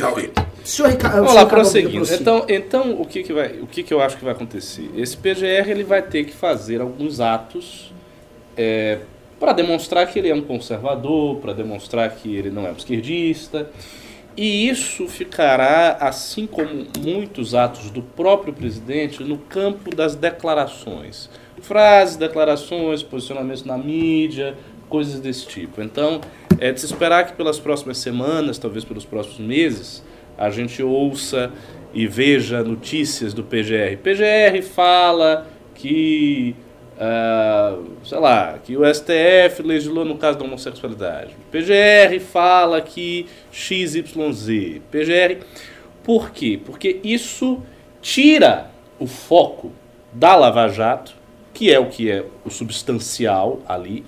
Perfeito. Senhor Ricardo, Vamos lá, prosseguindo. Então, então o, que, que, vai, o que, que eu acho que vai acontecer? Esse PGR ele vai ter que fazer alguns atos é, para demonstrar que ele é um conservador, para demonstrar que ele não é um esquerdista. E isso ficará, assim como muitos atos do próprio presidente, no campo das declarações. Frases, declarações, posicionamentos na mídia, coisas desse tipo. Então, é de se esperar que pelas próximas semanas, talvez pelos próximos meses, a gente ouça e veja notícias do PGR. PGR fala que, uh, sei lá, que o STF legislou no caso da homossexualidade. PGR fala que XYZ. PGR. Por quê? Porque isso tira o foco da Lava Jato, que é o que é o substancial ali,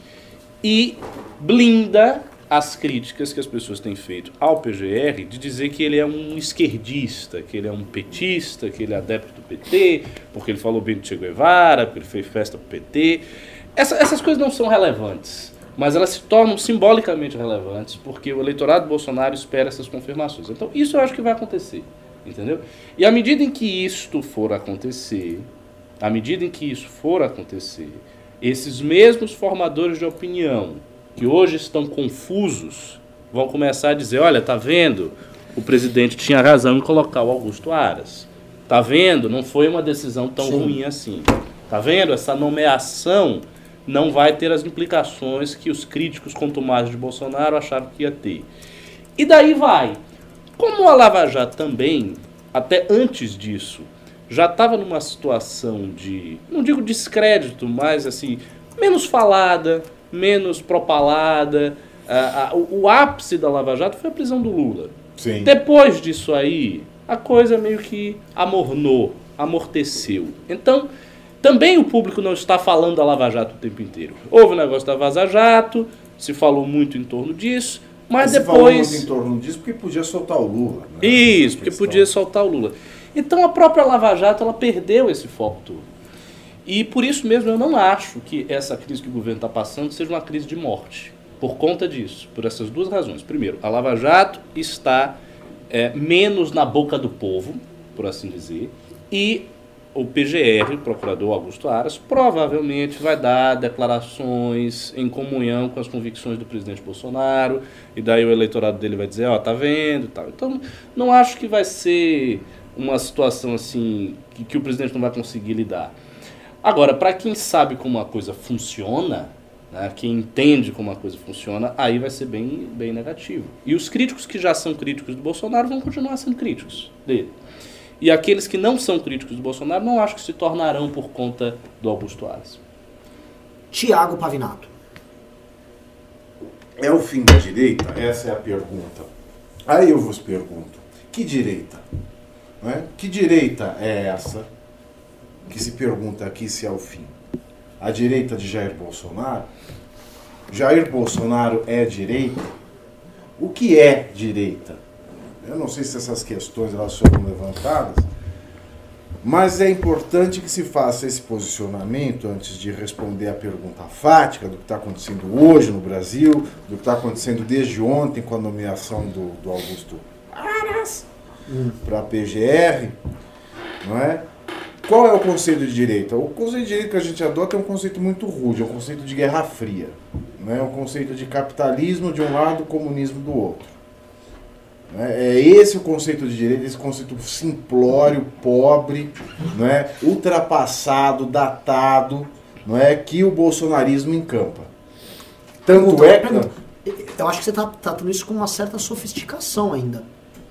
e blinda as críticas que as pessoas têm feito ao PGR de dizer que ele é um esquerdista, que ele é um petista, que ele é adepto do PT, porque ele falou bem do Che Guevara, porque ele fez festa pro PT. Essa, essas coisas não são relevantes, mas elas se tornam simbolicamente relevantes porque o eleitorado Bolsonaro espera essas confirmações. Então, isso eu acho que vai acontecer, entendeu? E à medida em que isto for acontecer, à medida em que isso for acontecer, esses mesmos formadores de opinião que hoje estão confusos vão começar a dizer: olha, tá vendo? O presidente tinha razão em colocar o Augusto Aras. Tá vendo? Não foi uma decisão tão Sim. ruim assim. Tá vendo? Essa nomeação não vai ter as implicações que os críticos contumazes de Bolsonaro acharam que ia ter. E daí vai. Como a Lava Jato também, até antes disso, já estava numa situação de, não digo descrédito, mas assim, menos falada, menos propalada. Ah, o, o, ápice da Lava Jato foi a prisão do Lula. Sim. Depois disso aí, a coisa meio que amornou, amorteceu. Então, também o público não está falando da Lava Jato o tempo inteiro. Houve o negócio da Vaza Jato, se falou muito em torno disso, mas, mas depois. Se falou muito em torno disso porque podia soltar o Lula. Né? Isso, porque podia soltar o Lula. Então a própria Lava Jato ela perdeu esse foco todo. E por isso mesmo eu não acho que essa crise que o governo está passando seja uma crise de morte. Por conta disso, por essas duas razões. Primeiro, a Lava Jato está é, menos na boca do povo, por assim dizer, e o PGR, o procurador Augusto Aras, provavelmente vai dar declarações em comunhão com as convicções do presidente Bolsonaro, e daí o eleitorado dele vai dizer, ó, oh, tá vendo, tal. Então, não acho que vai ser uma situação assim que, que o presidente não vai conseguir lidar. Agora, para quem sabe como uma coisa funciona, né, quem entende como uma coisa funciona, aí vai ser bem, bem negativo. E os críticos que já são críticos do Bolsonaro vão continuar sendo críticos dele. E aqueles que não são críticos do Bolsonaro não acho que se tornarão por conta do Augusto Aras. Tiago Pavinato. É o fim da direita? Essa é a pergunta. Aí eu vos pergunto: que direita? É? Que direita é essa que se pergunta aqui se é o fim. A direita de Jair Bolsonaro? Jair Bolsonaro é direita? O que é direita? Eu não sei se essas questões elas foram levantadas, mas é importante que se faça esse posicionamento antes de responder a pergunta fática do que está acontecendo hoje no Brasil, do que está acontecendo desde ontem com a nomeação do, do Augusto Aras hum. para a PGR, não é? Qual é o conceito de direita? O conceito de direita que a gente adota é um conceito muito rude, é um conceito de guerra fria. Né? É um conceito de capitalismo de um lado, comunismo do outro. Né? É esse o conceito de direita, esse conceito simplório, pobre, né? ultrapassado, datado, não é que o bolsonarismo encampa. Tanto é que... Eu acho que você está tratando isso com uma certa sofisticação ainda.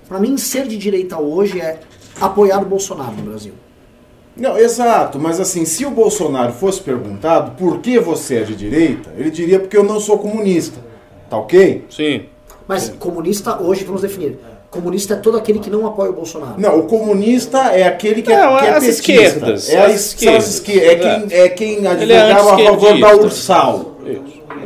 Para mim, ser de direita hoje é apoiar o Bolsonaro no Brasil. Não, exato, mas assim, se o Bolsonaro fosse perguntado por que você é de direita, ele diria porque eu não sou comunista. Tá ok? Sim. Mas comunista, hoje, vamos definir. Comunista é todo aquele que não apoia o Bolsonaro. Não, o comunista é aquele que não, é, que é as petista. esquerdas. É, as, esquerdas. É, quem, é quem é advogava a favor da Ursal.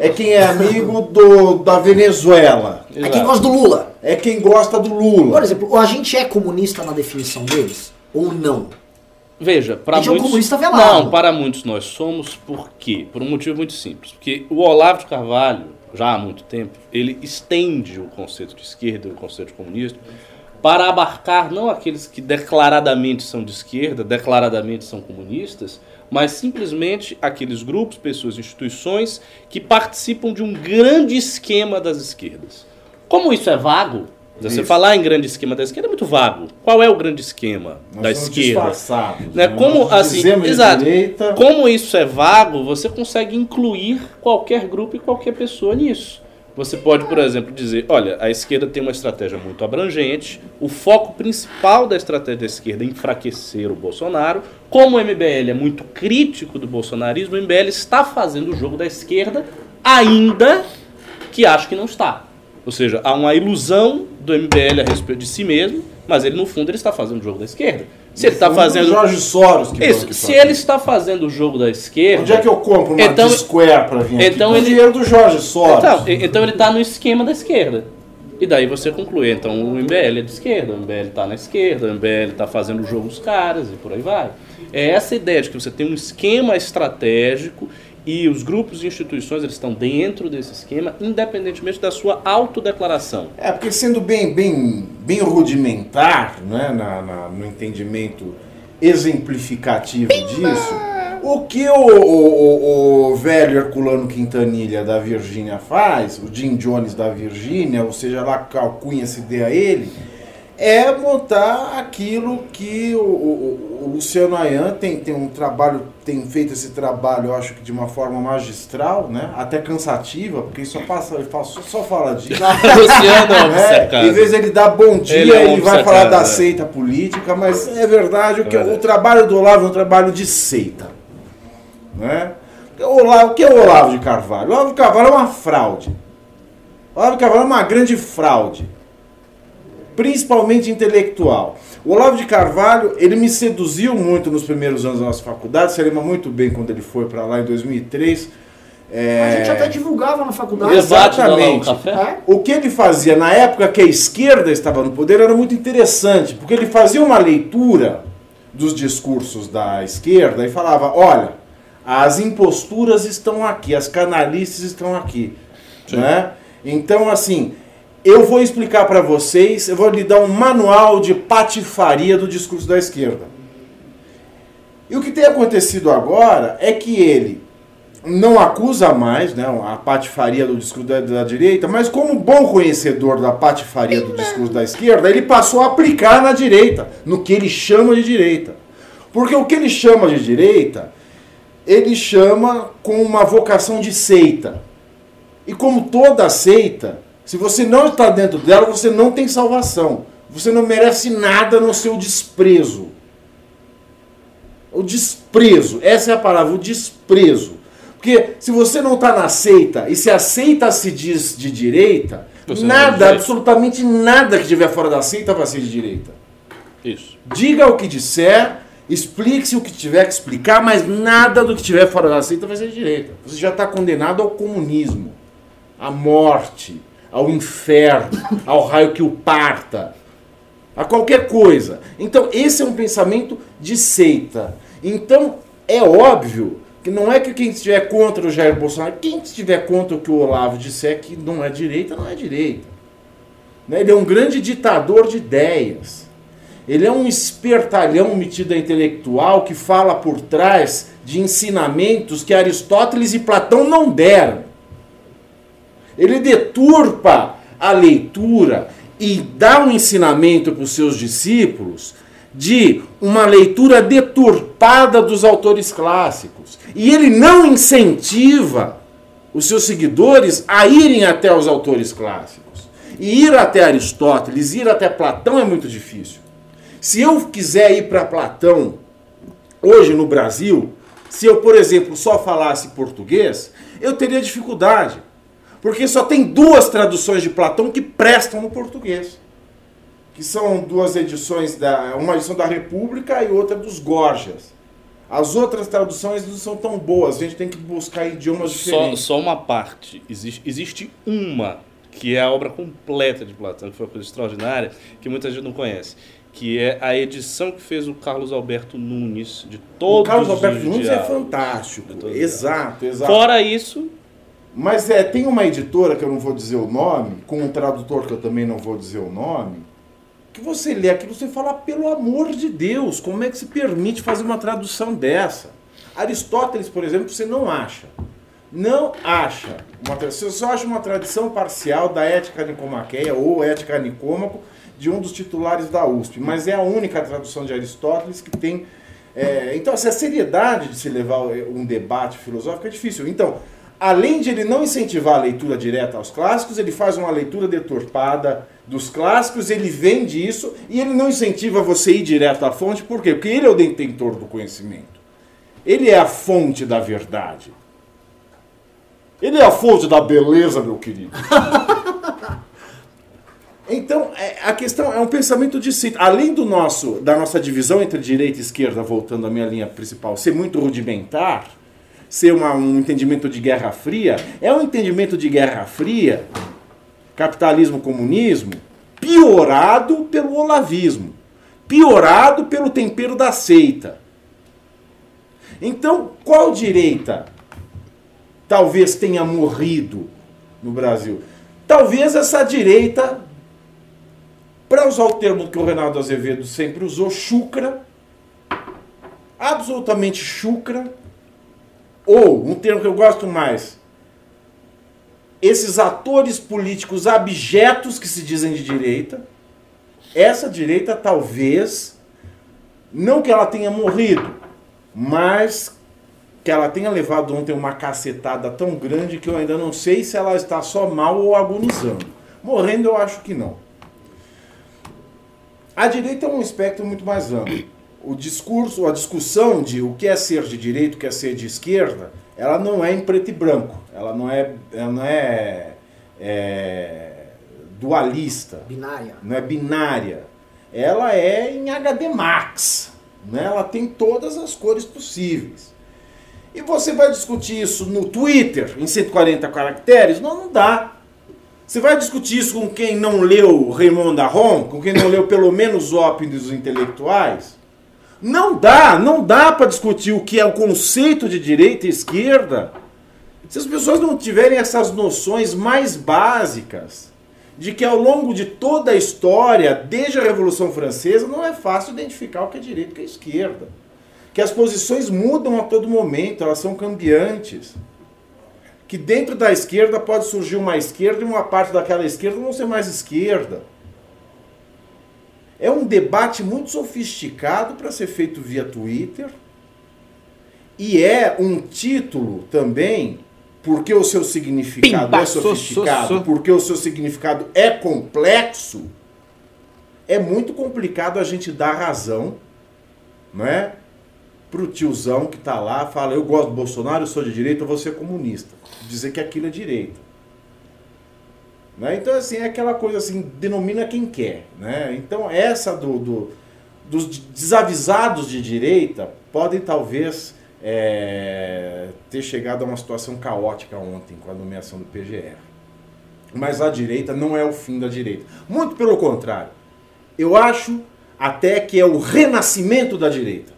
É quem é amigo do, da Venezuela. Exato. É quem gosta do Lula. É quem gosta do Lula. Por exemplo, a gente é comunista na definição deles? Ou não? Veja, para muitos. É um comunista velado. Não, para muitos nós somos, por quê? Por um motivo muito simples. Porque o Olavo de Carvalho, já há muito tempo, ele estende o conceito de esquerda, o conceito de comunista, para abarcar não aqueles que declaradamente são de esquerda, declaradamente são comunistas, mas simplesmente aqueles grupos, pessoas, instituições que participam de um grande esquema das esquerdas. Como isso é vago, você Isso. falar em grande esquema da esquerda é muito vago. Qual é o grande esquema Nós da esquerda? Né? né? Como Nós assim, exato. direita- Como isso é vago, você consegue incluir qualquer grupo e qualquer pessoa nisso. Você pode, por exemplo, dizer, olha, a esquerda tem uma estratégia muito abrangente, o foco principal da estratégia da esquerda é enfraquecer o Bolsonaro. Como o MBL é muito crítico do bolsonarismo, o MBL está fazendo o jogo da esquerda, ainda que acho que não está. Ou seja, há uma ilusão do MBL a respeito de si mesmo, mas ele no fundo ele está fazendo o jogo da esquerda. Se ele está fazendo Jorge Soros que isso, que se ele está fazendo o jogo da esquerda. Onde é que eu compro uma Então- Square pra vir aqui? então Com ele- dinheiro do Jorge Soros. Então, então ele está no esquema da esquerda. E daí você conclui, então o MBL é de esquerda, o MBL está na esquerda, o MBL está fazendo o jogo dos caras e por aí vai. É essa ideia de que você tem um esquema estratégico e os grupos e instituições eles estão dentro desse esquema, independentemente da sua autodeclaração. É, porque sendo bem, bem, bem rudimentar, né, na, na- no entendimento exemplificativo disso, o que o, o- o- o velho Herculano Quintanilha da Virgínia faz, o Jim Jones da Virgínia, ou seja lá qual cunha se dê a ele, é montar aquilo que o, o- o Luciano Ayan tem, tem um trabalho, tem feito esse trabalho, eu acho que de uma forma magistral, né? Até cansativa, porque ele só passa, ele fala- só, só fala disso. Luciano é um É, em vez de ele dar bom dia, Ele é um vai falar da é. seita política, mas é verdade, o, que, o trabalho do Olavo é um trabalho de seita. Né? O, Olavo, o que é o Olavo de Carvalho? O Olavo de Carvalho é uma fraude. O Olavo de Carvalho é uma grande fraude. Principalmente intelectual. O Olavo de Carvalho, ele me seduziu muito nos primeiros anos da nossa faculdade. Você lembra muito bem quando ele foi para lá em 2003. É, A gente até divulgava na faculdade. Exatamente. É? o que ele fazia na época que a esquerda estava no poder era muito interessante, porque ele fazia uma leitura dos discursos da esquerda e falava: olha, as imposturas estão aqui, as canalices estão aqui. Né? Então, assim, eu vou explicar para vocês, eu vou lhe dar um manual de patifaria do discurso da esquerda. E o que tem acontecido agora é que ele não acusa mais né, a patifaria do discurso da, da direita, mas como bom conhecedor da patifaria do discurso da esquerda, ele passou a aplicar na direita, no que ele chama de direita. Porque o que ele chama de direita, ele chama com uma vocação de seita. E como toda seita, se você não está dentro dela, você não tem salvação. Você não merece nada no seu desprezo. O desprezo, essa é a palavra, o desprezo. Porque se você não está na seita, e se a seita se diz de direita, Você de nada, absolutamente nada que estiver fora da seita vai ser de direita. Isso. Diga o que disser, explique-se o que tiver que explicar, mas nada do que tiver fora da seita vai ser de direita. Você já está condenado ao comunismo, à morte, ao inferno, ao raio que o parta, a qualquer coisa. Então, esse é um pensamento de seita. Então, é óbvio que não é que quem estiver contra o Jair Bolsonaro, quem estiver contra o que o Olavo disser que não é direita, não é direita. Né? Ele é um grande ditador de ideias. Ele é um espertalhão metido a intelectual que fala por trás de ensinamentos que Aristóteles e Platão não deram. Ele deturpa a leitura e dá um ensinamento para os seus discípulos de uma leitura deturpada dos autores clássicos. E ele não incentiva os seus seguidores a irem até os autores clássicos. E ir até Aristóteles, ir até Platão é muito difícil. Se eu quiser ir para Platão hoje no Brasil, se eu, por exemplo, só falasse português, eu teria dificuldade. Porque só tem duas traduções de Platão que prestam no português. Que são duas edições, da, uma edição da República e outra dos Gorgias. As outras traduções não são tão boas, a gente tem que buscar idiomas Só, diferentes. só uma parte. Existe, existe uma, que é a obra completa de Platão, que foi uma coisa extraordinária, que muita gente não conhece. Que é a edição que fez o Carlos Alberto Nunes de O todos Carlos os Alberto Nunes é diálogo. fantástico. Todos os Exato, exato. Fora isso, Mas é, tem uma editora que eu não vou dizer o nome, com um tradutor que eu também não vou dizer o nome, que você lê aquilo, você fala, pelo amor de Deus, como é que se permite fazer uma tradução dessa? Aristóteles, por exemplo, você não acha. Não acha. Uma, você só acha uma tradição parcial da ética nicomaqueia ou ética nicômaco de um dos titulares da USP, mas é a única tradução de Aristóteles que tem. É, então, essa seriedade de se levar um debate filosófico é difícil. Então, além de ele não incentivar a leitura direta aos clássicos, ele faz uma leitura deturpada dos clássicos, ele vende isso e ele não incentiva você a ir direto à fonte, por quê? Porque ele é o detentor do conhecimento. Ele é a fonte da verdade. Ele é a fonte da beleza, meu querido. Então, é, a questão é um pensamento de si. Além do nosso, da nossa divisão entre direita e esquerda, voltando à minha linha principal, ser muito rudimentar, ser uma, um entendimento de Guerra Fria, é um entendimento de Guerra Fria, capitalismo-comunismo, piorado pelo olavismo, piorado pelo tempero da seita. Então, qual direita talvez tenha morrido no Brasil? Talvez essa direita para usar o termo que o Renato Azevedo sempre usou, chucra, absolutamente chucra, ou, um termo que eu gosto mais, esses atores políticos abjetos que se dizem de direita, essa direita talvez, não que ela tenha morrido, mas que ela tenha levado ontem uma cacetada tão grande que eu ainda não sei se ela está só mal ou agonizando. Morrendo eu acho que não. A direita é um espectro muito mais amplo. O discurso, a discussão de o que é ser de direita, o que é ser de esquerda, ela não é em preto e branco. Ela não é, ela não é, é dualista. Binária. Não é binária. Ela é em HD Max. Né? Ela tem todas as cores possíveis. E você vai discutir isso no Twitter, em 140 caracteres? Não, não dá. Você vai discutir isso com quem não leu Raymond Aron, com quem não leu pelo menos o Ópio dos Intelectuais? Não dá, não dá para discutir o que é o conceito de direita e esquerda se as pessoas não tiverem essas noções mais básicas de que ao longo de toda a história, desde a Revolução Francesa, não é fácil identificar o que é direita e o que é esquerda. Que as posições mudam a todo momento, elas são cambiantes que dentro da esquerda pode surgir uma esquerda e uma parte daquela esquerda não ser mais esquerda. É um debate muito sofisticado para ser feito via Twitter. E é um título também, porque o seu significado Pimba, é sofisticado, so, so, so. porque o seu significado é complexo. É muito complicado a gente dar razão, não é? Pro tiozão que tá lá, fala: "Eu gosto do Bolsonaro, eu sou de direita, eu vou ser comunista" dizer que aquilo é direita. Né? Então, assim, é aquela coisa assim, denomina quem quer. Né? Então, essa do, do dos desavisados de direita podem talvez é, ter chegado a uma situação caótica ontem com a nomeação do PGR. Mas a direita não é o fim da direita. Muito pelo contrário. Eu acho até que é o renascimento da direita.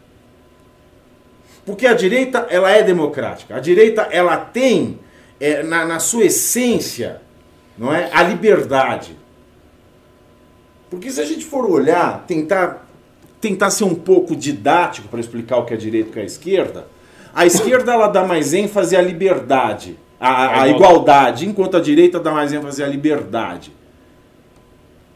Porque a direita ela é democrática. A direita ela tem é, na, na sua essência, não é, a liberdade. Porque se a gente for olhar, tentar, tentar ser um pouco didático para explicar o que é direito e o que é esquerda, a esquerda ela dá mais ênfase à liberdade, à, à igualdade, enquanto a direita dá mais ênfase à liberdade.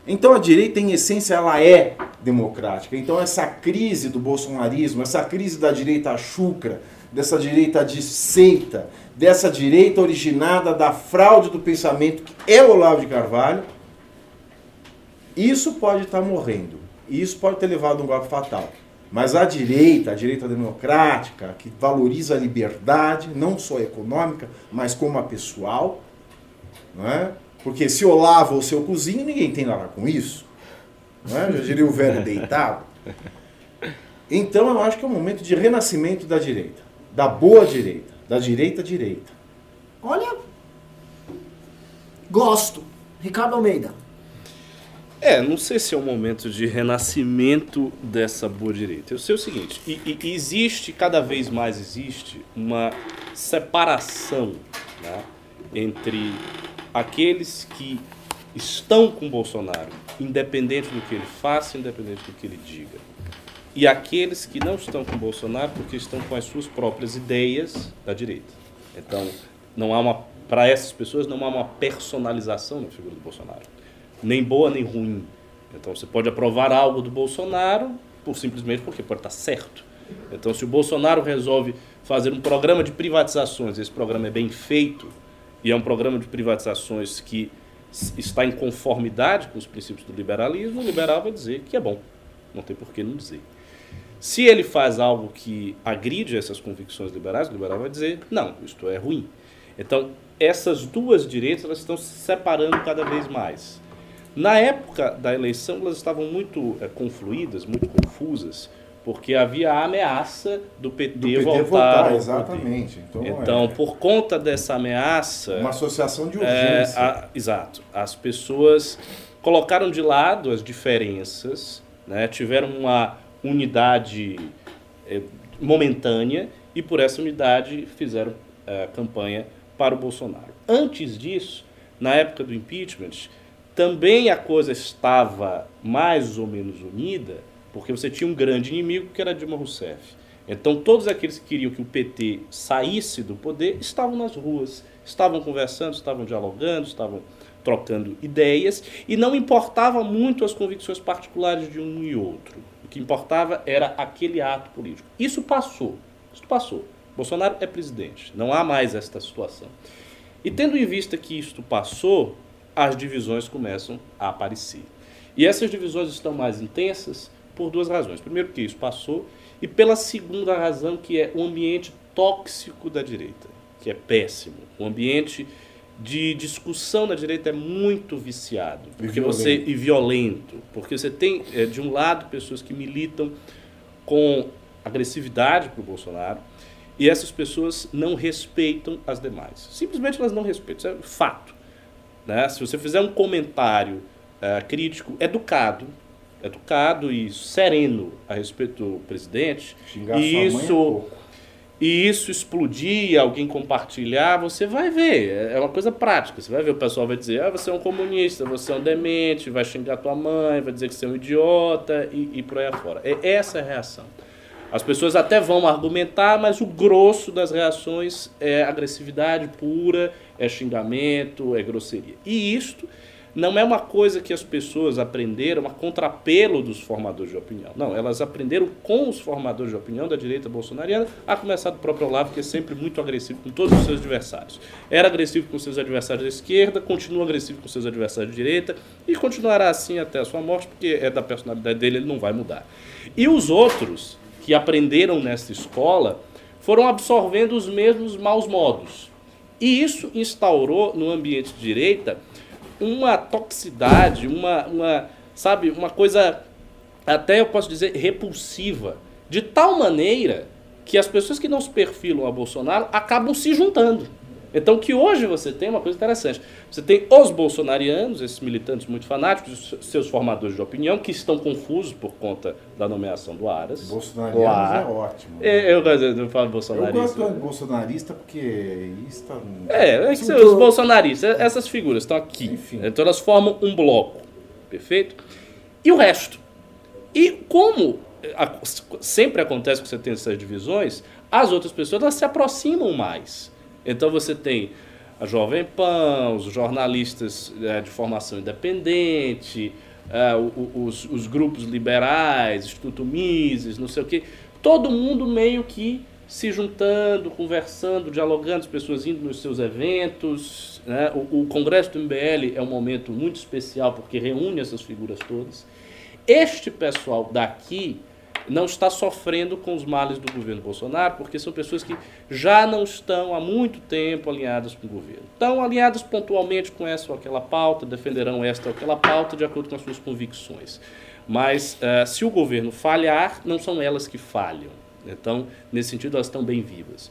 Então a direita, em essência, ela é democrática. Então essa crise do bolsonarismo, essa crise da direita chucra, dessa direita de seita, dessa direita originada da fraude do pensamento que é Olavo de Carvalho, isso pode estar morrendo. Isso pode ter levado a um golpe fatal. Mas a direita, a direita democrática, que valoriza a liberdade, não só econômica, mas como a pessoal, não é? porque se Olavo ou seu cozinho, ninguém tem nada com isso. Não é? Já diria o velho deitado. Então eu acho que é um momento de renascimento da direita, da boa direita. Da direita à direita. Olha, gosto. Ricardo Almeida. É, não sei se é um momento de renascimento dessa boa direita. Eu sei o seguinte, e, e existe, cada vez mais existe, uma separação né, entre aqueles que estão com Bolsonaro, independente do que ele faça, independente do que ele diga. E aqueles que não estão com Bolsonaro porque estão com as suas próprias ideias da direita. Então, não há uma para essas pessoas não há uma personalização na figura do Bolsonaro, nem boa nem ruim. Então você pode aprovar algo do Bolsonaro por simplesmente porque pode estar certo. Então se o Bolsonaro resolve fazer um programa de privatizações, esse programa é bem feito e é um programa de privatizações que está em conformidade com os princípios do liberalismo, o liberal vai dizer que é bom. Não tem por que não dizer. Se ele faz algo que agride essas convicções liberais, o liberal vai dizer, não, isto é ruim. Então, essas duas direitas elas estão se separando cada vez mais. Na época da eleição, elas estavam muito é, confluídas, muito confusas, porque havia a ameaça do PT, do PT voltar. voltar exatamente. Então, então é... por conta dessa ameaça. Uma associação de é, urgência. É, a, exato. As pessoas colocaram de lado as diferenças, né, tiveram uma unidade é, momentânea e por essa unidade fizeram a campanha para o Bolsonaro. Antes disso, na época do impeachment, também a coisa estava mais ou menos unida, porque você tinha um grande inimigo que era Dilma Rousseff. Então todos aqueles que queriam que o PT saísse do poder estavam nas ruas, estavam conversando, estavam dialogando, estavam trocando ideias e não importava muito as convicções particulares de um e outro. O que importava era aquele ato político. Isso passou. Isso passou. Bolsonaro é presidente, não há mais esta situação. E tendo em vista que isto passou, as divisões começam a aparecer. E essas divisões estão mais intensas por duas razões. Primeiro, que isso passou, e pela segunda razão, que é o ambiente tóxico da direita, que é péssimo. O ambiente de discussão na direita é muito viciado porque e você e violento porque você tem é, de um lado pessoas que militam com agressividade para o Bolsonaro e essas pessoas não respeitam as demais. Simplesmente elas não respeitam. Isso é fato. Né? Se você fizer um comentário uh, crítico educado, educado e sereno a respeito do presidente, Xingar e isso é e isso explodir, alguém compartilhar, você vai ver. É, é uma coisa prática. Você vai ver, o pessoal vai dizer, ah, você é um comunista, você é um demente, vai xingar tua mãe, vai dizer que você é um idiota e, e por aí afora. É essa a reação. As pessoas até vão argumentar, mas o grosso das reações é agressividade pura, é xingamento, é grosseria. E isto não é uma coisa que as pessoas aprenderam a contrapelo dos formadores de opinião. Não, elas aprenderam com os formadores de opinião da direita bolsonariana, a começar do próprio Olavo, que é sempre muito agressivo com todos os seus adversários. Era agressivo com seus adversários da esquerda, continua agressivo com seus adversários de direita e continuará assim até a sua morte, porque é da personalidade dele, ele não vai mudar. E os outros que aprenderam nessa escola foram absorvendo os mesmos maus modos. E isso instaurou no ambiente de direita uma toxicidade, uma, uma, sabe, uma coisa até eu posso dizer repulsiva, de tal maneira que as pessoas que não se perfilam a Bolsonaro acabam se juntando. Então, que hoje você tem uma coisa interessante. Você tem os bolsonarianos, esses militantes muito fanáticos, seus formadores de opinião, que estão confusos por conta da nomeação do Aras. Bolsonarianos Lá. é ótimo. É, eu, eu, eu falo bolsonarista. Eu gosto de bolsonarista porque isso tá... É, é que os bolsonaristas, essas figuras estão aqui. Enfim. Então elas formam um bloco. Perfeito? E o resto? E como sempre acontece que você tem essas divisões, as outras pessoas elas se aproximam mais. Então você tem a Jovem Pan, os jornalistas é, de formação independente, é, os, os, grupos liberais, Instituto Mises, não sei o quê. Todo mundo meio que se juntando, conversando, dialogando, as pessoas indo nos seus eventos. Né? O, o Congresso do MBL é um momento muito especial porque reúne essas figuras todas. Este pessoal daqui não está sofrendo com os males do governo Bolsonaro, porque são pessoas que já não estão há muito tempo alinhadas com o governo. Estão alinhadas pontualmente com essa ou aquela pauta, defenderão esta ou aquela pauta de acordo com as suas convicções. Mas uh, se o governo falhar, não são elas que falham. Então, nesse sentido, elas estão bem vivas.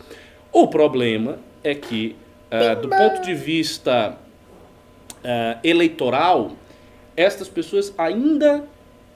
O problema é que, uh, do ponto de vista uh, eleitoral, estas pessoas ainda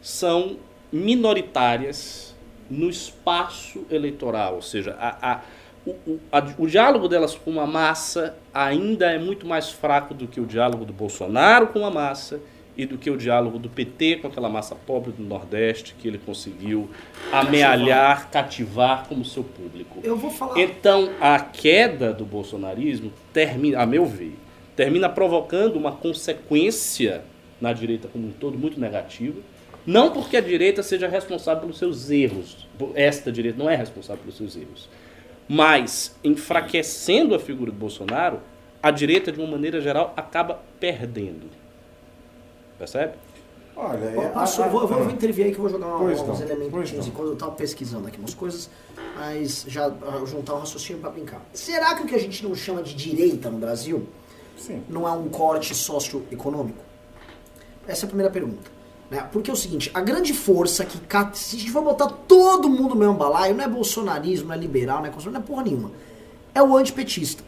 são minoritárias no espaço eleitoral, ou seja, a, a, o, o, a, o diálogo delas com a massa ainda é muito mais fraco do que o diálogo do Bolsonaro com a massa e do que o diálogo do PT com aquela massa pobre do Nordeste que ele conseguiu amealhar, cativar como seu público. Eu vou falar. Então, a queda do bolsonarismo termina, a meu ver, termina provocando uma consequência na direita como um todo muito negativa. Não porque a direita seja responsável pelos seus erros. Esta direita não é responsável pelos seus erros. Mas, enfraquecendo a figura do Bolsonaro, a direita, de uma maneira geral, acaba perdendo. Percebe? Olha, Eu, é- posso- a- eu vou, eu vou a- intervir aí que eu vou jogar uma- Pois uns não, elementos não. enquanto eu estava pesquisando aqui umas coisas, mas já ah, juntar um raciocínio para brincar. Será que o que a gente não chama de direita no Brasil Sim. não é um corte socioeconômico? Essa é a primeira pergunta. Né? Porque é o seguinte, a grande força que, se a gente for botar todo mundo no mesmo balaio, não é bolsonarismo, não é liberal, não é conservador, não é porra nenhuma. É o antipetista.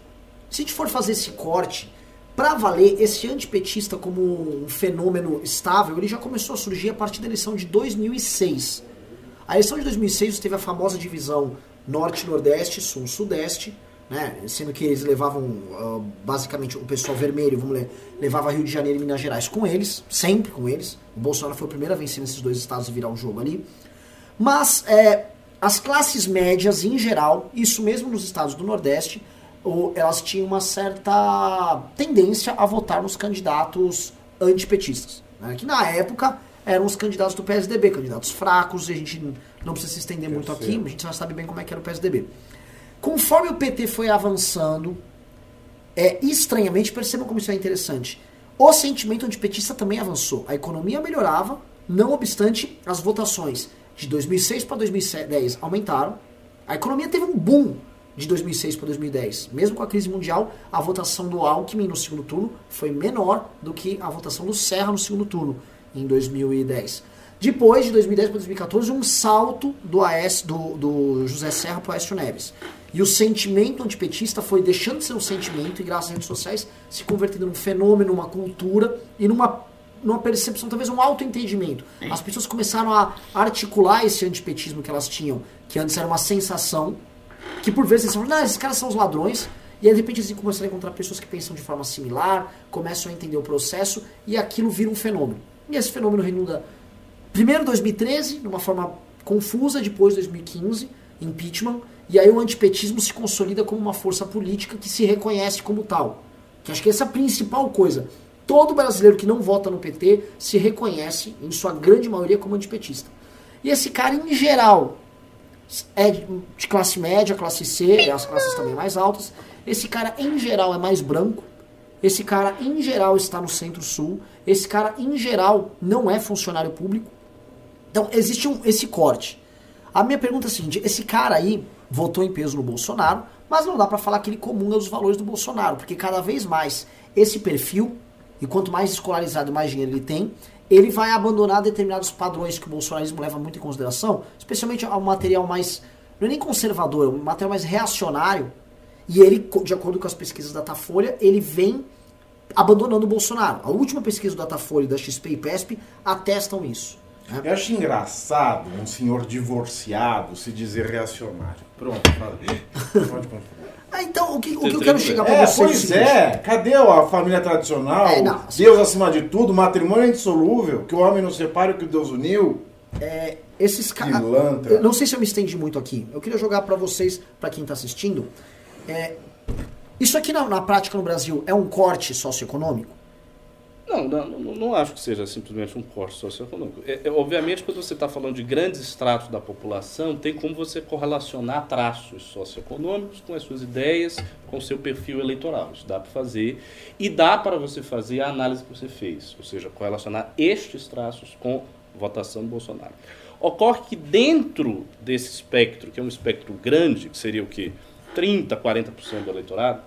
Se a gente for fazer esse corte, pra valer, esse antipetista como um fenômeno estável, ele já começou a surgir a partir da eleição de 2006. A eleição de 2006 teve a famosa divisão norte-nordeste, sul-sudeste, né? sendo que eles levavam, ah, basicamente, o pessoal vermelho, vamos ler, levava Rio de Janeiro e Minas Gerais com eles, sempre com eles. O Bolsonaro foi o primeiro a vencer nesses dois estados e virar o jogo ali. Mas é, as classes médias, em geral, isso mesmo nos estados do Nordeste, o- elas tinham uma certa tendência a votar nos candidatos antipetistas. Né? Que na época eram os candidatos do PSDB, candidatos fracos, e a gente não precisa se estender muito aqui, a gente já sabe bem como é que era o PSDB. Conforme o PT foi avançando, é, estranhamente, percebam como isso é interessante. O sentimento antipetista também avançou. A economia melhorava, não obstante, as votações de 2006 para 2010 aumentaram. A economia teve um boom de 2006 para 2010. Mesmo com a crise mundial, a votação do Alckmin no segundo turno foi menor do que a votação do Serra no segundo turno, em 2010. Depois, de 2010 para 2014, um salto do, AS, do, do José Serra para o Aécio Neves. E o sentimento antipetista foi deixando de ser um sentimento e, graças às redes sociais, se convertendo num fenômeno, uma cultura e numa, numa percepção, talvez um autoentendimento. As pessoas começaram a articular esse antipetismo que elas tinham, que antes era uma sensação, que por vezes eles falam, não, esses caras são os ladrões, e aí, de repente assim começaram a encontrar pessoas que pensam de forma similar, começam a entender o processo, e aquilo vira um fenômeno. E esse fenômeno renunda primeiro 2013, de uma forma confusa, depois 2015, impeachment, e aí o antipetismo se consolida como uma força política que se reconhece como tal. Que acho que essa é a principal coisa. Todo brasileiro que não vota no PT se reconhece, em sua grande maioria, como antipetista. E esse cara, em geral, é de classe média, classe C, as classes também mais altas. Esse cara, em geral, é mais branco. Esse cara, em geral, está no centro-sul. Esse cara, em geral, não é funcionário público. Então, existe um, esse corte. A minha pergunta é a seguinte: esse cara aí votou em peso no Bolsonaro, mas não dá pra falar que ele comunga dos valores do Bolsonaro, porque cada vez mais esse perfil, e quanto mais escolarizado, mais dinheiro ele tem, ele vai abandonar determinados padrões que o bolsonarismo leva muito em consideração, especialmente ao material mais, não é nem conservador, é um material mais reacionário, e ele, de acordo com as pesquisas da Datafolha, ele vem abandonando o Bolsonaro. A última pesquisa do Datafolha e da XP e PESP atestam isso. Eu acho engraçado um senhor divorciado se dizer reacionário. Pronto, fala. Pode continuar. Ah, então, o que, o que eu quero chegar pra É, vocês é o pois é. Cadê a família tradicional? É, não. Deus acima de tudo, matrimônio é indissolúvel, que o homem não separe o que Deus uniu. esses caras. Não sei se eu me estendi muito aqui. Eu queria jogar pra vocês, pra quem tá assistindo. é, isso aqui na, na prática no Brasil é um corte socioeconômico? Não, não, não, acho que seja simplesmente um corte socioeconômico. É, é, obviamente, quando você está falando de grandes estratos da população, tem como você correlacionar traços socioeconômicos com as suas ideias, com o seu perfil eleitoral. Isso dá para fazer. E dá para você fazer a análise que você fez, ou seja, correlacionar estes traços com votação do Bolsonaro. Ocorre que dentro desse espectro, que é um espectro grande, que seria o quê? 30%, 40% do eleitorado,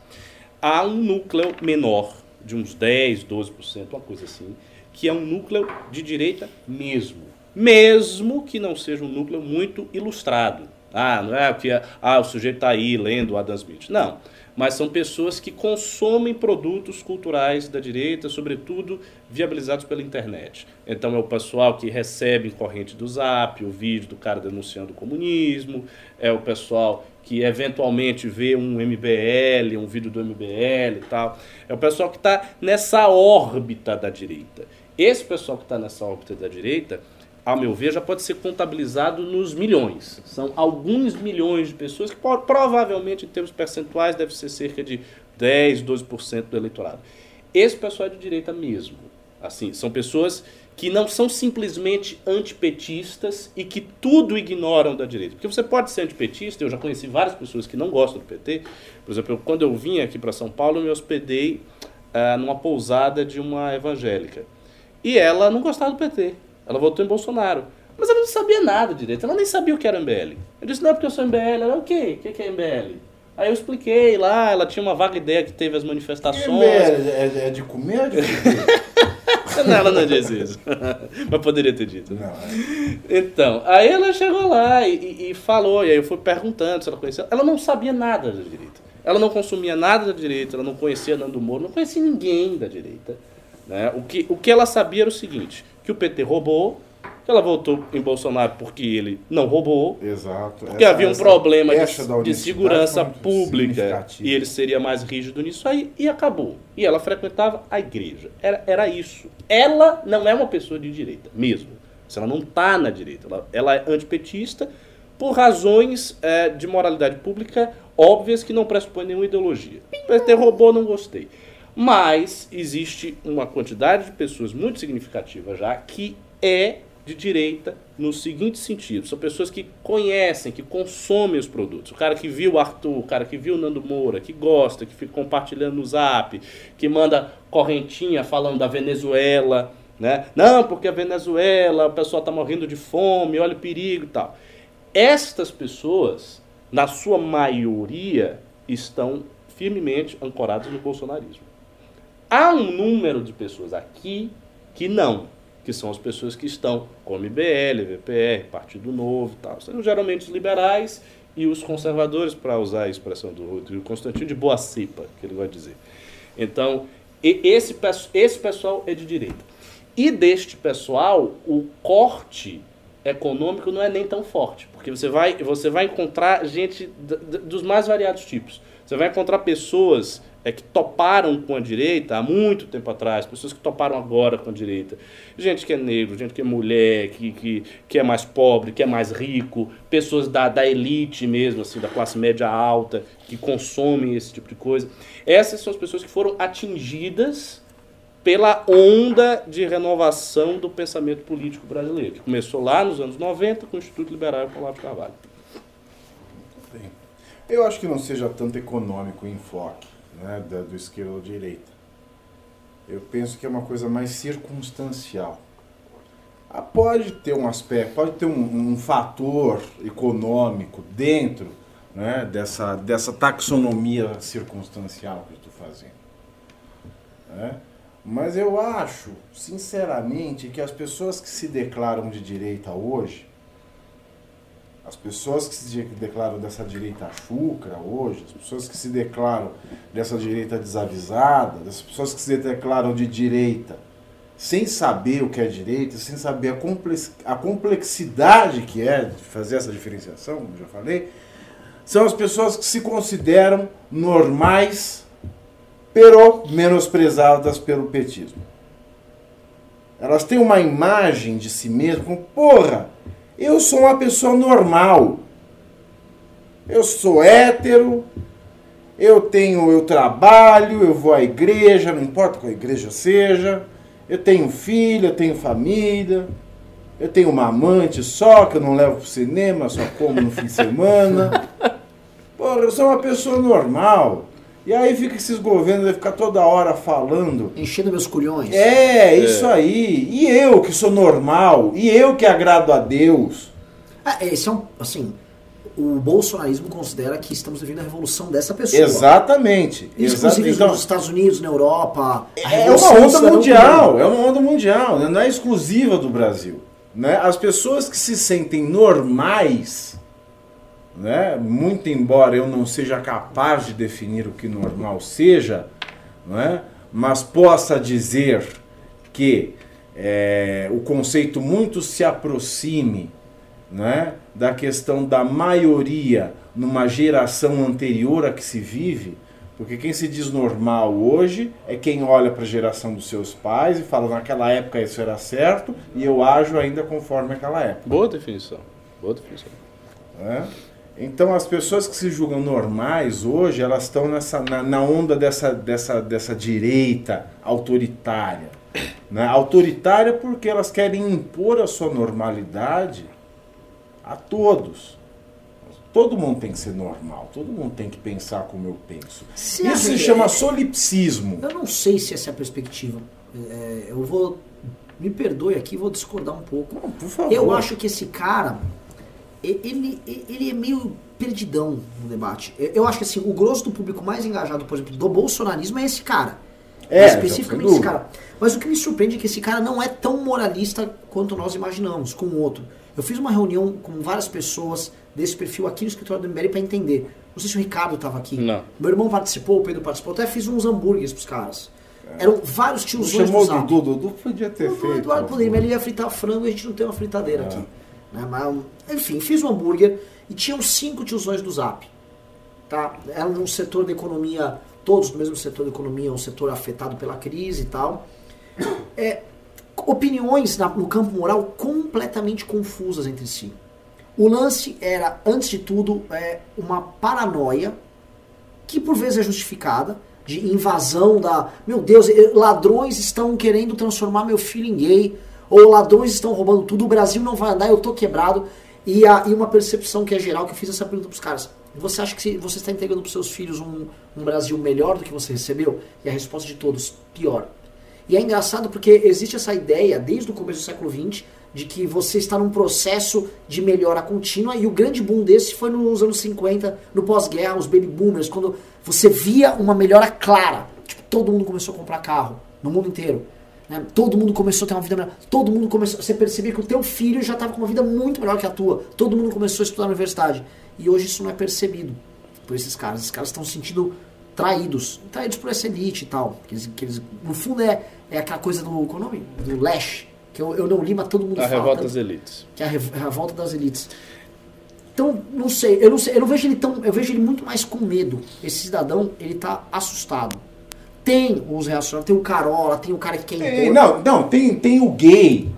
há um núcleo menor, de uns 10%, 12%, uma coisa assim, que é um núcleo de direita mesmo. Mesmo que não seja um núcleo muito ilustrado. Ah, não é que ah, o sujeito está aí lendo Adam Smith. Não. mas são pessoas que consomem produtos culturais da direita, sobretudo viabilizados pela internet. Então é o pessoal que recebe em corrente do Zap o vídeo do cara denunciando o comunismo, é o pessoal que eventualmente vê um MBL, um vídeo do MBL e tal. É o pessoal que está nessa órbita da direita. Esse pessoal que está nessa órbita da direita ao meu ver, já pode ser contabilizado nos milhões. São alguns milhões de pessoas que provavelmente, em termos percentuais, deve ser cerca de 10, 12% do eleitorado. Esse pessoal é de direita mesmo. Assim, são pessoas que não são simplesmente antipetistas e que tudo ignoram da direita. Porque você pode ser antipetista, eu já conheci várias pessoas que não gostam do PT. Por exemplo, quando eu vim aqui para São Paulo, eu me hospedei uh, numa pousada de uma evangélica. E ela não gostava do PT. Ela votou em Bolsonaro. Mas ela não sabia nada direito, ela nem sabia o que era MBL. Eu disse, não é porque eu sou MBL. Ela, o quê? O que é MBL? Aí eu expliquei lá, ela tinha uma vaga ideia que teve as manifestações. MBL é, é de comer ou de não, ela não diz isso. Mas poderia ter dito. Não, é. Então, aí ela chegou lá e, e, falou, e aí eu fui perguntando se ela conhecia. Ela não sabia nada da direita. Ela não consumia nada da direita, ela não conhecia Nando Moro, não conhecia ninguém da direita. Né? O, que, o que ela sabia era o seguinte: que o PT roubou, que ela votou em Bolsonaro porque ele não roubou. Exato. Porque essa, havia um problema de, de segurança pública e ele seria mais rígido nisso aí e acabou. E ela frequentava a igreja. Era, era isso. Ela não é uma pessoa de direita, mesmo. Ela não está na direita, ela, ela é antipetista por razões é, de moralidade pública óbvias que não pressupõem nenhuma ideologia. PT roubou, não gostei. Mas existe uma quantidade de pessoas muito significativa já que é de direita no seguinte sentido: são pessoas que conhecem, que consomem os produtos. O cara que viu o Arthur, o cara que viu o Nando Moura, que gosta, que fica compartilhando no zap, que manda correntinha falando da Venezuela, né? Não, porque a Venezuela, o pessoal está morrendo de fome, olha o perigo e tal. Estas pessoas, na sua maioria, estão firmemente ancoradas no bolsonarismo. Há um número de pessoas aqui que não, que são as pessoas que estão com MBL, VPR, Partido Novo tal. São geralmente os liberais e os conservadores, para usar a expressão do Rodrigo Constantino, de boa cepa, que ele vai dizer. Então, esse, esse pessoal é de direita. E deste pessoal, o corte econômico não é nem tão forte, porque você vai, você vai encontrar gente dos mais variados tipos. Você vai encontrar pessoas é, que toparam com a direita há muito tempo atrás, pessoas que toparam agora com a direita. Gente que é negro, gente que é mulher, que, que, que é mais pobre, que é mais rico, pessoas da, da elite mesmo, assim, da classe média alta, que consomem esse tipo de coisa. Essas são as pessoas que foram atingidas pela onda de renovação do pensamento político brasileiro, que começou lá nos anos 90 com o Instituto Liberal e o de Carvalho. Eu acho que não seja tanto econômico o enfoque né, da, do esquerda ou direita. Eu penso que é uma coisa mais circunstancial. Ah, pode ter um aspecto, pode ter um, um fator econômico dentro né, dessa, dessa taxonomia circunstancial que eu estou fazendo. Né? Mas eu acho, sinceramente, que as pessoas que se declaram de direita hoje, as pessoas que se declaram dessa direita chucra hoje, as pessoas que se declaram dessa direita desavisada, as pessoas que se declaram de direita sem saber o que é direita, sem saber a, complex, a complexidade que é de fazer essa diferenciação, como já falei, são as pessoas que se consideram normais, pero menosprezadas pelo petismo. Elas têm uma imagem de si mesmas como, porra, eu sou uma pessoa normal. Eu sou hétero, eu tenho, eu trabalho, eu vou à igreja, não importa qual igreja seja. Eu tenho filho, eu tenho família. Eu tenho uma amante só, que eu não levo pro cinema, só como no fim de semana. Porra, eu sou uma pessoa normal. E aí fica esses governos, vai ficar toda hora falando. Enchendo meus culhões. É, é, isso aí. E eu que sou normal, e eu que agrado a Deus. Ah, esse é um, assim, o bolsonarismo considera que estamos vivendo a revolução dessa pessoa. Exatamente. Isso, inclusive então, nos Estados Unidos, na Europa. É uma onda mundial, é uma onda mundial, né? não é exclusiva do Brasil. Né? As pessoas que se sentem normais né? muito embora eu não seja capaz de definir o que normal seja, né? mas possa dizer que é, o conceito muito se aproxime né? da questão da maioria numa geração anterior a que se vive, porque quem se diz normal hoje é quem olha para a geração dos seus pais e fala naquela época isso era certo e eu ajo ainda conforme aquela época. Boa definição. Boa definição. Né? Então as pessoas que se julgam normais hoje, elas estão nessa, na, na onda dessa, dessa, dessa direita autoritária. Né? Autoritária porque elas querem impor a sua normalidade a todos. Todo mundo tem que ser normal, todo mundo tem que pensar como eu penso. Se Isso se chama solipsismo. Eu não sei se essa é a perspectiva. É, eu vou. Me perdoe aqui, vou discordar um pouco. Não, por favor. Eu acho que esse cara, ele, ele é meio perdidão no debate. Eu- acho que assim, o grosso do público mais engajado, por exemplo, do bolsonarismo é esse cara. É, especificamente esse cara. Mas o que me surpreende é que esse cara não é tão moralista quanto nós imaginamos com o outro. Eu fiz uma reunião com várias pessoas desse perfil aqui no escritório do MBL para entender. Não sei se o Ricardo estava aqui. Não. Meu irmão participou, o Pedro participou. Até fiz uns hambúrgueres pros caras. Eram vários tiozões chamou do o Zap. Dudu, o Dudu podia ter O feito. Eduardo por poderia, mas ele ia fritar frango e a gente não tem uma fritadeira É. aqui. Né? Mas, enfim, fiz um hambúrguer e tinham cinco tiozões do Zap. Tá? Eram de um setor da economia, todos do mesmo setor da economia, um setor afetado pela crise e tal. É, opiniões na- no campo moral completamente confusas entre si. O lance era, antes de tudo, é, uma paranoia que por vezes é justificada, de invasão da. Meu Deus, eh, ladrões estão querendo transformar meu filho em gay, ou ladrões estão roubando tudo, o Brasil não vai andar, eu tô quebrado. E, a, e uma percepção que é geral, que eu fiz essa pergunta pros caras. Você acha que você está entregando pros seus filhos um, um Brasil melhor do que você recebeu? E a resposta de todos, pior. E é engraçado porque existe essa ideia, desde o começo do século XX, de que você está num processo de melhora contínua, e o grande boom desse foi nos anos 50, no pós-guerra, os baby boomers, quando você via uma melhora clara. Tipo, todo mundo começou a comprar carro, no mundo inteiro. Né? Todo mundo começou a ter uma vida melhor. Todo mundo começou. Você percebia que o teu filho já estava com uma vida muito melhor que a tua. Todo mundo começou a estudar na universidade. E hoje isso não é percebido por esses caras. Esses caras estão se sentindo traídos. Traídos por essa elite e tal. Que eles, que eles- no fundo é, é aquela coisa do. Qual é o nome? Do Lash. Que eu, eu não li, mas todo mundo A fala. revolta tanto- das elites. que é a rev- a revolta das elites. Então, não sei, eu não sei, eu não vejo ele tão, eu vejo ele muito mais com medo. Esse cidadão, ele tá assustado. Tem os reacionários, tem o Carola, tem o cara que quer Tem- impor. não, não, tem, tem o gay.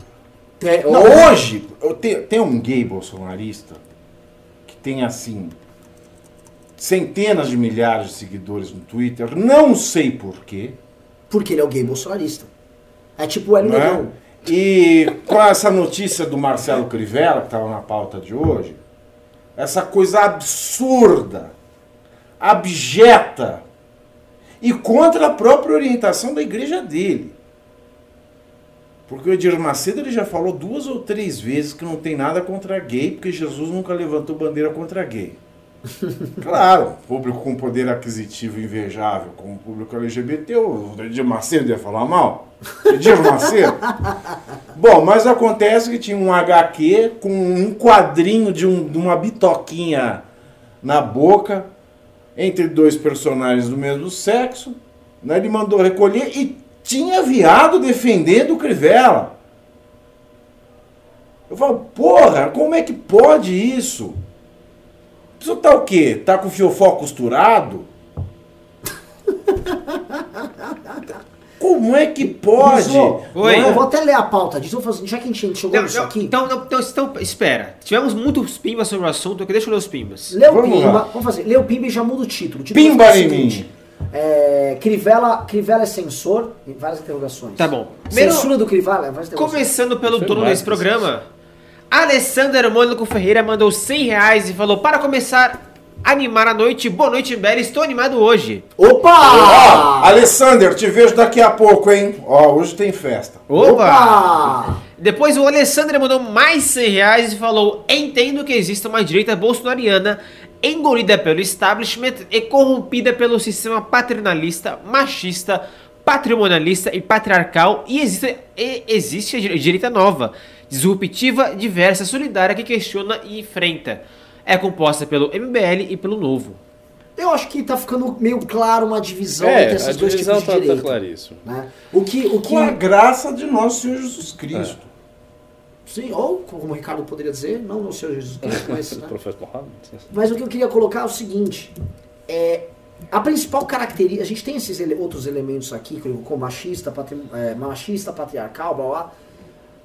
Tem- Não, hoje, eu te- tem um gay bolsonarista que tem assim centenas de milhares de seguidores no Twitter, não sei porquê. Porque ele é o gay bolsonarista. É tipo o? Negão. E com essa notícia do Marcelo Crivella, que estava na pauta de hoje, essa coisa absurda, abjeta e contra a própria orientação da igreja dele. Porque o Edir Macedo ele já falou duas ou três vezes que não tem nada contra gay, porque Jesus nunca levantou bandeira contra gay. Claro, público com poder aquisitivo invejável, como o público LGBT, o Edir Macedo ia falar mal. Edir Macedo? Bom, mas acontece que tinha um HQ com um quadrinho de, um- de uma bitoquinha na boca entre dois personagens do mesmo sexo. Né? Ele mandou recolher e tinha viado defendendo o Crivella. Eu falo, porra, como é que pode isso? Isso tá o quê? Tá com o fiofó costurado? Como é que pode? Oi. Eu vou até ler a pauta disso. Já que a gente chegou Não, nisso não, aqui, então, não, então, então, espera. Tivemos muitos pimbas sobre o assunto, eu deixa eu ler os pimbas. lê o Vamos Pimba. lá. Vamos fazer. Lê o Pimba e já muda o título. O título Pimba é o em seguinte, mim. É, Crivella, Crivella é censor? Várias interrogações. Tá bom. Primeiro- Censura do Crivella? Começando pelo dono mais desse programa, Alessander Mônico Ferreira mandou 100 reais e falou: Para começar animar a noite, boa noite, Bela, estou animado hoje. Opa! Ó, Alessander, te vejo daqui a pouco, hein? Ó, hoje tem festa. Opa! Depois o Alessandro mandou mais 100 reais e falou: Entendo que existe uma direita bolsonariana engolida pelo establishment e corrompida pelo sistema paternalista, machista, patrimonialista e patriarcal, e existe, e existe a dire- direita nova, disruptiva, diversa, solidária, que questiona e enfrenta. É composta pelo MBL e pelo Novo. Eu acho que tá ficando meio claro uma divisão É, entre esses dois divisão tipos de tá, tá claríssimo. né? O que, o que Com a graça de nosso Senhor Jesus Cristo. sim, ou como o Ricardo poderia dizer, não no Senhor Jesus Cristo, mas, né? Mas o que eu queria colocar é o seguinte, é a principal característica, a gente tem esses ele- outros elementos aqui, como machista, patri, é, machista, patriarcal, blá blá,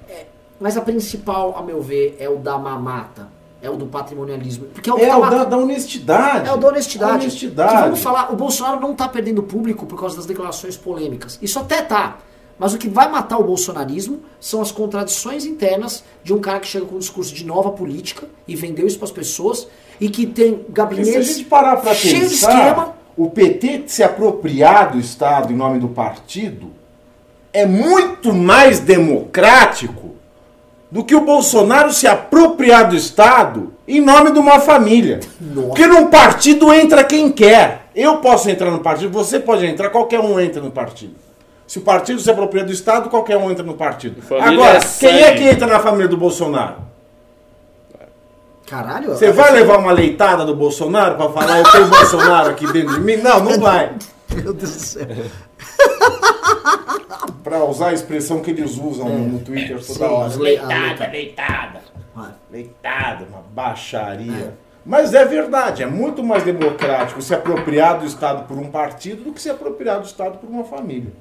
é, mas a principal, a meu ver, é o da mamata, é o do patrimonialismo, porque é o É tá o da, da honestidade. É o da honestidade. Honestidade. Que vamos falar, o Bolsonaro não tá perdendo público por causa das declarações polêmicas. Isso até tá. Mas o que vai matar o bolsonarismo são as contradições internas de um cara que chega com um discurso de nova política e vendeu isso para as pessoas e que tem Porque se a gabinetes gente parar para cheio de pensar, esquema. o PT se apropriar do Estado em nome do partido é muito mais democrático do que o Bolsonaro se apropriar do Estado em nome de uma família. Nossa. Porque num partido entra quem quer. Eu posso entrar no partido, você pode entrar, qualquer um entra no partido. Se o partido se apropria do Estado, qualquer um entra no partido. Família Agora, é quem é que entra na família do Bolsonaro? Caralho. Você vai levar uma leitada do Bolsonaro pra falar eu tenho Bolsonaro aqui dentro de mim? Não, não vai. Meu Deus do céu. Pra usar a expressão que eles usam no- no Twitter toda Sim, hora. Leitada, leitada. leitada. Uma baixaria. Mas é verdade, é muito mais democrático se apropriar do Estado por um partido do que se apropriar do Estado por uma família.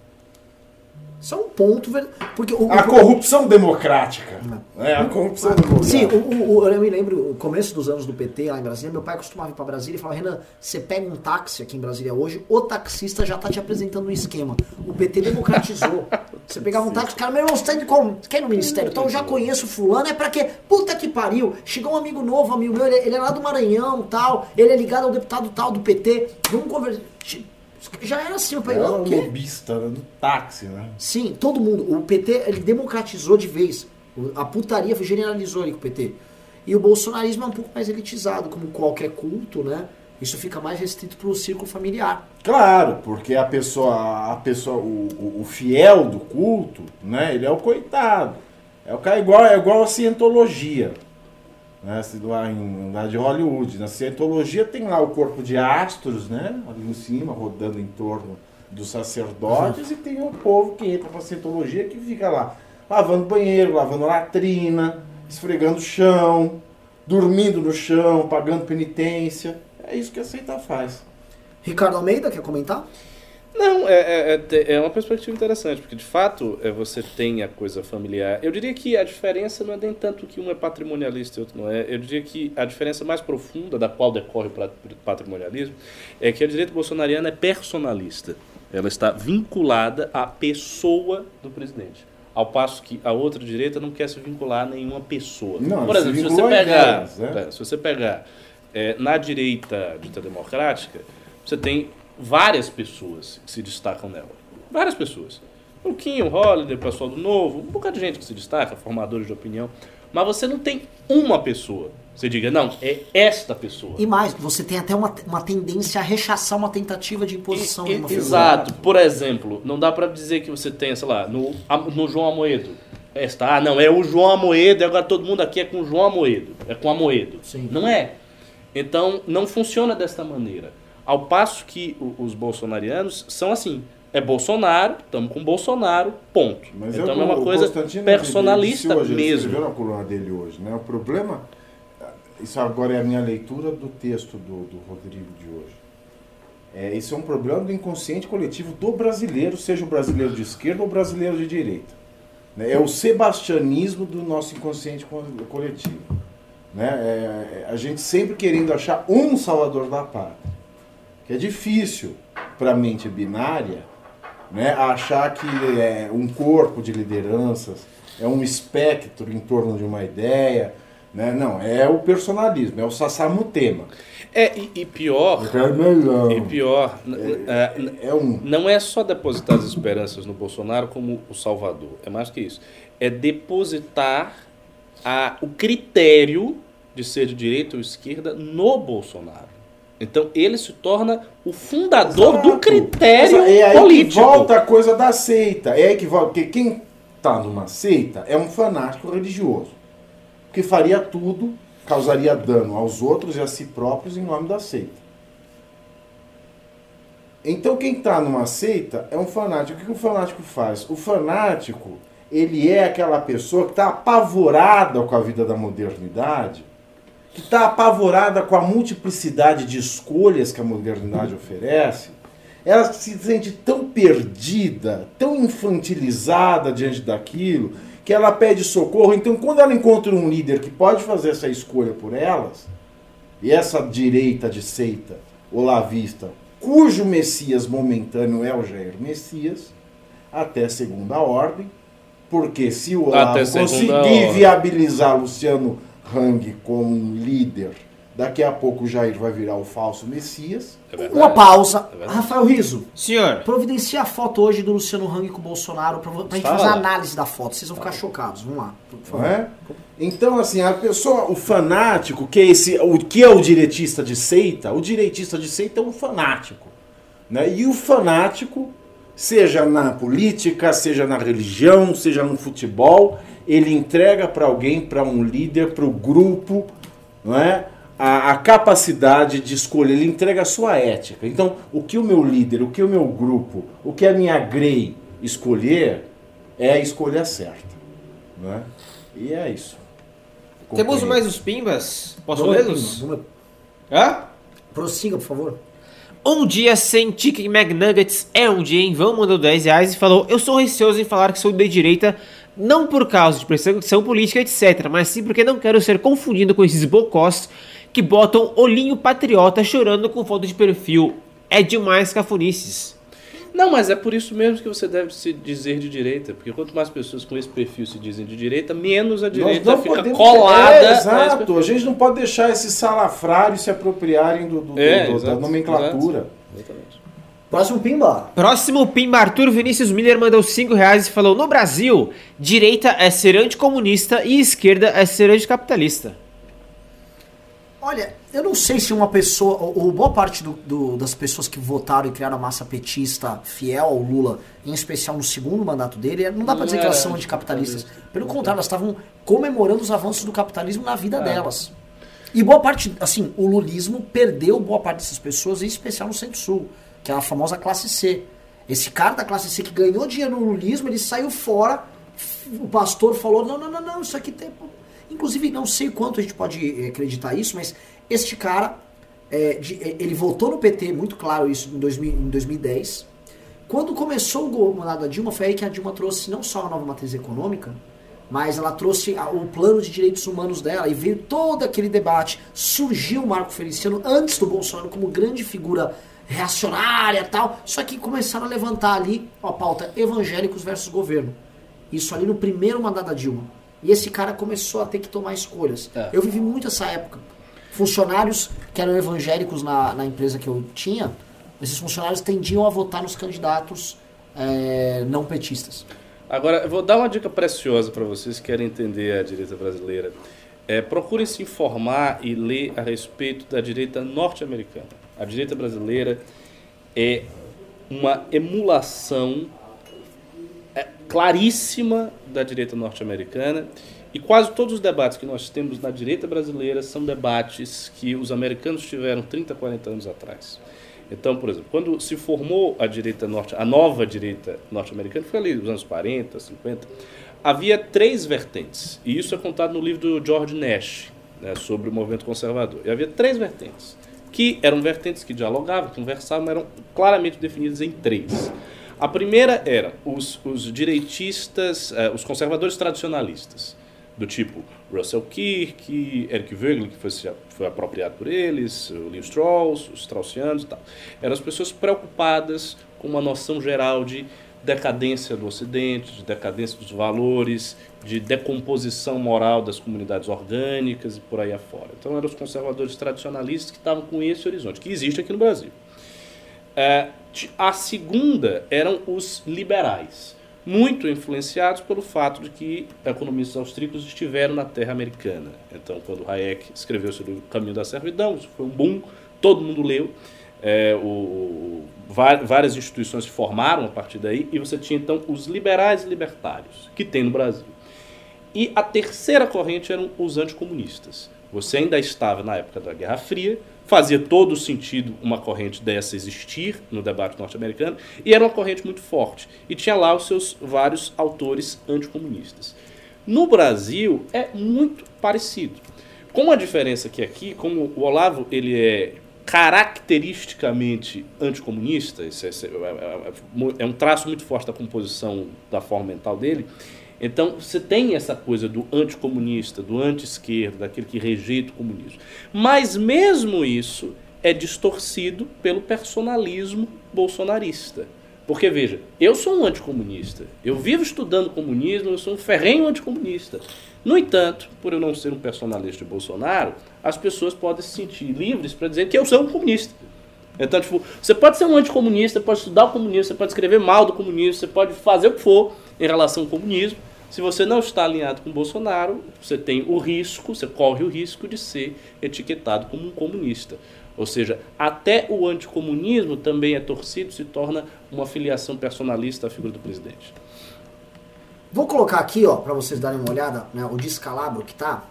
Isso é um ponto, porque o, A o- corrupção democrática. É, a corrupção democrática. Sim, o, o- o- eu me lembro, o começo dos anos do PT lá em Brasília, meu pai costumava ir pra Brasília e falava, Renan, você pega um táxi aqui em Brasília hoje, o taxista já tá te apresentando um esquema. O PT democratizou. Você pegava um táxi, o cara, meu irmão, você tá indo como? Você quer ir no ministério? Então eu já conheço fulano, é pra quê? Puta que pariu. Chegou um amigo novo, amigo meu, ele, ele é lá do Maranhão tal, ele é ligado ao deputado tal do PT, vamos conversar. Já era assim, meu pai, É um o quê? lobista do táxi, né? Sim, todo mundo. O PT ele democratizou de vez. O- A putaria generalizou ali com o PT. E o bolsonarismo é um pouco mais elitizado, como qualquer culto, né? Isso fica mais restrito pro círculo familiar. Claro, porque a pessoa, a pessoa, o, o- o fiel do culto, né? Ele é o coitado. É o cara igual, é igual a cientologia. Né, lá, em, lá de Hollywood. Na cientologia tem lá o corpo de astros, né? Ali em cima, rodando em torno dos sacerdotes, e tem o povo que entra pra cientologia que fica lá lavando banheiro, lavando latrina, esfregando o chão, dormindo no chão, pagando penitência. É isso que a seita faz. Ricardo Almeida, quer comentar? Não, é, é, é é uma perspectiva interessante, porque de fato é, você tem a coisa familiar. Eu diria que a diferença não é nem tanto que um é patrimonialista e outro não é. Eu diria que a diferença mais profunda da qual decorre o pat- patrimonialismo é que a direita bolsonariana é personalista. Ela está vinculada à pessoa do presidente. Ao passo que a outra direita não quer se vincular a nenhuma pessoa. Não, Por se exemplo, se você vincula a pegar, ideias, né? é, se você pegar é, na direita dita democrática, você tem várias pessoas que se destacam nela. Várias pessoas. O Kim, o Holliday, o pessoal do Novo, um bocado de gente que se destaca, formadores de opinião. Mas você não tem uma pessoa. Você diga, não, é esta pessoa. E mais, você tem até uma, uma tendência a rechaçar uma tentativa de imposição E- de uma e- figura. Exato. Por exemplo, não dá pra dizer que você tem, sei lá, no, no João Amoedo. Esta, ah, não, é o João Amoedo e agora todo mundo aqui é com o João Amoedo. É com Amoedo. Sim. Não é. Então, não funciona desta maneira. Ao passo que os bolsonarianos são assim. É Bolsonaro, estamos com Bolsonaro, ponto. Mas então o- é uma coisa personalista hoje, mesmo. escreveu na coluna dele hoje, né? O problema, isso agora é a minha leitura do texto do, do Rodrigo de hoje. É, isso é um problema do inconsciente coletivo do brasileiro, seja o brasileiro de esquerda ou o brasileiro de direita. né? É o sebastianismo do nosso inconsciente co- coletivo. Né? É, a gente sempre querendo achar um salvador da pátria. Que é difícil para a mente binária né, achar que é um corpo de lideranças, é um espectro em torno de uma ideia. Né? Não, é o personalismo, é o Sassamutema. É, e, e pior, Vermelhão. e pior, n- é, n- É um. não é só depositar as esperanças no Bolsonaro como o salvador. É mais que isso. É depositar a, o critério de ser de direita ou esquerda no Bolsonaro. Então ele se torna o fundador do Exato. critério Exa- é aí político. que volta a coisa da seita. É aí que volta. Porque quem está numa seita é um fanático religioso. Que faria tudo causaria dano aos outros e a si próprios em nome da seita. Então quem está numa seita é um fanático. O que o fanático faz? O fanático, ele é aquela pessoa que está apavorada com a vida da modernidade, que está apavorada com a multiplicidade de escolhas que a modernidade oferece. Ela se sente tão perdida, tão infantilizada diante daquilo, que ela pede socorro. Então, quando ela encontra um líder que pode fazer essa escolha por elas, e essa direita de seita olavista cujo Messias momentâneo é o Jair Messias, até segunda ordem, porque se o Olavo conseguir viabilizar Luciano Hang como um líder, daqui a pouco o Jair vai virar o falso Messias. É Uma pausa. É Rafael Riso. Senhor. Providencia a foto hoje do Luciano Hang com o Bolsonaro pra, pra gente fazer a análise da foto. Vocês vão ficar chocados. Vamos lá. Não é? Então, assim, a pessoa, o fanático, que é esse, o que é o direitista de seita, o direitista de seita é um fanático. Né? E o fanático, seja na política, seja na religião, seja no futebol, ele entrega para alguém, para um líder, para o grupo, não é? A, a, capacidade de escolher, ele entrega a sua ética. Então, o que o meu líder, o que o meu grupo, o que a minha grey escolher, é a escolha certa. Não é? E é isso. Temos mais os pimbas? Posso lê-los? Hã? Prossiga, por favor. Um dia sem Chicken McNuggets é um dia, hein? Vão mandou 10 reais e falou: Eu sou receoso em falar que sou de direita, não por causa de perseguição política, etc., mas sim porque não quero ser confundido com esses bocós que botam olhinho patriota chorando com foto de perfil. É demais cafunices. Não, mas é por isso mesmo que você deve se dizer de direita, porque quanto mais pessoas com esse perfil se dizem de direita, menos a direita fica podemos... colada. É, exato, a gente não pode deixar esses salafrários se apropriarem do, do, é, do exato, da nomenclatura. Exatamente. Próximo Pimba. Próximo Pimba, Arthur Vinícius Miller mandou 5 reais e falou: No Brasil, direita é ser anticomunista e esquerda é ser anticapitalista. Olha, eu não sei se uma pessoa, ou, boa parte do, do, das pessoas que votaram e criaram a massa petista fiel ao Lula, em especial no segundo mandato dele, não dá pra dizer que elas são é, anticapitalistas. Pelo contrário, elas estavam comemorando os avanços do capitalismo na vida é. delas. E boa parte, assim, o lulismo perdeu boa parte dessas pessoas, em especial no Centro-Sul, que é a famosa classe C. Esse cara da classe C que ganhou dinheiro no lulismo, ele saiu fora, o pastor falou, não, não, não, não, isso aqui tem... Inclusive, não sei quanto a gente pode acreditar isso, mas este cara, é, de, é, ele votou no PT, muito claro isso, em, 2000, em 2010. Quando começou o mandato da Dilma, foi aí que a Dilma trouxe não só a nova matriz econômica, mas ela trouxe o plano de direitos humanos dela e veio todo aquele debate. Surgiu o Marco Feliciano antes do Bolsonaro como grande figura reacionária tal. Só que começaram a levantar ali a pauta evangélicos versus governo. Isso ali no primeiro mandato da Dilma. E esse cara começou a ter que tomar escolhas. É. Eu vivi muito essa época funcionários que eram evangélicos na, na empresa que eu tinha, esses funcionários tendiam a votar nos candidatos é, não petistas. Agora, eu vou dar uma dica preciosa para vocês que querem entender a direita brasileira. É, procurem se informar e ler a respeito da direita norte-americana. A direita brasileira é uma emulação é, claríssima da direita norte-americana e quase todos os debates que nós temos na direita brasileira são debates que os americanos tiveram 30, 40 anos atrás. Então, por exemplo, quando se formou a direita norte, a nova direita norte-americana, foi ali nos anos 40, 50, havia três vertentes. E isso é contado no livro do George Nash, né, sobre o movimento conservador. E havia três vertentes, que eram vertentes que dialogavam, conversavam, eram claramente definidas em três. A primeira era os, os direitistas, eh, os conservadores tradicionalistas do tipo Russell Kirk, Eric Wegener, que foi, foi apropriado por eles, o Leo Strauss, os Straussianos e tal. Eram as pessoas preocupadas com uma noção geral de decadência do Ocidente, de decadência dos valores, de decomposição moral das comunidades orgânicas e por aí afora. Então eram os conservadores tradicionalistas que estavam com esse horizonte, que existe aqui no Brasil. É, a segunda eram os liberais muito influenciados pelo fato de que economistas austríacos estiveram na terra americana. Então, quando Hayek escreveu sobre o caminho da servidão, isso foi um boom, todo mundo leu. É, o, o, várias instituições se formaram a partir daí, e você tinha então os liberais e libertários, que tem no Brasil. E a terceira corrente eram os anticomunistas. Você ainda estava na época da Guerra Fria, fazia todo sentido uma corrente dessa existir no debate norte-americano, e era uma corrente muito forte. E tinha lá os seus vários autores anticomunistas. No Brasil é muito parecido. Com a diferença que aqui, como o Olavo ele é caracteristicamente anticomunista, isso é, é, é, um traço muito forte da composição da forma mental dele, então você tem essa coisa do anticomunista, do anti-esquerda, daquele que rejeita o comunismo. Mas mesmo isso é distorcido pelo personalismo bolsonarista. Porque veja, eu sou um anticomunista, eu vivo estudando comunismo, eu sou um ferrenho anticomunista. No entanto, por eu não ser um personalista de Bolsonaro, as pessoas podem se sentir livres para dizer que eu sou um comunista. Então, tipo, você pode ser um anticomunista, pode estudar o comunismo, você pode escrever mal do comunismo, você pode fazer o que for em relação ao comunismo, se você não está alinhado com Bolsonaro, você tem o risco, você corre o risco de ser etiquetado como um comunista. Ou seja, até o anticomunismo também é torcido, se torna uma filiação personalista à figura do presidente. Vou colocar aqui, ó, para vocês darem uma olhada, né, o descalabro que tá.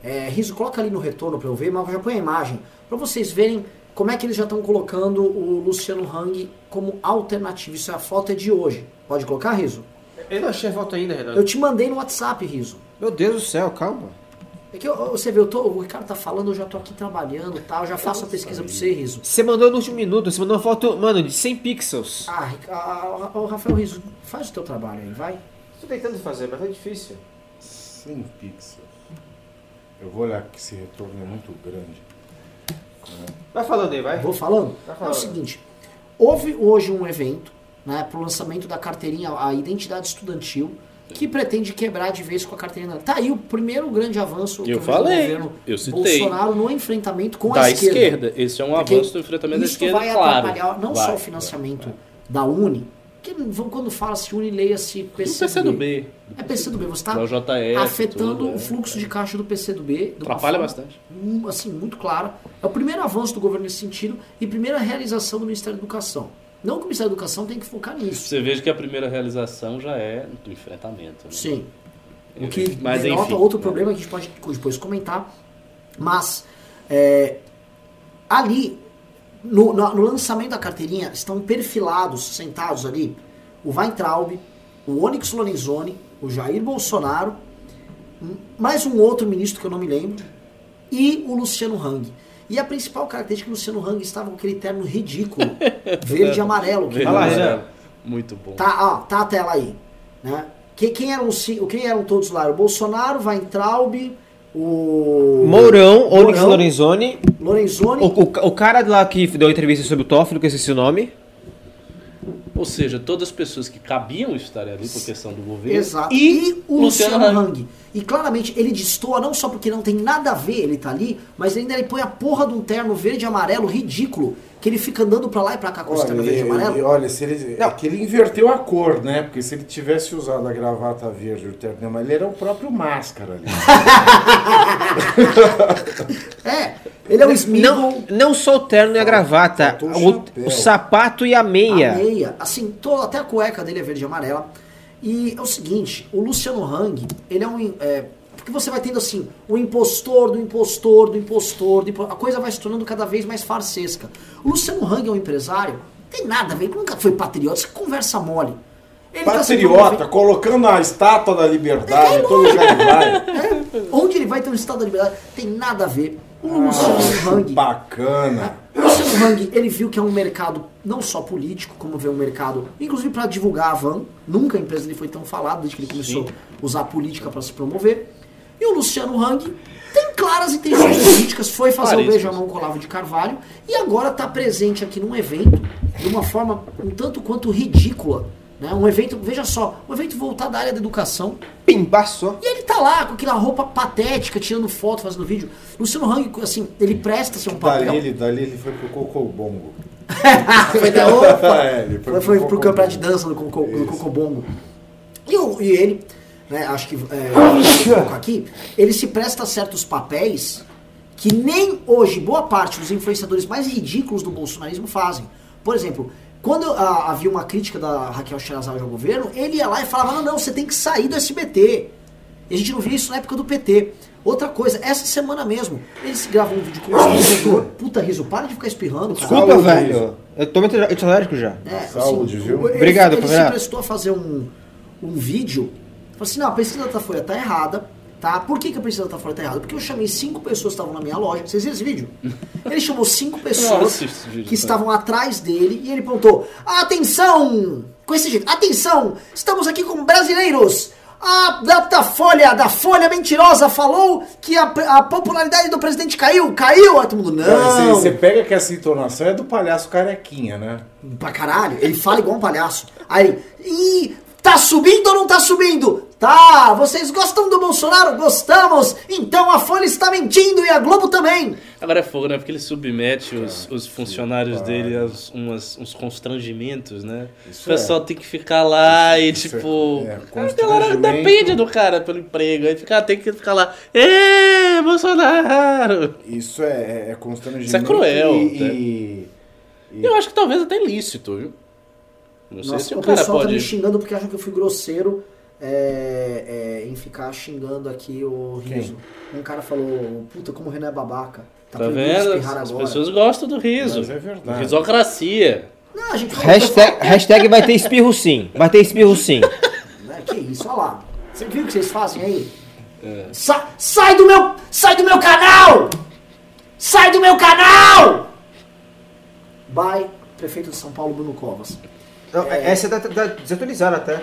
É, Riso, coloca ali no retorno para eu ver, mas já põe a imagem para vocês verem como é que eles já estão colocando o Luciano Hang como alternativo. Isso é a foto é de hoje. Pode colocar, Riso? Eu não achei a foto ainda, Renato. Eu te mandei no WhatsApp, Riso. Meu Deus do céu, calma. É que eu, você vê, eu tô, o Ricardo tá falando, eu já tô aqui trabalhando e tá, tal, já faço a pesquisa pra você, Riso. Você mandou no último minuto, você mandou uma foto, mano, de 100 pixels. Ah, ah, ah, Rafael Riso, faz o teu trabalho aí, vai. Tô tentando fazer, mas tá difícil. 100 pixels. Eu vou olhar que esse retorno é muito grande. Vai falando aí, vai. Vou falando? Vai É falando. o seguinte, houve hoje um evento, né, pro lançamento da carteirinha, a identidade estudantil, que pretende quebrar de vez com a carteirinha. Tá aí o primeiro grande avanço Eu do falei, governo eu citei. Bolsonaro no enfrentamento com da a esquerda. esquerda. Esse é um Porque avanço do enfrentamento da isso esquerda, vai claro. atrapalhar não Vai, só o vai, financiamento vai. da Uni, que quando fala-se Uni, leia-se Do PCdoB. PCdoB. É PCdoB, você está JF, afetando tudo, é. o fluxo de caixa do PCdoB. uma Atrapalha forma, bastante. Assim, muito clara. É o primeiro avanço do governo nesse sentido e primeira realização do Ministério da Educação. Não que o Ministério da Educação tem que focar nisso. Você veja que a primeira realização já é do enfrentamento. né? Sim. O que Mas, denota enfim, outro né? problema que a gente pode depois comentar. Mas, é, ali, no, no- no lançamento da carteirinha, estão perfilados, sentados ali, o Weintraub, o Onyx Lorenzoni, o Jair Bolsonaro, mais um outro ministro que eu não me lembro, e o Luciano Hang. E a principal característica é que o Luciano Hang estava com aquele terno ridículo, verde e amarelo. que Vai lá, e Renan. Muito bom. Tá, ó, tá a tela aí. Né? Quem, quem, eram, quem eram todos lá? O Bolsonaro, Weintraub, o. Mourão, Onyx Mourão, Lorenzoni. Lorenzoni. O, o, o cara lá que deu entrevista sobre o Toffoli, que eu esqueci o nome. Ou seja, todas as pessoas que cabiam estar ali por questão do governo. Exato. E, E, o Luciano, Hang. Hang. E claramente ele destoa não só porque não tem nada a ver ele tá ali, mas ainda ele põe a porra de um terno verde e amarelo ridículo, que ele fica andando pra lá e pra cá com esse Olha, terno verde e ele- amarelo. olha, se ele, é que ele inverteu a cor, né? Porque se ele tivesse usado a gravata verde e o terno amarelo, ele era o próprio máscara ali. É, ele é o Smeagol. Não, não só o terno e a gravata, o o, o sapato e a meia. A meia, assim, to- até a cueca dele é verde e amarela. E é o seguinte, o Luciano Hang, ele é um. É, porque você vai tendo assim, o impostor do impostor do impostor, do a coisa vai se tornando cada vez mais farsesca. O Luciano Hang é um empresário, não tem nada a ver, nunca foi patriota, isso é conversa mole. Ele tá Patriota, promovendo- colocando a estátua da liberdade É, em todo lugar que vai. É, onde ele vai ter um estado da liberdade, tem nada a ver. O Luciano Hang. Bacana. O Luciano Hang, ele viu que é um mercado não só político, como vê um mercado, inclusive para divulgar a Van. Nunca a empresa dele foi tão falada desde que ele começou a usar a política para se promover. E o Luciano Hang tem claras intenções políticas, foi fazer o Claríssimas. beijo à mão com o Olavo de Carvalho e agora está presente aqui num evento de uma forma um tanto quanto ridícula. Né? Um evento, veja só, um evento voltado à área da educação, Pimbaço. e ele tá lá com aquela roupa patética, tirando foto, fazendo vídeo. Luciano Hang, assim, ele presta ser um Dali papel. ele, dali ele foi pro Cocobongo. foi da outra. É, ele foi, foi pro Cocobongo. campeonato de dança do, Coco, do Isso. Cocobongo. E, e ele, né, acho que é, aqui, ele se presta a certos papéis que nem hoje boa parte dos influenciadores mais ridículos do bolsonarismo fazem. Por exemplo, quando ah, havia uma crítica da Raquel Sherazade ao governo, ele ia lá e falava, não, não, você tem que sair do SBT. E a gente não via isso na época do PT. Outra coisa, essa semana mesmo, eles gravam um vídeo com o senador. Puta riso, para de ficar espirrando, cara. Desculpa, Saúde, velho. Eu tô muito alérgico já. É, Saúde, viu? Ele, Obrigado, ele se Pavinato. prestou a fazer um, um vídeo. Falou assim: não, a pesquisa da Folha tá errada. Tá? Por que, que a pesquisa da Folha tá errada? Porque eu chamei cinco pessoas que estavam na minha loja. Vocês viram esse vídeo? Ele chamou cinco pessoas vídeo, que tá. estavam atrás dele e ele perguntou: atenção! Com esse jeito, atenção! Estamos aqui com brasileiros! A Datafolha, da Folha Mentirosa, falou que a, a popularidade do presidente caiu, caiu! Aí todo mundo, não! Você pega que essa entonação é do palhaço carequinha, né? Pra caralho, ele fala igual um palhaço. Aí, ih, tá subindo ou não tá subindo? Tá, vocês gostam do Bolsonaro? Gostamos! Então a Folha está mentindo e a Globo também! Agora é fogo, né? Porque ele submete os, os funcionários dele a umas, uns constrangimentos, né? Isso o pessoal é. tem que ficar lá e, Isso é- tipo. é, a galera depende do cara pelo emprego. Aí fica, tem que ficar lá. Ê, Bolsonaro! Isso é, é constrangimento. Isso é cruel, E, né? e- E eu acho que talvez até ilícito, viu? Não sei Nossa, se o o cara pessoal tá pode. me xingando porque acham que eu fui grosseiro é, é, em ficar xingando aqui o Quem? riso. Um cara falou, puta, como o Renan é babaca. Tá, Tá vendo? As agora. pessoas gostam do riso. Mas é verdade. Risocracia. Não, a gente Hashtag, hashtag vai ter espirro sim. Vai ter espirro sim. Né? Que isso, olha lá. Você viu o que vocês fazem aí? Sa- sai do meu. Sai do meu canal! Sai do meu canal! By prefeito de São Paulo, Bruno Covas. Não, essa tá, tá desatualizada até.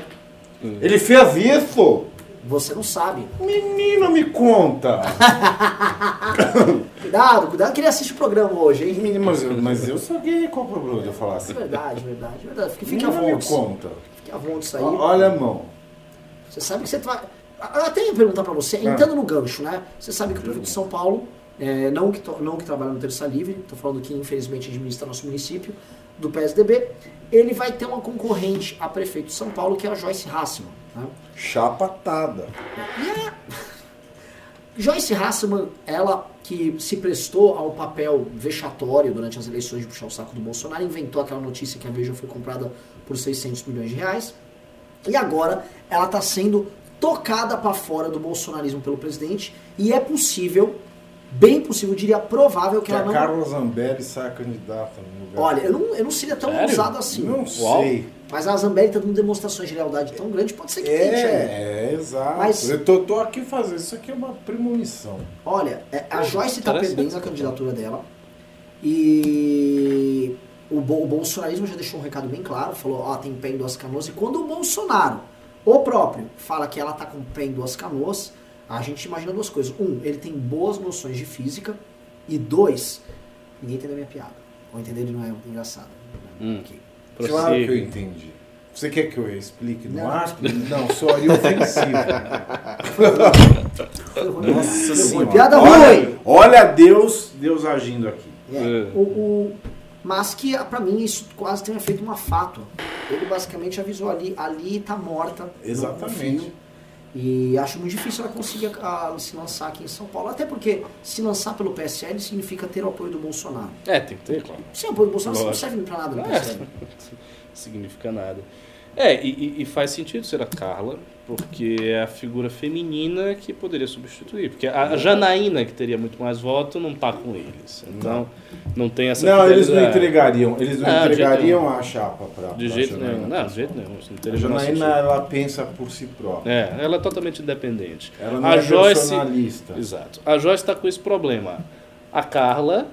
Ele fez isso? Você não sabe. Menino, me conta. Cuidado, cuidado que ele assiste o programa hoje, hein? Menino, mas, eu- mas eu sabia qual o problema de eu falar assim. Verdade, verdade, verdade. Fique, fique à Menino, me vontade. conta. Fique à vontade isso aí. Olha a mão. Você sabe que você vai. Eu até ia perguntar pra você, Ah. entrando no gancho, né? Você sabe que o prefeito de São Paulo, é, não, que to- não que trabalha no Terça Livre, tô falando que infelizmente administra nosso município, do PSDB, ele vai ter uma concorrente a prefeito de São Paulo, que é a Joyce Hasselman. Né? Chapatada. E a Joyce Hasselman, ela que se prestou ao papel vexatório durante as eleições de puxar o saco do Bolsonaro, inventou aquela notícia que a Veja foi comprada por 600 milhões de reais. E agora ela está sendo tocada para fora do bolsonarismo pelo presidente e é possível, bem possível, eu diria provável que Que ela a não... Carla Zambelli saia candidata no lugar. Olha, eu não, eu não seria tão Sério? ousado assim. Não Uau. sei. Mas a Zambelli está dando demonstrações de lealdade tão grande, pode ser que tente, é. É, é, exato. Mas- Eu tô, tô aqui fazendo. Isso aqui é uma premonição. Olha, é, a Joyce está perdendo a candidatura dela. E o, o bolsonarismo já deixou um recado bem claro, falou, ó, tem pé em duas canoas. E quando o Bolsonaro, o próprio, fala que ela tá com pé em duas canoas, a gente imagina duas coisas. Um, ele tem boas noções de física. E dois, ninguém entendeu a minha piada. Ou entender ele não é engraçado. Hum. Ok. Claro que eu entendi. Você quer que eu explique no Não, ar? Não, soaria ofensivo. Nossa senhora. Piada olha, ruim. olha Deus, Deus agindo aqui. É, É. o, o- mas que pra mim isso quase tem um efeito uma fato. Ele basicamente avisou ali, ali tá morta. Exatamente. E acho muito difícil ela conseguir ah, se lançar aqui em São Paulo. Até porque se lançar pelo PSL significa ter o apoio do Bolsonaro. É, tem que ter, claro. Sem apoio do Bolsonaro você não Lógico. serve pra nada no É. PSL. significa nada. É, e, e- faz sentido ser a Carla, porque é a figura feminina que poderia substituir. Porque a, a Janaína, que teria muito mais voto, não tá com eles. Então, não tem essa Não, eles não entregariam. Eles não Ah, de jeito entregariam a chapa pra. De pra jeito nenhum. Não, de jeito nenhum. Não A Janaína, ela pensa por si própria. É, ela é totalmente independente. Ela não a é Joyce, personalista. Exato. A Joyce está com esse problema. A Carla,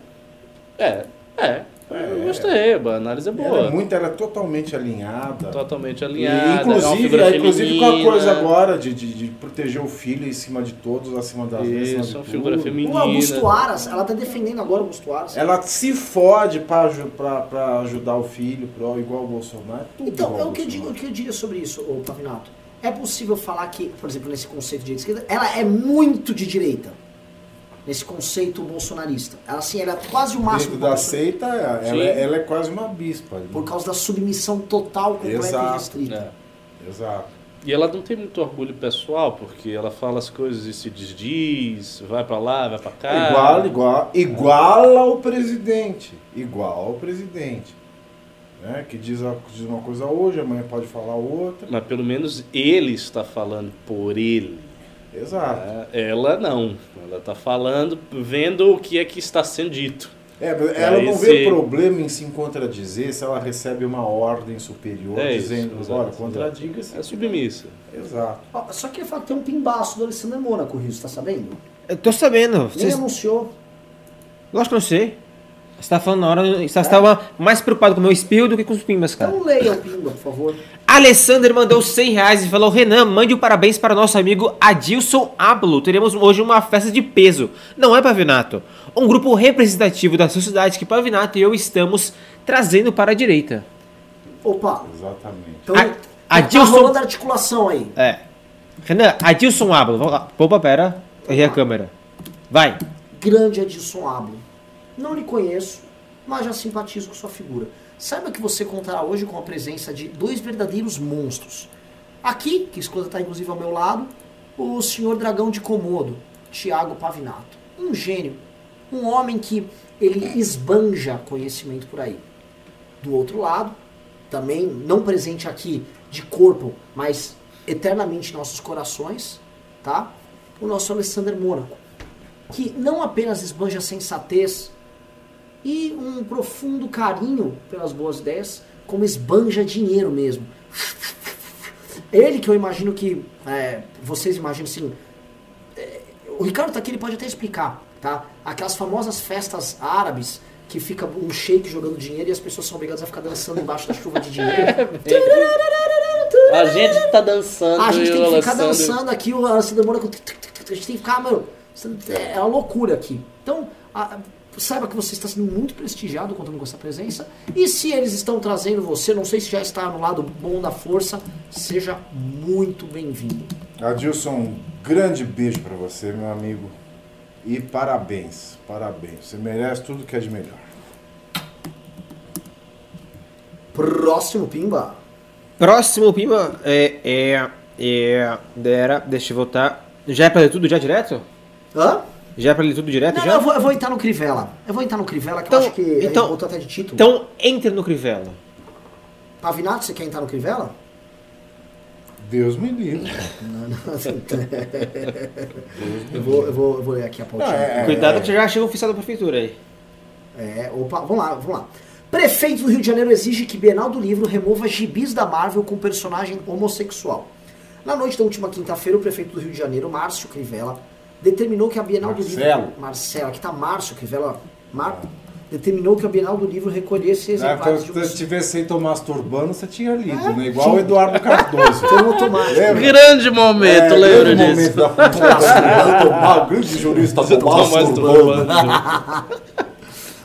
é, é. Eu gostei, a análise é boa. Ela é muito, ela é totalmente alinhada. Totalmente E, alinhada. é uma inclusive, é, inclusive com a coisa agora de, de, de proteger o filho em cima de todos, acima das acima Isso, de uma tudo. figura feminina. O Augusto Aras, ela tá defendendo agora o Augusto Aras. Ela se fode pra, aju- pra, pra ajudar o filho, pro, igual o Bolsonaro. Tudo Então, igual é o que, eu digo, o que eu diria sobre isso, Pavinato. É possível falar que, por exemplo, nesse conceito de esquerda, ela é muito de direita. Nesse conceito bolsonarista. Ela, assim, ela é quase o máximo. Dentro da seita, ela, é- ela é quase uma bispa. ali. Por causa da submissão total, completa Exato. e restrita. É. Exato. E ela não tem muito orgulho pessoal, porque ela fala as coisas e se desdiz, vai pra lá, vai pra cá. Igual, igual, igual ao presidente. Igual ao presidente. Né? Que diz, a- diz uma coisa hoje, amanhã pode falar outra. Mas pelo menos ele está falando por ele. Exato. É, Ela não. Ela tá falando, vendo o que é que está sendo dito. É, mas ela não se- vê problema em se contradizer se ela recebe uma ordem superior É isso, dizendo, exato, olha, contradiga-se. É submissa. Exato. Só queria falar que tem um pimbaço do Alessandro Mônaco, Rio, você tá sabendo? Eu tô sabendo. Nem anunciou. Lógico que eu não sei. Você tá falando na hora. Você estava mais preocupado com o meu espirro do que com os pimbas, cara. Então leia o pimba, por favor. Alessander mandou 100 reais e falou: Renan, mande um parabéns para nosso amigo Adilson Ablo. Teremos hoje uma festa de peso. Não é, Pavinato? Um grupo representativo da sociedade que Pavinato e eu estamos trazendo para a direita. Opa, Exatamente. então A- tá Adilson- rolando a articulação aí. É. Renan, Adilson Ablo. Vamos lá. Opa, pera. Errei a câmera. Vai. Grande Edson Ablo. Não lhe conheço, mas já simpatizo com sua figura. Saiba que você contará hoje com a presença de dois verdadeiros monstros. Aqui, que está inclusive ao meu lado, o senhor dragão de Komodo, Tiago Pavinato. Um gênio. Um homem que ele esbanja conhecimento por aí. Do outro lado, também não presente aqui de corpo, mas eternamente em nossos corações, tá? O nosso Alexander Mônaco, que não apenas esbanja sensatez e um profundo carinho pelas boas ideias, como esbanja dinheiro mesmo. Ele que eu imagino que é, vocês imaginam assim. é, o Ricardo tá aqui, ele pode até explicar, tá? Aquelas famosas festas árabes que fica um shake jogando dinheiro e as pessoas são obrigadas a ficar dançando embaixo da chuva de dinheiro. A gente tá dançando a gente tem que ficar Alessandro- dançando aqui, o Alessandro demora com. A gente tem que ficar, mano. É uma loucura aqui. Então, a- saiba que você está sendo muito prestigiado contando com essa presença. E se eles estão trazendo você, não sei se já está no lado bom da força, seja muito bem-vindo. Adilson, um grande beijo pra você, meu amigo. E parabéns, parabéns. Você merece tudo que é de melhor. Próximo Pimba. Próximo Pimba é. É. É. Dera. Deixa eu voltar. Já é pra ler tudo já direto? Hã? Já é pra ler tudo direto Não, já? não, eu vou, eu vou entrar no Crivella. Eu vou entrar no Crivella, que Então- eu acho que então- voltou até de título. Então entre no Crivella. Pavinato, você quer entrar no Crivella? Deus me livre. Não, não. eu, vou, eu, vou, eu vou ler aqui a pautinha. Não, é- Cuidado que já chega o oficial da prefeitura aí. É, opa, vamos lá, vamos lá. Prefeito do Rio de Janeiro exige que Bienal do Livro remova gibis da Marvel com personagem homossexual. Na noite da última quinta-feira, o prefeito do Rio de Janeiro, Márcio Crivella, determinou que a Bienal do Marcelo. Livro... Marcelo, aqui tá Márcio Crivella. Mar... Determinou que a Bienal do Livro recolhesse exemplares de Se você tivesse feito o masturbando, você tinha lido, É, né? Igual o. Eduardo Cardoso. Foi um automático. Lembra? Grande momento, É, lembra grande disso? momento da Masturbando. Ah, o grande jurista do Thomas masturbando.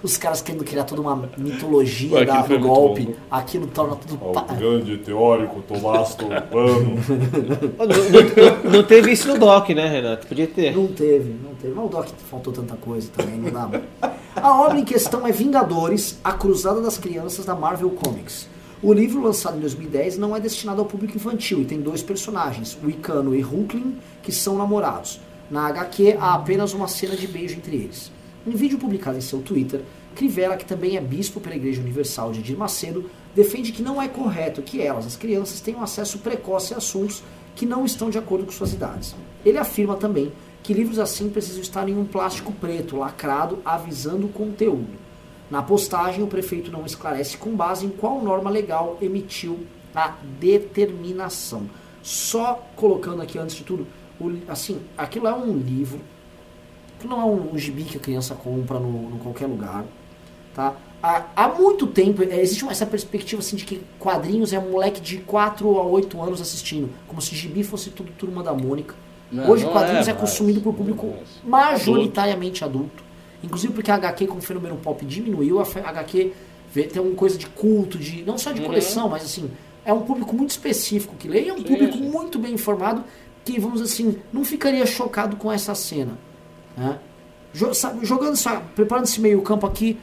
Os caras querendo criar toda uma mitologia da, do golpe. bom. Aquilo torna tudo... Ó, pa- O grande teórico Tomás Turbano. Não, não- não- teve isso no doc, né, Renato? Podia ter. Não teve, não teve. Mas o Doc faltou tanta coisa também, não dá. A obra em questão é Vingadores, a Cruzada das Crianças da Marvel Comics. O livro, lançado em 2010, não é destinado ao público infantil e tem dois personagens, o Icano e Hulkling, que são namorados. Na HQ, há apenas uma cena de beijo entre eles. Em vídeo publicado em seu Twitter, Crivella, que também é bispo pela Igreja Universal de Edir Macedo, defende que não é correto que elas, as crianças, tenham acesso precoce a assuntos que não estão de acordo com suas idades. Ele afirma também que livros assim precisam estar em um plástico preto, lacrado, avisando o conteúdo. Na postagem, o prefeito não esclarece com base em qual norma legal emitiu a determinação. Só colocando aqui antes de tudo, o assim, aquilo é um livro, não é um, um gibi que a criança compra no, no qualquer lugar, tá? Há, há muito tempo é, existe uma- essa perspectiva assim de que quadrinhos é um moleque de 4 a 8 anos assistindo, como se gibi fosse tudo turma da Mônica. Não, Hoje não quadrinhos é, é mais. consumido por público é majoritariamente adulto. Inclusive porque a HQ com o fenômeno pop diminuiu, a HQ tem uma coisa de culto, de não só de Uhum. coleção, mas assim, é um público muito específico que lê e é um Sim, público muito bem informado que, vamos assim, não ficaria chocado com essa cena. Né? Jo- sabe, jogando, só, preparando esse meio campo aqui,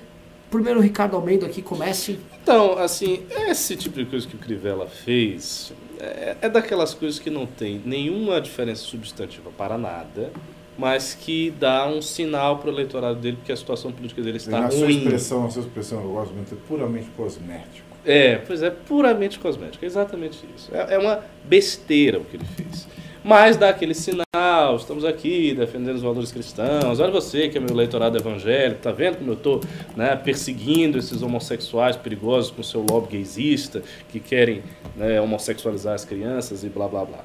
primeiro o Ricardo Almeida aqui, comece. Então, assim, esse tipo de coisa que o Crivella fez é, é daquelas coisas que não tem nenhuma diferença substantiva para nada, mas que dá um sinal para o eleitorado dele porque a situação política dele está na sua expressão, a sua expressão, eu gosto muito, é puramente cosmético. É, pois é, puramente cosmético, é exatamente isso. É, é uma besteira o que ele fez. Mas dá aquele sinal, tal, estamos aqui defendendo os valores cristãos. Olha você que é meu eleitorado evangélico, tá vendo como eu estou né, perseguindo esses homossexuais perigosos com seu lobby gaysista que querem né, homossexualizar as crianças e blá blá blá.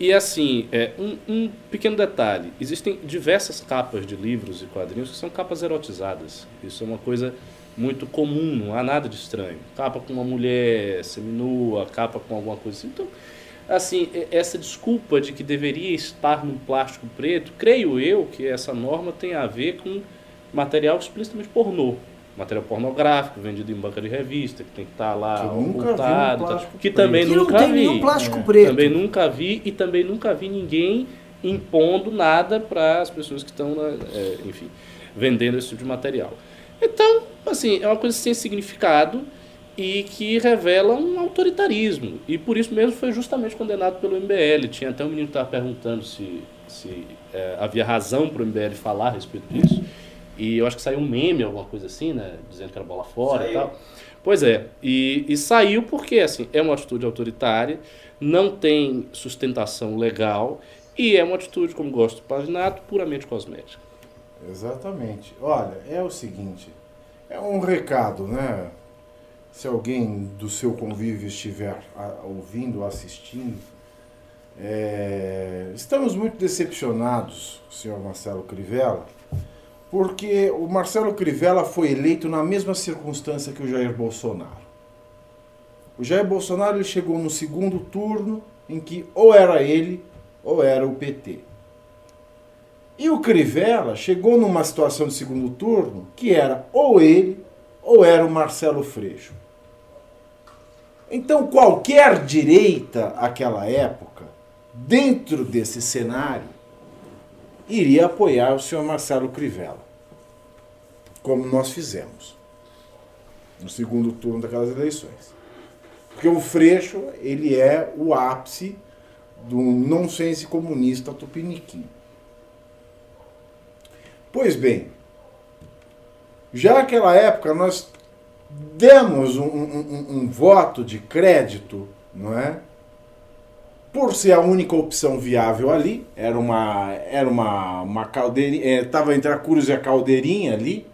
E assim, é, um, um, pequeno detalhe: existem diversas capas de livros e quadrinhos que são capas erotizadas. Isso é uma coisa muito comum, não há nada de estranho. Capa com uma mulher seminua, capa com alguma coisa assim. Então, assim, essa desculpa de que deveria estar num plástico preto, creio eu que essa norma tem a ver com material explicitamente pornô. Material pornográfico vendido em banca de revista, que tem que estar lá Que vi um ocultado, plástico que preto. também Que não nunca tem vi. nenhum plástico É. preto. Também nunca vi e também nunca vi ninguém impondo nada para as pessoas que estão, na- é, enfim, vendendo esse tipo de material. Então, assim, é uma coisa sem significado e que revela um autoritarismo. E por isso mesmo foi justamente condenado pelo MBL. Tinha até um menino que estava perguntando se, se é, havia razão para o MBL falar a respeito disso. E eu acho que saiu um meme, alguma coisa assim, né? Dizendo que era bola fora e Saiu. tal. Pois é, e, e saiu porque assim, é uma atitude autoritária, não tem sustentação legal e é uma atitude, como gosto do Pavinato, puramente cosmética. Exatamente. Olha, é o seguinte, é um recado, né? Se alguém do seu convívio estiver ouvindo, assistindo, é, estamos muito decepcionados, senhor Marcelo Crivella, porque o Marcelo Crivella foi eleito na mesma circunstância que o Jair Bolsonaro. O Jair Bolsonaro ele chegou no segundo turno em que ou era ele ou era o PT. E o Crivella chegou numa situação de segundo turno que era ou ele ou era o Marcelo Freixo. Então qualquer direita àquela época, dentro desse cenário, iria apoiar o senhor Marcelo Crivella, como nós fizemos no segundo turno daquelas eleições. Porque o Freixo, ele é o ápice do nonsense comunista tupiniquim. Pois bem, já naquela época nós demos um, um- um- um voto de crédito, não é? Por ser a única opção viável ali, era uma era uma, uma caldeirinha, estava entre a cruz e a caldeirinha ali,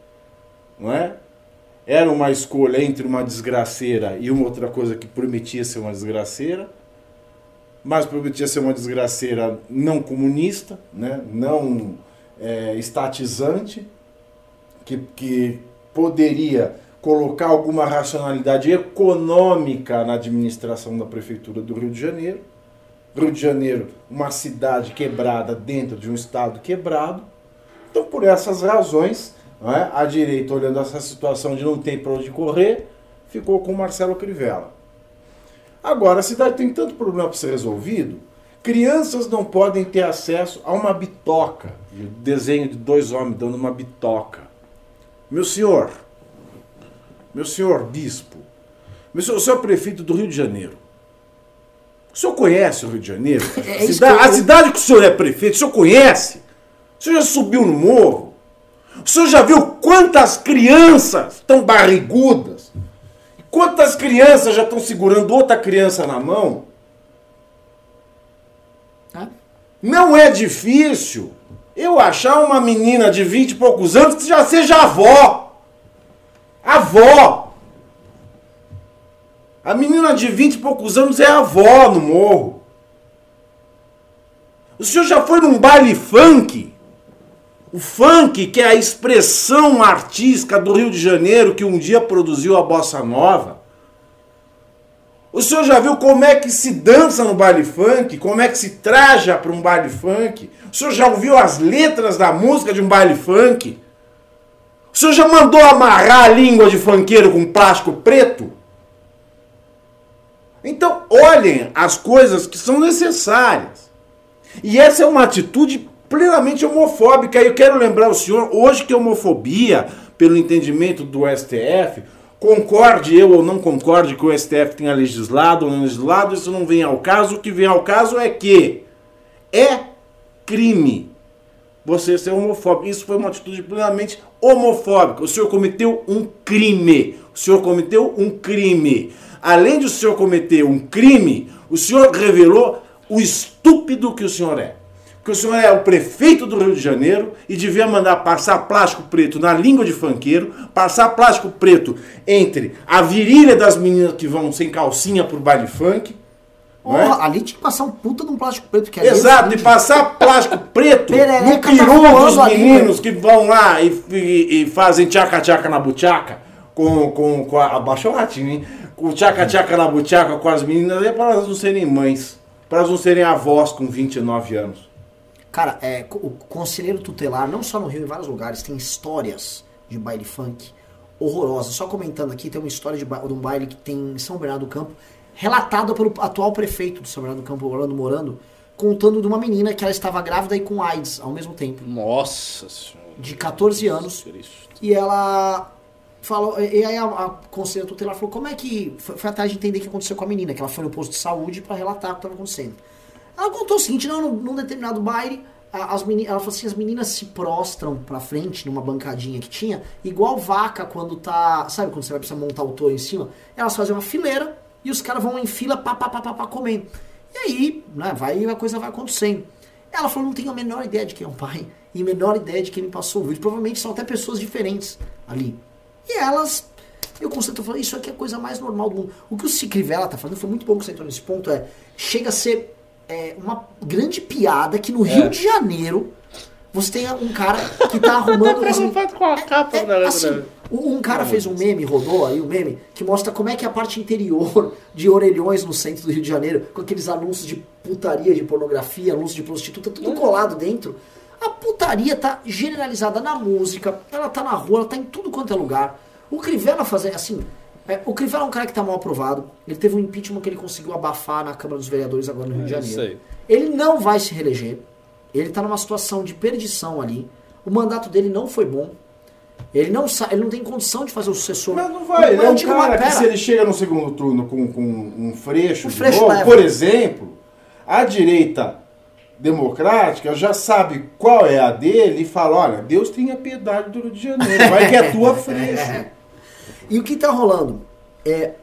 não é? Era uma escolha entre uma desgraceira e uma outra coisa que prometia ser uma desgraceira, mas prometia ser uma desgraceira não comunista, né? não é, estatizante, que, que poderia colocar alguma racionalidade econômica na administração da Prefeitura do Rio de Janeiro. Rio de Janeiro, uma cidade quebrada dentro de um estado quebrado. Então, por essas razões, é, a direita, olhando essa situação de não ter para onde correr, ficou com Marcelo Crivella. Agora, a cidade tem tanto problema para ser resolvido. Crianças não podem ter acesso a uma bitoca. O desenho de dois homens dando uma bitoca. Meu senhor, meu senhor bispo, meu senhor, o senhor prefeito do Rio de Janeiro. O senhor conhece o Rio de Janeiro? É a, isso cidade, que eu- a cidade que o senhor é prefeito, o senhor conhece? O senhor já subiu no morro? O senhor já viu quantas crianças estão barrigudas? Quantas crianças já estão segurando outra criança na mão? Tá? Não é difícil eu achar uma menina de 20 e poucos anos que já seja avó. Avó. A menina de 20 e poucos anos é avó no morro. O senhor já foi num baile funk? O funk, que é a expressão artística do Rio de Janeiro que um dia produziu a bossa nova. O senhor já viu como é que se dança no baile funk? Como é que se traja para um baile funk? O senhor já ouviu as letras da música de um baile funk? O senhor já mandou amarrar a língua de funkeiro com plástico preto? Então, olhem as coisas que são necessárias. E essa é uma atitude plenamente homofóbica. E eu quero lembrar o senhor hoje que a homofobia, pelo entendimento do STF, concorde eu ou não concorde que o STF tenha legislado ou não legislado, isso não vem ao caso. O que vem ao caso é que é crime você ser homofóbico. Isso foi uma atitude plenamente homofóbica. O senhor cometeu um crime. O senhor cometeu um crime. Além de o senhor cometer um crime, o senhor revelou o estúpido que o senhor é. que o senhor é o prefeito do Rio de Janeiro e devia mandar passar plástico preto na língua de funkeiro, passar plástico preto entre a virilha das meninas que vão sem calcinha pro baile funk. É? Porra, ali tinha que passar um puta de um plástico preto que ali Exato, é e passar plástico preto no Perereca tá peru voando dos ali, meninos que vão lá e, e- e fazem tchaca-tchaca na buchaca com, com, com a. Abaixou o ratinho, hein? Com tchaca-tchaca na buchaca com as meninas, é para elas não serem mães, para elas não serem avós com 29 anos. Cara, é, o conselheiro tutelar, não só no Rio, em vários lugares, tem histórias de baile funk horrorosas. Só comentando aqui, tem uma história de, ba- de um baile que tem em São Bernardo do Campo, relatada pelo atual prefeito de São Bernardo do Campo, Orlando Morando, contando de uma menina que ela estava grávida e com AIDS ao mesmo tempo, Nossa senhora. de 14 anos. E ela falou, e aí a, a conselheira tutelar falou, como é que. Foi, foi atrás de entender o que aconteceu com a menina, que ela foi no posto de saúde para relatar o que estava acontecendo. Ela contou o seguinte, não, num, num determinado baile, as meni- ela falou assim, as meninas se prostram pra frente numa bancadinha que tinha, igual vaca quando tá. Sabe quando você vai precisar montar o touro em cima? Elas fazem uma fileira e os caras vão em fila pá, pá, pá, pá, pá, comendo. E aí, né, vai, a coisa vai acontecendo. Ela falou, não tenho a menor ideia de quem é o pai e a menor ideia de quem me passou o vídeo. Provavelmente são até pessoas diferentes ali. E elas, eu constato, falei, isso aqui é a coisa mais normal do mundo. O que o Cicrivela tá falando, foi muito bom que você entrou nesse ponto, é, chega a ser é, uma grande piada que no Rio de Janeiro você tem um cara que tá arrumando... as men- Preocupado com a capa, é, né, assim, um cara fez um meme, rodou aí um meme, que mostra como é que é a parte interior de orelhões no centro do Rio de Janeiro, com aqueles anúncios de putaria, de pornografia, anúncios de prostituta, tudo colado dentro. A putaria tá generalizada na música, ela tá na rua, ela tá em tudo quanto é lugar. O Crivella fazer, assim, é, o Crivella é um cara que tá mal aprovado, ele teve um impeachment que ele conseguiu abafar na Câmara dos Vereadores agora no Rio de É, isso Janeiro. aí. Ele não vai se reeleger. Ele tá numa situação de perdição ali. O mandato dele não foi bom. Ele não, ele não tem condição de fazer o sucessor. Mas não vai, ele é um cara que se ele chega no segundo turno com, com um freixo, de freixo novo, por exemplo, a direita democrática já sabe qual é a dele e fala, olha, Deus tenha piedade do Rio de Janeiro, vai que é tua freixo. E o que tá rolando? É,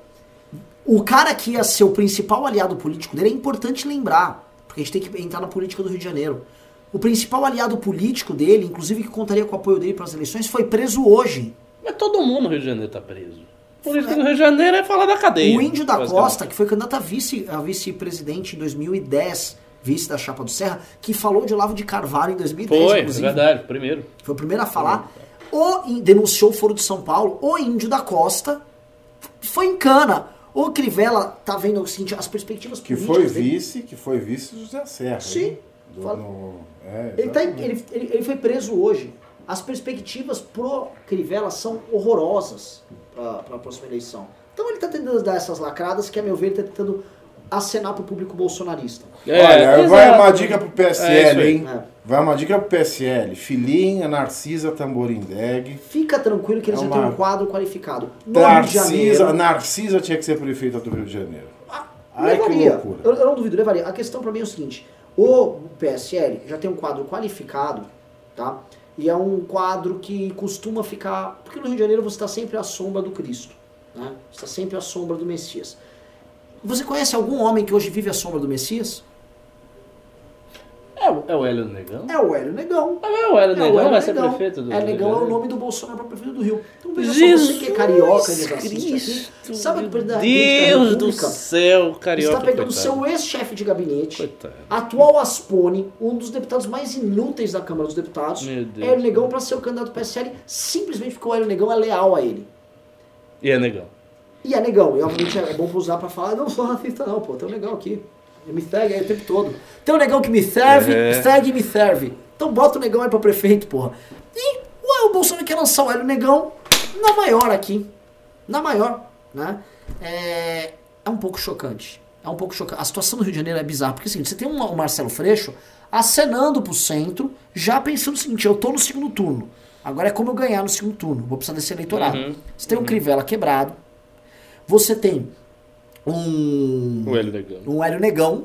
o cara que ia ser o principal aliado político dele é importante lembrar, porque a gente tem que entrar na política do Rio de Janeiro. O principal aliado político dele, inclusive que contaria com o apoio dele para as eleições, foi preso hoje. Mas todo mundo no Rio de Janeiro tá preso. Política no Rio de Janeiro é falar da cadeia. O Índio da. Costa, que foi candidato a vice- a vice-presidente em 2010, vice da Chapa do Serra, que falou de Olavo de Carvalho em 2010, Foi, é inclusive. verdade, primeiro. Foi o primeiro a falar. O, in- denunciou o Foro de São Paulo. O Índio da Costa foi em cana. O Crivella tá vendo o seguinte, as perspectivas Que políticas foi dele- vice, que foi vice José Serra. Sim. Do- no- é, Ele, tá ele, ele- ele foi preso hoje. As perspectivas pro Crivella são horrorosas para a próxima eleição. Então ele tá tentando dar essas lacradas que, a meu ver, ele tá tentando acenar pro público bolsonarista. Olha, vai exato. uma dica pro É PSL, aí. hein? É. Vai uma dica pro PSL. Filinha, Narcisa Tamborindeg. Fica tranquilo que eles É já têm uma- um quadro qualificado. No Rio de Narcisa, Janeiro. Narcisa tinha que ser prefeita do Rio de Janeiro. Ah, Ai, que levaria. loucura. Eu, eu não duvido, levaria. A questão pra mim é o seguinte: o PSL já tem um quadro qualificado, tá? E é um quadro que costuma ficar. Porque no Rio de Janeiro você está sempre à sombra do Cristo, né? Você está sempre à sombra do Messias. Você conhece algum homem que hoje vive à sombra do Messias? É, o- é o Hélio Negão? É o Hélio Negão. Ah, é o Hélio É o Negão, Hélio vai ser Negão. prefeito do É, Rio de Negão é o nome do Bolsonaro para prefeito do Rio. Então veja Jesus só, você que é carioca e Cristo, aqui, sabe que o presidente da Deus do céu, carioca. está pegando coitado. seu ex-chefe de gabinete, Coitado. atual Aspone, um dos deputados mais inúteis da Câmara dos Deputados. Hélio Negão para ser o candidato do PSL, simplesmente porque o Hélio Negão é leal a ele. E é Negão. E é negão, e obviamente é bom usar pra falar, não sou racista não, pô, tem um negão aqui. Me segue aí o tempo todo. Tem um negão que me serve, É. segue e me serve. Então bota o negão aí pra prefeito, porra. E ué, o Bolsonaro quer lançar o Hélio Negão na maior aqui. Na maior, né? É, é um pouco chocante. É um pouco chocante. A situação do Rio de Janeiro é bizarra. Porque o seguinte, você tem um, o Marcelo Freixo acenando pro centro, já pensando o seguinte, eu tô no segundo turno. Agora é como eu ganhar no segundo turno. Vou precisar desse eleitorado. Uhum. Você tem um Crivella quebrado. Você tem um O Hélio Negão. um Hélio Negão,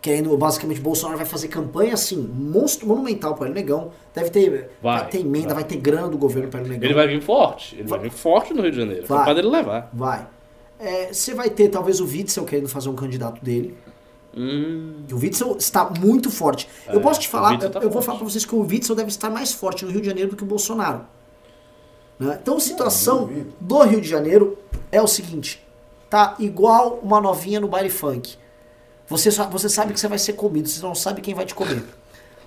querendo, basicamente, Bolsonaro vai fazer campanha, assim, monstro, monumental para Hélio Negão. Deve ter, Vai, ter emenda, vai. vai. ter grana do governo para Hélio Negão. Ele vai vir forte. Ele vai vir forte no Rio de Janeiro. Vai. Capaz dele levar. Vai. É, Você vai ter, talvez, o Witzel querendo fazer um candidato dele. Hum, o Witzel está muito forte. eu É, posso te o falar, eu, tá eu vou falar pra vocês que o Witzel deve estar mais forte no Rio de Janeiro do que o Bolsonaro. Né? Então a situação do Rio de Janeiro é o seguinte: tá igual uma novinha no baile funk. Você, só, você sabe que você vai ser comido, você não sabe quem vai te comer.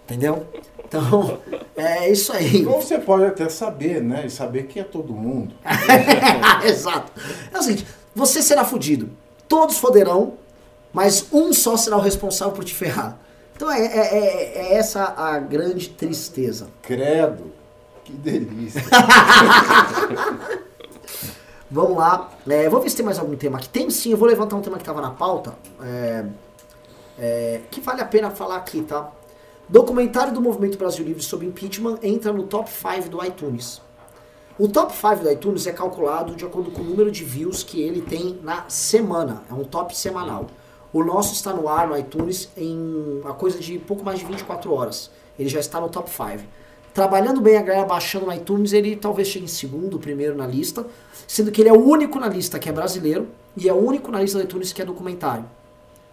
Entendeu? Então, é isso aí. Ou você pode até saber, né? E saber que é todo mundo. Exato. É o seguinte, você será fudido. Todos foderão, mas um só será o responsável por te ferrar. Então é, é- é- é essa a grande tristeza. Credo. Que delícia. Vamos lá. É, vou ver se tem mais algum tema aqui. Tem sim, eu vou levantar um tema que estava na pauta. é, é, que vale a pena falar aqui, tá? Documentário do Movimento Brasil Livre sobre impeachment entra no top 5 do iTunes. O top 5 do iTunes é calculado de acordo com o número de views que ele tem na semana. É um top semanal. O nosso está no ar no iTunes em uma coisa de pouco mais de 24 horas. Ele já está no top 5. Trabalhando bem a galera baixando no iTunes, ele talvez chegue em segundo, primeiro na lista, sendo que ele é o único na lista que é brasileiro e é o único na lista do iTunes que é documentário.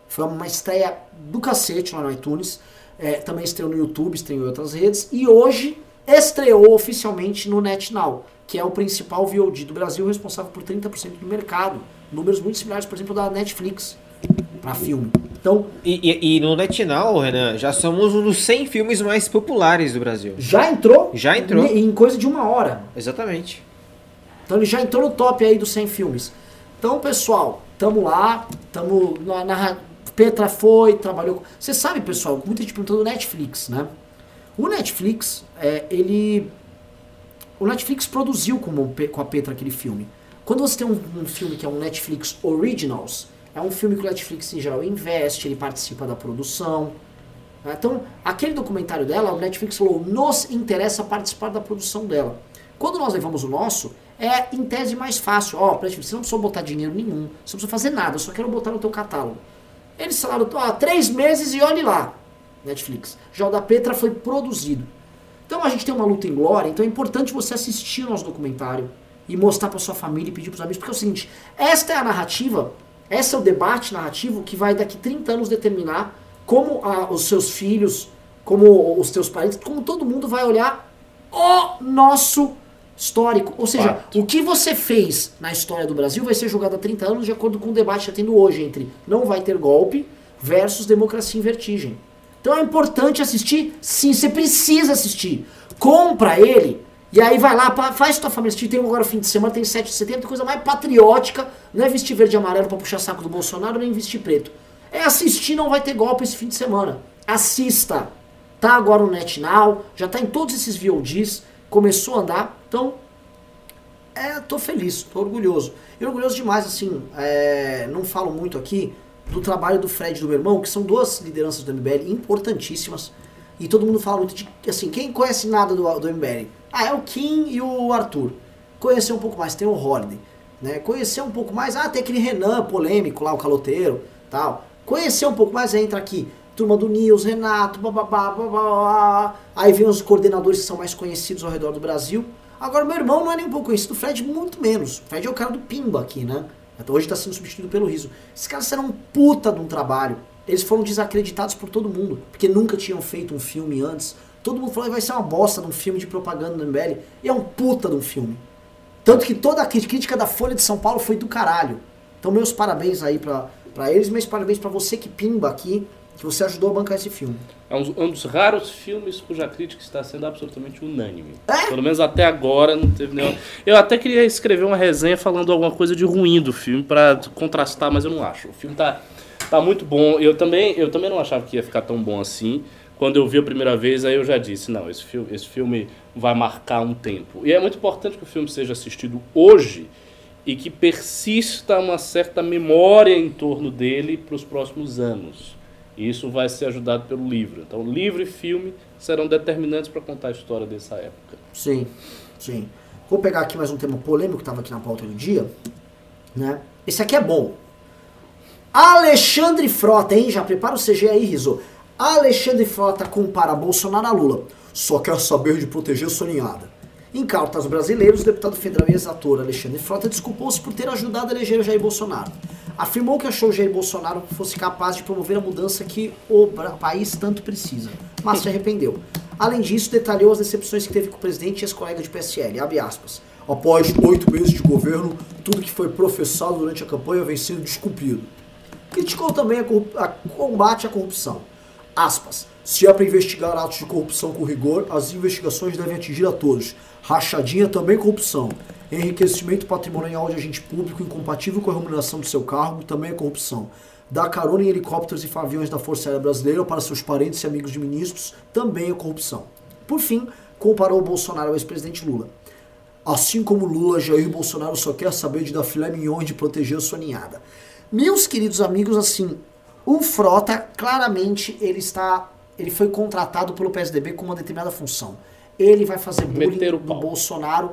Foi uma estreia do cacete lá no iTunes. É, também estreou no YouTube, estreou em outras redes. E hoje estreou oficialmente no NetNow, que é o principal VOD do Brasil, responsável por 30% do mercado. Números muito similares, por exemplo, da Netflix para filme. Então, E, e- e no NetNow, Renan, já somos um dos 100 filmes mais populares do Brasil. já entrou? Já entrou. Em em coisa de uma hora. Exatamente. Então ele já entrou no top aí dos 100 filmes. Então, pessoal, tamo lá, tamo na, na- Petra foi, trabalhou. Você sabe, pessoal, muita gente perguntou do Netflix, né? O Netflix, é, ele. O Netflix produziu com, com a Petra aquele filme. Quando você tem um, um filme que é um Netflix Originals, é um filme que o Netflix em geral investe, ele participa da produção. né? Então, aquele documentário dela, o Netflix falou, nos interessa participar da produção dela. Quando nós levamos o nosso, é em tese mais fácil. Ó, Netflix, você não precisa botar dinheiro nenhum, você não precisa fazer nada, eu só quero botar no teu catálogo. Eles falaram, ó, três meses e olhe lá, Netflix. Já o da Petra foi produzido. Então a gente tem uma luta em glória, então é importante você assistir o nosso documentário e mostrar para sua família e pedir para os amigos, porque é o seguinte, esta é a narrativa, esse é o debate narrativo que vai daqui 30 anos determinar como a- os seus filhos, como os teus parentes, como todo mundo vai olhar o nosso histórico. Ou seja, Fato. o que você fez na história do Brasil vai ser julgado há 30 anos de acordo com o debate que está tendo hoje entre não vai ter golpe versus democracia em vertigem. Então é importante assistir? Sim, você precisa assistir. Compra ele. E aí vai lá, faz tua família assistir. Tem agora fim de semana, tem 7 de setembro, tem coisa mais patriótica. Não é vestir verde e amarelo pra puxar saco do Bolsonaro, nem vestir preto. É assistir, não vai ter golpe esse fim de semana. Assista. Tá agora no NetNow, já tá em todos esses VODs, começou a andar. Então, é, tô feliz, tô orgulhoso. E orgulhoso demais, assim, é, não falo muito aqui do trabalho do Fred e do meu irmão, que são duas lideranças do MBL importantíssimas. E todo mundo fala muito de, assim, quem conhece nada do, do MBL? Ah, é o Kim e o Arthur. Conhecer um pouco mais, tem o Holiday. Né? Conhecer um pouco mais, ah, tem aquele Renan polêmico lá, o caloteiro, tal. Conhecer um pouco mais, entra aqui. Turma do Nils, Renato, bababá, babá. Aí vem os coordenadores que são mais conhecidos ao redor do Brasil. Agora, meu irmão não é nem um pouco conhecido, o Fred muito menos. O Fred é o cara do Pimba aqui, né? Hoje está sendo substituído pelo Riso. Esses caras fizeram um puta de um trabalho. Eles foram desacreditados por todo mundo, porque nunca tinham feito um filme antes. Todo mundo falou que vai ser uma bosta de um filme de propaganda no MBL. E é um puta de um filme. Tanto que toda a crítica da Folha de São Paulo foi do caralho. Então, meus parabéns aí pra, pra eles, meus parabéns pra você que pimba aqui, que você ajudou a bancar esse filme. É um, um dos raros filmes cuja crítica está sendo absolutamente unânime. É? Pelo menos até agora não teve nenhuma. Eu até queria escrever uma resenha falando alguma coisa de ruim do filme pra contrastar, mas eu não acho. O filme tá, tá muito bom. Eu também, eu também não achava que ia ficar tão bom assim. Quando eu vi a primeira vez, aí eu já disse, não, esse filme, esse filme vai marcar um tempo. E é muito importante que o filme seja assistido hoje e que persista uma certa memória em torno dele para os próximos anos. E isso vai ser ajudado pelo livro. Então, livro e filme serão determinantes para contar a história dessa época. Sim, sim. Vou pegar aqui mais um tema polêmico que estava aqui na pauta do dia. Né? Esse aqui é bom. Alexandre Frota, hein? Já prepara o CG aí, Riso. Alexandre Frota compara Bolsonaro a Lula. Só quer saber de proteger sua ninhada. Em cartas brasileiros, o deputado federal e ex-ator Alexandre Frota desculpou-se por ter ajudado a eleger Jair Bolsonaro. afirmou que achou Jair Bolsonaro fosse capaz de promover a mudança que o país tanto precisa, mas se arrependeu. Além disso, detalhou as decepções que teve com o presidente e as colegas de PSL. Após oito meses de governo, tudo que foi professado durante a campanha vem sendo descumprido. Criticou também a combate à corrupção. Aspas. Se é para investigar atos de corrupção com rigor, as investigações devem atingir a todos. Rachadinha também corrupção. Enriquecimento patrimonial de agente público incompatível com a remuneração do seu cargo também é corrupção. Dar carona em helicópteros e aviões da Força Aérea Brasileira para seus parentes e amigos de ministros também é corrupção. Por fim, comparou Bolsonaro ao ex-presidente Lula. Assim como Lula, Jair Bolsonaro só quer saber de dar filé mignon e de proteger a sua ninhada. Meus queridos amigos, assim, o Frota, claramente, ele está. Ele foi contratado pelo PSDB com uma determinada função. Ele vai fazer bullying do. Bolsonaro,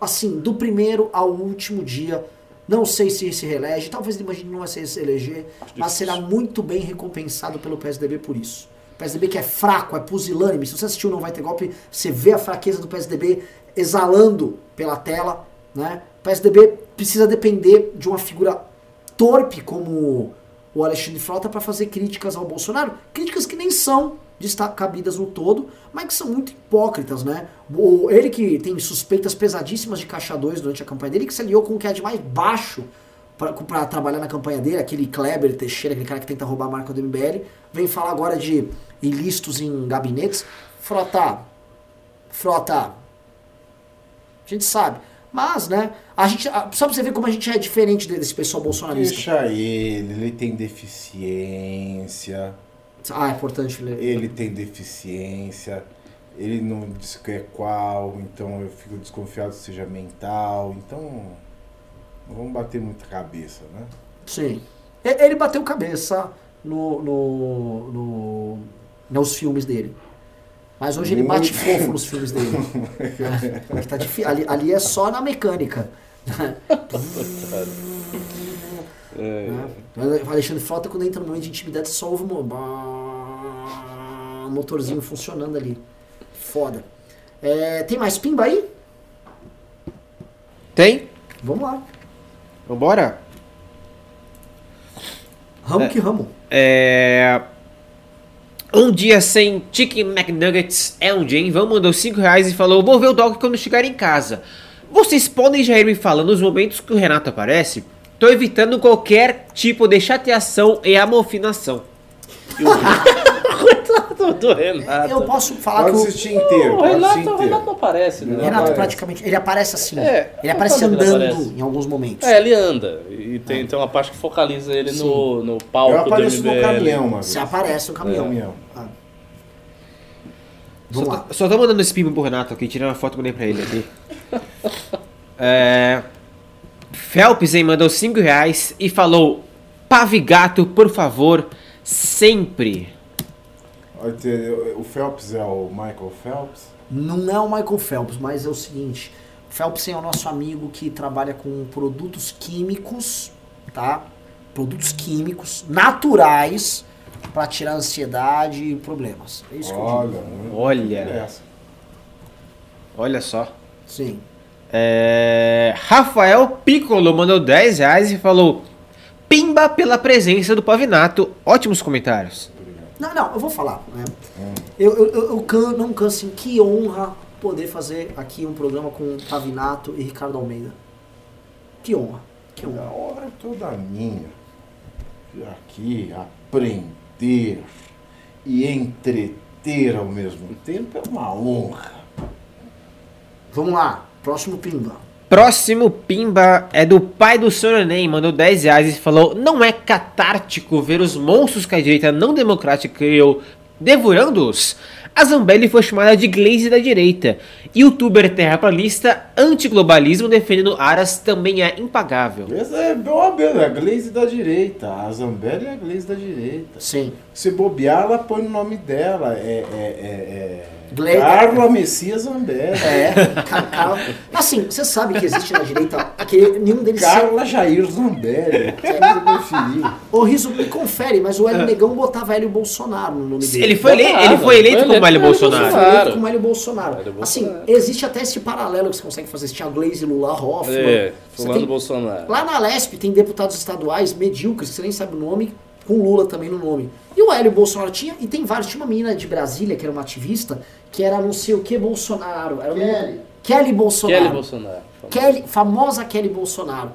assim, do primeiro ao último dia. Não sei se se reelege, talvez ele imagine não vai se eleger, mas será muito bem recompensado pelo PSDB por isso. O PSDB que é fraco, é pusilânime. Se você assistiu Não Vai Ter Golpe, você vê a fraqueza do PSDB exalando pela tela. Né? O PSDB precisa depender de uma figura torpe como o Alexandre Frota para fazer críticas ao Bolsonaro. Críticas que nem são cabidas no todo, mas que são muito hipócritas, né? Ele que tem suspeitas pesadíssimas de caixa 2 durante a campanha dele, que se aliou com o que é de mais baixo para trabalhar na campanha dele, aquele Kleber Teixeira, aquele cara que tenta roubar a marca do MBL, vem falar agora de ilícitos em gabinetes. Frota, Frota, a gente sabe. Mas, né, a gente, só pra você ver como a gente é diferente desse pessoal bolsonarista. Deixa ele, ele tem deficiência. Ah, é importante ler. Ele tem deficiência. Ele não diz que é qual, então eu fico desconfiado seja mental. Então, não vamos bater muita cabeça, né? Sim. Ele bateu cabeça no, no, no- nos filmes dele. Mas hoje ele bate Muito. fofo nos filmes dele. Porque tá difí- ali, ali é só na mecânica. É, né? O Alexandre Frota, quando entra no momento de intimidade, só ouve um um motorzinho funcionando ali. Foda. É, tem mais pimba aí? Tem? Vamos lá. Vambora? Ramo É. que ramo. É... Um dia sem Chicken McNuggets é um dia, hein? Vão mandou 5 reais e falou: Vou ver o dog quando chegar em casa. Vocês podem já ir me falando nos momentos que o Renato aparece? Tô evitando qualquer tipo de chateação e amofinação. Coitado do Renato. Eu posso falar Pode que o assistir inteiro, o pode Renato, assistir o Renato não aparece, né? Renato aparece. praticamente, ele aparece assim. É, ele aparece quando ele andando aparece? em alguns momentos. É, ele anda. E tem, tem uma parte que focaliza ele no, no palco Eu apareço do no MBL. caminhão, uma vez. Você aparece no caminhão. Caminhão. Ah. Só Vamos tô, lá. só tô mandando esse pimba pro Renato aqui, tirando uma foto e mandei pra ele aqui. é... Phelps, hein, mandou 5 reais e falou: Pavigato, por favor, sempre. Olha, O Phelps é o Michael Phelps? Não é o Michael Phelps, mas é o seguinte. O Phelps é o nosso amigo que trabalha com produtos químicos, tá? Produtos químicos naturais para tirar ansiedade e problemas. É isso que eu Olha, digo. Olha. interessa. Olha só. Sim. É, Rafael Piccolo mandou 10 reais e falou: Pimba pela presença do Pavinato. Ótimos comentários. Não, não, eu vou falar. Né? Eu, eu, eu, eu can- não canso, assim, que honra poder fazer aqui um programa com Pavinato e Ricardo Almeida. Que honra. Que A honra. é toda minha. Aqui, aprender e entreter ao mesmo tempo é uma honra. Vamos lá, próximo Pimba. Próximo Pimba é do pai do. Enem, mandou 10 reais e falou: Não é catártico ver os monstros que a direita não democrática criou devorando-os? A Zambelli foi chamada de Glaze da direita. Youtuber terraplanista, antiglobalismo defendendo Aras também é impagável. Essa é óbvio, é a Glaze da direita. A Zambelli é a Glaze da direita. Sim. Se bobear, ela põe o nome dela. É, é, é, é Carla Messias Zambelli. É, ca- ca- assim, você sabe que existe na direita que nenhum deles Carla Jair Zambelli. Preferi. Ô, Riso, me confere, mas o Hélio Negão botava Hélio Bolsonaro no nome dele. Ele foi, ele, ele foi eleito Foi como Hélio Bolsonaro. Foi eleito como Hélio Bolsonaro. Hélio Assim, existe até esse paralelo que você consegue fazer. Você tinha Glaze Lula Hoffman. É, fulano tem- Bolsonaro. Lá na Lesp tem deputados estaduais medíocres, que você nem sabe o nome, com Lula também no nome. E o Hélio Bolsonaro tinha, e tem vários. Tinha uma menina de Brasília, que era uma ativista, que era não sei o que Bolsonaro. Era o nome- Kelly. Kelly Bolsonaro. Kelly Bolsonaro. Kelly, famosa Kelly Bolsonaro.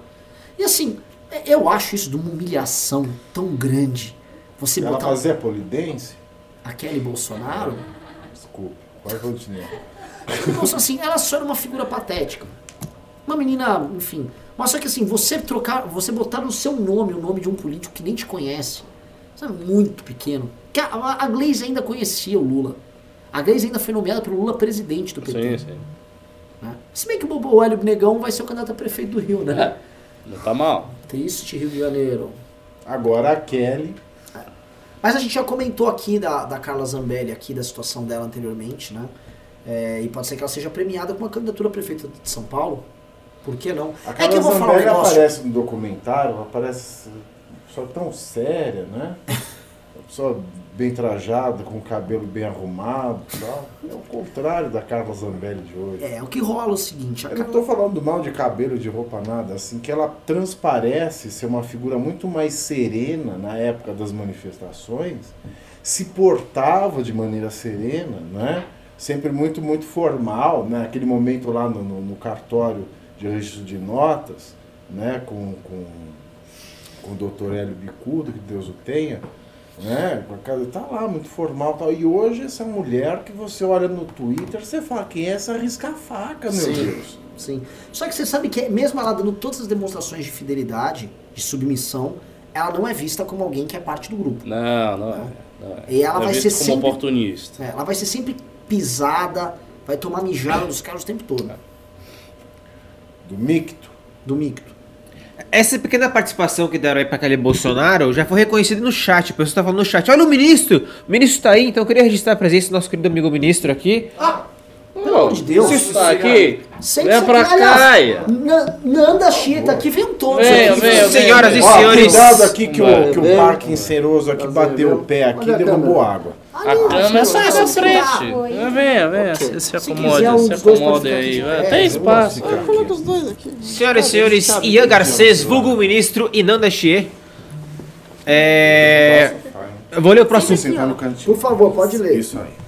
E assim, eu acho isso de uma humilhação tão grande. Você Ela botar fazia polidense? a Kelly Bolsonaro. Desculpa, pode continuar. Nossa, assim, ela só era uma figura patética. Uma menina, enfim. Mas só que assim, você trocar, você botar no seu nome o nome de um político que nem te conhece, sabe, muito pequeno. Que a, a, Glaze ainda conhecia o Lula. A Glaze ainda foi nomeada pelo Lula presidente do PT. Sim, sim. né? Se bem que o Bobo Hélio Negão vai ser o candidato a prefeito do Rio, né? Não tá mal. Triste Rio de Janeiro. Agora a Kelly. Mas a gente já comentou aqui da, da Carla Zambelli, aqui da situação dela anteriormente, né? É, e pode ser que ela seja premiada com uma candidatura a prefeita de São Paulo. Por que não? A é que Carla eu vou falar um Zambelli negócio. aparece no documentário, ela parece uma pessoa tão séria, né? Uma pessoa bem trajada, com o cabelo bem arrumado e tal. É o contrário da Carla Zambelli de hoje. É, o que rola é o seguinte, a Eu não estou falando mal de cabelo, de roupa, nada. Assim, que ela transparece ser uma figura muito mais serena na época das manifestações, se portava de maneira serena, né? Sempre muito, muito formal, né? Aquele momento lá no, no- no cartório de registro de notas, né? Com, com, com o doutor Hélio Bicudo, que Deus o tenha, né? Com a casa- Tá lá, muito formal e tal. E hoje essa mulher que você olha no Twitter, você fala, quem é essa risca-faca, meu Sim. Deus? Sim. Só que você sabe que mesmo ela dando todas as demonstrações de fidelidade, de submissão, ela não é vista como alguém que é parte do grupo. Não, não é. Não é. E ela É vai visto ser como sempre- oportunista. É, ela vai ser sempre pisada, vai tomar mijada dos caras o tempo todo. Do Micto. Do micto. Essa pequena participação que deram aí pra aquele Bolsonaro já foi reconhecida no chat. O pessoal tá falando no chat. Olha o ministro! O ministro tá aí, então eu queria registrar a presença do nosso querido amigo ministro aqui. Pelo amor de Deus. Você está aqui? Sente Vem pra aqui. cá. Nanda Chita aqui, venham todos Venham, aqui. venham, Senhoras e Ó, senhores. cuidado aqui que o, que o Vem. parque enceroso aqui bateu o pé aqui e derrubou água. A cama é só senhor, essa frente. Venha, venha. Se, se acomode, se acomode aí. É, Tem espaço. Vamos falar dos dois aqui. Senhoras e senhores, Ian. Garcês, vulgo ministro e Nanda Chier. É... Eu vou ler o próximo. Por favor, pode ler. Isso aí.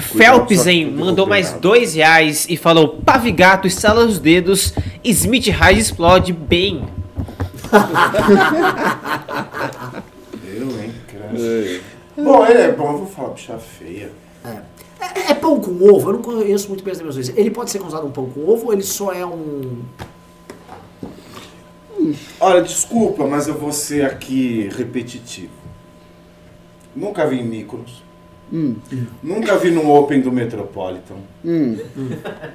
Felpsen mandou mais dois reais e falou: Pavigato estala os dedos, Smith Raiz explode bem. Eu, hein? Bom, ele é bom, eu vou falar bicha feia. É, é pão com ovo? Eu não conheço muito bem as dimensões. Ele pode ser considerado um pão com ovo ou ele só é um. Olha, desculpa, mas eu vou ser aqui repetitivo. Nunca vi em Mykonos. Nunca vi no Open do Metropolitan.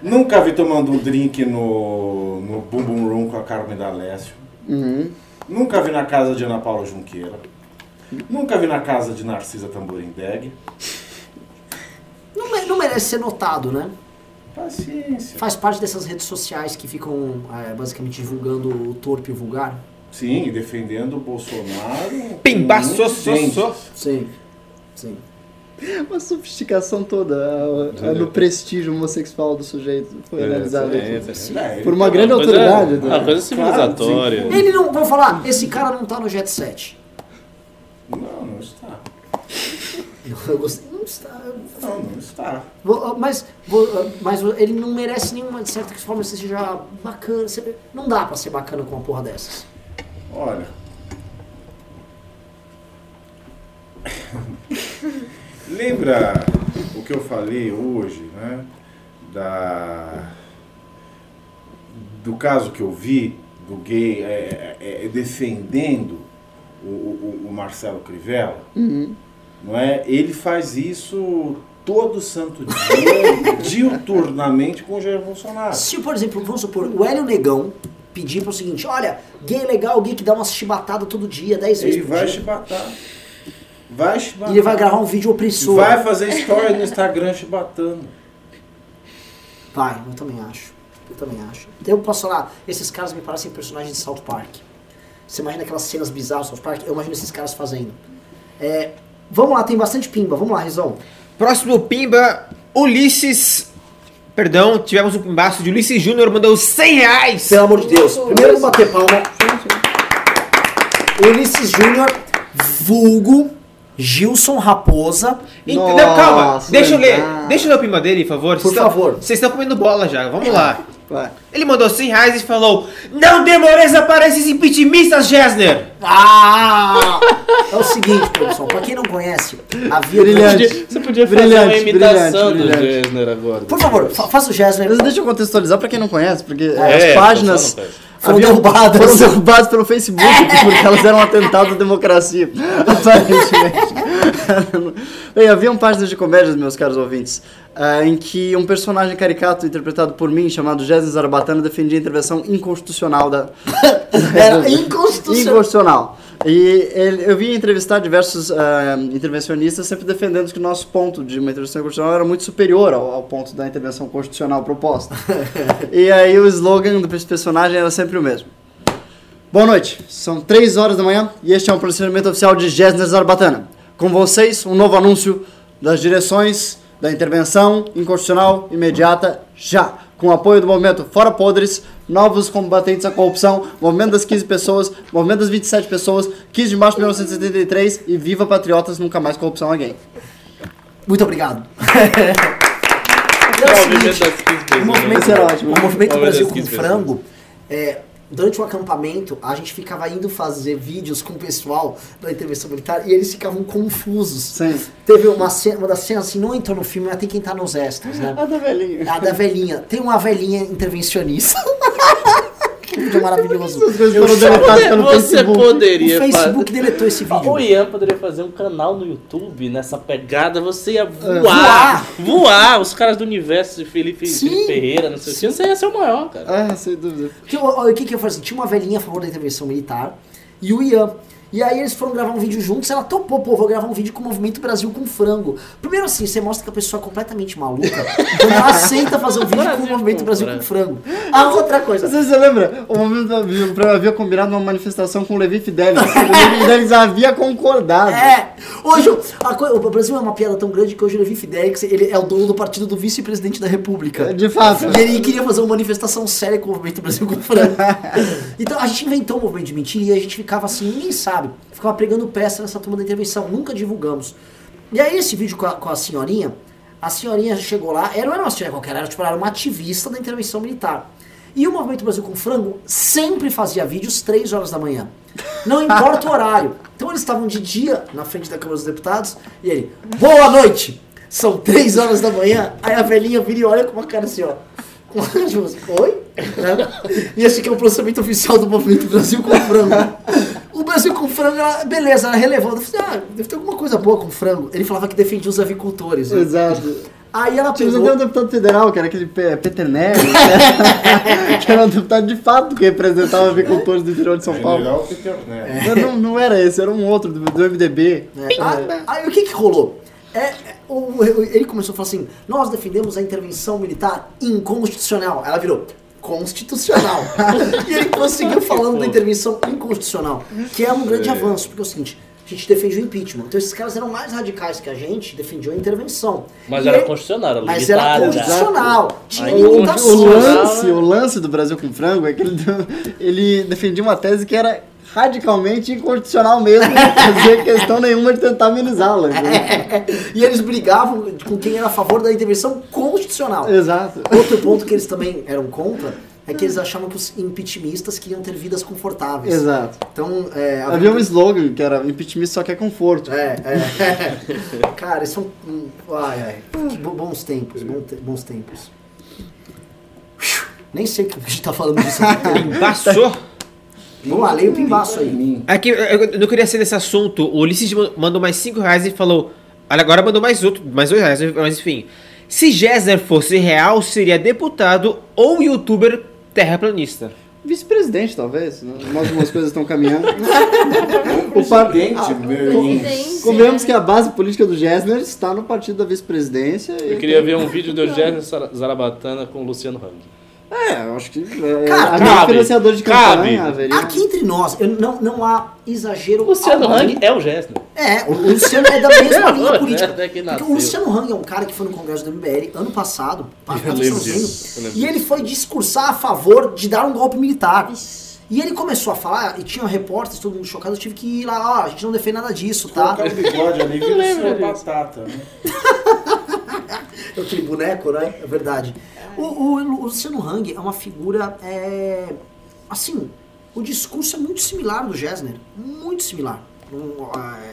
Nunca vi tomando um drink no, no Boom Boom Room com a Carmen D'Alessio. Nunca vi na casa de Ana Paula Junqueira. Nunca vi na casa de Narcisa Tamborindeg. Não, me- não merece ser notado, né? Paciência. Faz parte dessas redes sociais que ficam é, basicamente divulgando o torpe e o vulgar. Sim, e defendendo o Bolsonaro. Pimba, so, so, so. Sim. Sim. Uma sofisticação toda a- a- no prestígio homossexual do sujeito foi analisada aqui. É, ele Por uma grande autoridade. Uma né? coisa civilizatória. Ele não. Vou falar, esse cara não tá no Jet 7. Não, não está. Eu gostei. Não está. Não, não está. Mas, mas ele não merece nenhuma, de certa forma, que seja bacana. Você- Não dá pra ser bacana com uma porra dessas. Olha. Lembra o que eu falei hoje, né? Da do caso que eu vi do gay é, é, é, defendendo o, o- o Marcelo Crivella, não é? Ele faz isso todo santo dia, diuturnamente com o Jair Bolsonaro. Se, por exemplo, vamos supor, o Hélio Negão pedir pro seguinte, olha, gay é legal, gay que dá uma chibatada todo dia, 10 vezes Ele vai dia. chibatar. Vai chibatar. Ele vai gravar um vídeo opressor. Vai fazer story no Instagram chibatando. Vai, eu também acho. Eu também acho. Então eu posso falar, esses caras me parecem personagens de South Park. Você imagina aquelas cenas bizarras do South Park? Eu imagino esses caras fazendo. É, vamos lá, tem bastante pimba. Vamos lá, Rizão. Próximo Pimba, Ulisses. Perdão, tivemos um pimbaço de Ulisses Júnior, mandou 100 reais. Pelo amor de Deus. Primeiro vamos bater palma. Ulisses Júnior, vulgo Gilson Raposa. Entendeu? Nossa, Calma, deixa eu ler. Deixa eu ler o pimba dele, por favor. Por Vocês estão- favor. Vocês estão comendo bola já, vamos lá. Vai. Ele mandou 100 reais e falou: Não demoreza para esses impeachmentistas, Gessner! Ah! É o seguinte, produção, pra quem não conhece, havia... Brilhante. Podia- Você podia fazer Brilhante, uma imitação brilhante, do. Gessner agora. Por favor, fa faça o Gessner. Mas deixa eu contextualizar pra quem não conhece, porque É, as só páginas. Foram haviam- derrubadas. foram derrubadas pelo Facebook, porque elas eram um atentado à democracia. Aparentemente. Bem, haviam páginas de comédias, meus caros ouvintes, ah, em que um personagem caricato interpretado por mim, chamado Jéssica Zarabatana, defendia a intervenção inconstitucional da. Era inconstitucional. Inconstitucional. E ele- eu vi entrevistar diversos ah, intervencionistas sempre defendendo que o nosso ponto de uma intervenção constitucional era muito superior ao, ao ponto da intervenção constitucional proposta. e aí o slogan desse personagem era sempre o mesmo. Boa noite, são 3 horas da manhã e este é um procedimento oficial de Gessner Zarbatana. Com vocês, um novo anúncio das direções da intervenção inconstitucional imediata já. Com o apoio do movimento Fora Podres, Novos Combatentes à Corrupção, Movimento das 15 Pessoas, Movimento das 27 Pessoas, 15 de março de 1973 e Viva Patriotas, nunca mais corrupção a alguém. Muito obrigado. O é o movimento seguinte, das 15 o movimento, ótimo. o movimento Brasil com das 15 frango, é, durante o acampamento, a gente ficava indo fazer vídeos com o pessoal da intervenção militar e eles ficavam confusos. Sim. Teve uma, cena, uma das cenas assim, não entrou no filme, mas tem quem tá nos extras, né? Ah, da velhinha. A da velhinha. Tem uma velhinha intervencionista. que vídeo maravilhoso. Eu Você Facebook. O poderia Facebook deletou esse fazer... vídeo. O Ian poderia fazer um canal no YouTube nessa pegada, você ia voar. voar. Voar. Os caras do universo de Felipe. Felipe Ferreira, não sei o que. Você ia ser o maior, cara. Ah, sem dúvida. Que, o o que que eu falei assim? Tinha uma velhinha a favor da intervenção militar e o Ian. E aí eles foram gravar um vídeo juntos, ela topou, pô, vou gravar um vídeo com o Movimento Brasil com frango. Primeiro assim, você mostra que a pessoa é completamente maluca quando ela aceita fazer um vídeo com o Brasil Movimento Brasil com frango. A outra coisa, Você, você lembra? O momento da- havia, combinado uma manifestação com o Levi Fidelis. o Levi Fidelis havia concordado. É! Hoje, o- a o Brasil é uma piada tão grande que hoje o Levi Fidelix ele é o dono do partido do vice-presidente da República. De fato. E ele queria fazer uma manifestação séria com o movimento Brasil com frango. Então a gente inventou o movimento de mentira e a gente ficava assim, ninguém sabe. Ficava pregando peça nessa turma da intervenção, nunca divulgamos. E aí esse vídeo com a, com a senhorinha, a senhorinha chegou lá, era, não era uma senhora qualquer, era, tipo, era uma ativista da intervenção militar. E o Movimento Brasil com Frango sempre fazia vídeos 3 horas da manhã. Não importa o horário. Então eles estavam de dia na frente da Câmara dos Deputados e ele, boa noite! São 3 horas da manhã. Aí a velhinha vira e olha com uma cara assim, ó. Com uma cara assim, Oi? Né? E esse aqui é o pronunciamento oficial do Movimento Brasil com Frango. O Brasil com frango, era, beleza, era relevante. Eu falei, ah, deve ter alguma coisa boa com frango. Ele falava que defendia os avicultores. né? Exato. Aí ela Tinha pegou... até um deputado federal, que era aquele Pe- Peter Nery, né? que era um deputado de fato que representava agricultores do interior de São Paulo. Peter Neto. Mas Não, não era esse, era um outro do, do MDB. É, ah, Aí o que que rolou? É, é, o- ele começou a falar assim: nós defendemos a intervenção militar inconstitucional. Ela virou constitucional. e ele conseguiu falando da intervenção inconstitucional, que é um grande avanço, porque é o seguinte. A gente defende o impeachment. Então esses caras eram mais radicais que a gente, defendiam a intervenção. Mas E era ele- constitucional, era Mas era constitucional. Tinha O, o limitações. lance, o lance do Brasil com frango é que ele, ele defendia uma tese que era radicalmente inconstitucional mesmo, não fazia questão nenhuma de tentar amenizá-la. entendeu? e eles brigavam com quem era a favor da intervenção constitucional. Exato. Outro ponto que eles também eram contra é que eles achavam que os impeachmentistas queriam ter vidas confortáveis. Exato. Então, é, Havia um slogan que era impeachment só quer conforto. É, é. Cara, são. hum, Ai, ai. Que bo- bons tempos, bons tempos. Nem sei o que a gente tá falando disso aqui. Vamos lá, leia o pimbaço aí. Aqui, eu eu não queria ser nesse assunto. O Ulisses ma- mandou mais 5 reais e falou. Olha, agora mandou mais outro, mais 2 reais, mas enfim. Se Gessner fosse real, seria deputado ou youtuber terraplanista. Vice-presidente, talvez. né? Algumas coisas estão caminhando. O par- presidente, Ah, Convenhamos né? que a base política do Gessner está no partido da vice-presidência. e- Eu queria ver um vídeo do Eugênio Zara- Zarabatana com o Luciano Hang. É, eu acho que é, Cara, a cabe, financiador de cabe. campanha haveria. Aqui entre nós, eu, não, não há exagero. O Luciano algum. Hang é o Gessner. É, o Luciano é da mesma linha política. Porque o Luciano Hang é um cara que foi no Congresso do MBL ano passado, Eu lembro sozinho, disso, eu lembro e ele foi discursar a favor de dar um golpe militar. E ele começou a falar, e tinha repórteres, todo mundo chocado, eu tive que ir lá, ó, a gente não defende nada disso, tá? Colocar o bigode ali vira disso. batata, né? Aquele boneco, né? É verdade. O, o- o Luciano Hang é uma figura, é, assim, o discurso é muito similar do Gessner, muito similar. Um,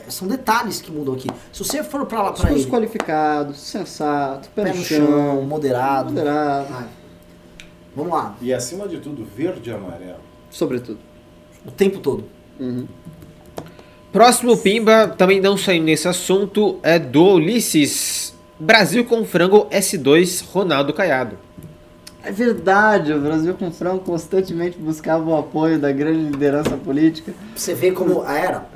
é, são detalhes que mudam aqui. Se você for pra lá pra Discurso ele, qualificado, sensato, pé, pé no chão, moderado. moderado, Vai. Vamos lá, E acima de tudo, verde e amarelo. sobretudo. o tempo todo. Próximo Pimba, também não saindo nesse assunto, é do Ulisses. Brasil com frango S2, Ronaldo Caiado. É verdade, o Brasil com frango constantemente buscava o apoio da grande liderança política. Você ver como era.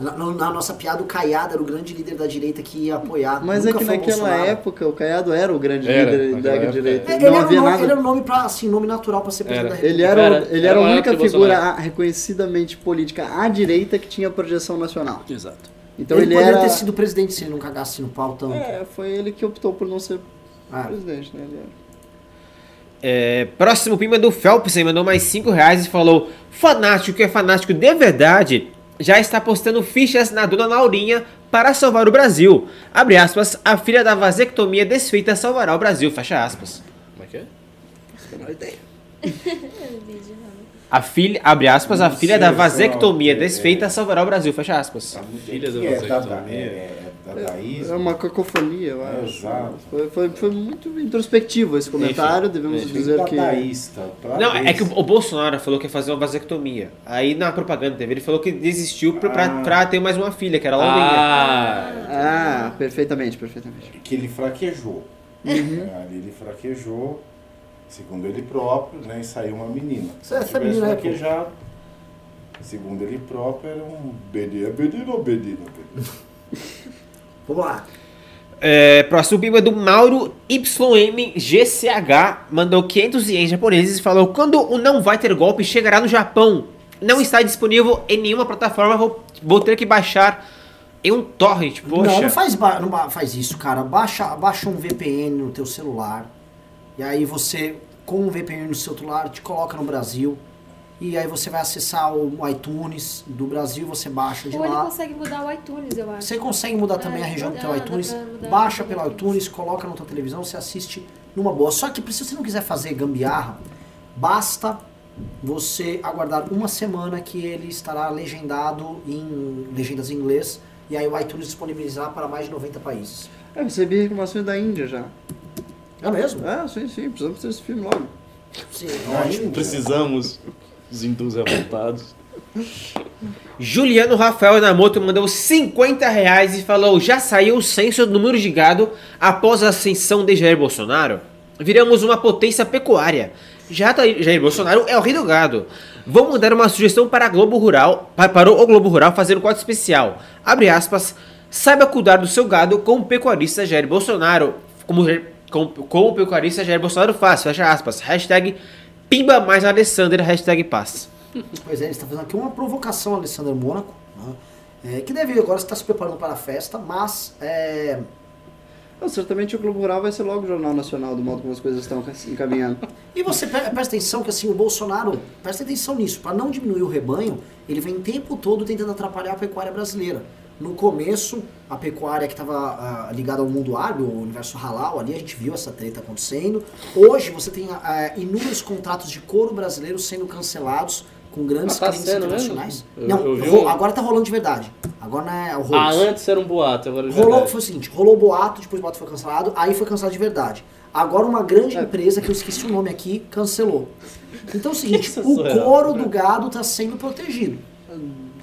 Na, na- nossa piada, o Caiado era o grande líder da direita que ia apoiar. Mas Nunca é que naquela Bolsonaro. época o Caiado era o grande Era, líder da época direita. É, Ele, Não era um havia nome, nada. ele era um nome pra, assim, nome natural pra ser presidente Era. da República. Ele era, Era- ele era era a única figura a- reconhecidamente política à direita que tinha projeção nacional. Exato. Então ele, ele, poderia era. ter sido presidente se ele não cagasse no pau tanto. É, foi ele que optou por não ser Ah. presidente, né? Ele era. É, próximo Pimba do Phelps, aí mandou mais 5 reais e falou: Fanático que é fanático de verdade já está postando fichas na dona Laurinha para salvar o Brasil. Abre aspas, a filha da vasectomia desfeita salvará o Brasil. Fecha aspas. Como é que é? É A filha, abre aspas, a filha da vasectomia é- desfeita salvará o Brasil. Fecha aspas. Filha da Que é, da, vasectomia. É, é da. É uma cacofonia, eu É, acho. exato. Foi, foi, foi muito introspectivo esse comentário, devemos enfim. dizer que. Pra Não, é que o Bolsonaro falou que ia fazer uma vasectomia. Aí na propaganda teve, ele falou que desistiu pra, Ah. pra ter mais uma filha, que era a Laurinha. Ah, Ah, perfeitamente, perfeitamente. que ele fraquejou. Uhum. É, ali ele fraquejou, segundo ele próprio, né, e saiu uma menina. Se Essa menina é, pô. fraquejado, segundo ele próprio, era um bedino, bedino, bedino, bedino. Vamos lá. É, próximo pimba é do Mauro YMGCH. Mandou 500 ienes japoneses e falou: Quando o Não Vai Ter Golpe chegará no Japão, não está disponível em nenhuma plataforma, vou, vou ter que baixar em um torrent. Poxa. Não, não faz, não faz isso, cara. Baixa, baixa um VPN no teu celular. E aí você, com um VPN no seu celular, te coloca no Brasil. E aí você vai acessar o iTunes do Brasil, você baixa de Ou ele lá. consegue mudar o iTunes, eu acho. Você consegue mudar É, também a região do teu iTunes, baixa pelo iTunes, coloca na tua televisão, você assiste numa boa. Só que se você não quiser fazer gambiarra, basta você aguardar uma semana que ele estará legendado em legendas em inglês e aí o iTunes disponibilizar para mais de 90 países. Eu recebi reclamações da Índia já. É mesmo? Ah, sim, sim, precisamos ter esse filme logo. Sim, ótimo. Precisamos dos hindus revoltados. Juliano Rafael Namoto mandou 50 reais e falou: Já saiu o censo do número de gado após a ascensão de Jair Bolsonaro? Viramos uma potência pecuária. Já tá- Jair Bolsonaro é o rei do gado. Vamos dar uma sugestão para a Globo Rural, pa- para o Globo Rural fazer um quadro especial. Abre aspas. Saiba cuidar do seu gado como o pecuarista Jair Bolsonaro. Como, como, como o pecuarista Jair Bolsonaro faz. Fecha aspas. Hashtag Pimba mais Alessander. Hashtag paz. Pois é, ele está fazendo aqui uma provocação, Alessandro Mônaco, né? É, que deve agora estar se preparando para a festa, mas é, Ah, certamente o Globo Rural vai ser logo o Jornal Nacional, do modo como as coisas estão encaminhando. E você pre- presta atenção que assim, o Bolsonaro, presta atenção nisso, para não diminuir o rebanho, ele vem o tempo todo tentando atrapalhar a pecuária brasileira. No começo, a pecuária que estava ligada ao mundo árabe, o universo halal, ali a gente viu essa treta acontecendo. Hoje você tem ah, inúmeros contratos de couro brasileiro sendo cancelados com grandes Ah, tá clientes internacionais. mesmo? Não, Eu- eu ro- um- agora tá rolando de verdade. Agora não é o rolo. Ah, antes era um boato, agora é Rolou, verdade. foi o seguinte, rolou o boato, depois o boato foi cancelado, aí foi cancelado de verdade. Agora uma grande É. empresa, que eu esqueci o nome aqui, cancelou. Então é o seguinte, é o couro do gado está sendo protegido.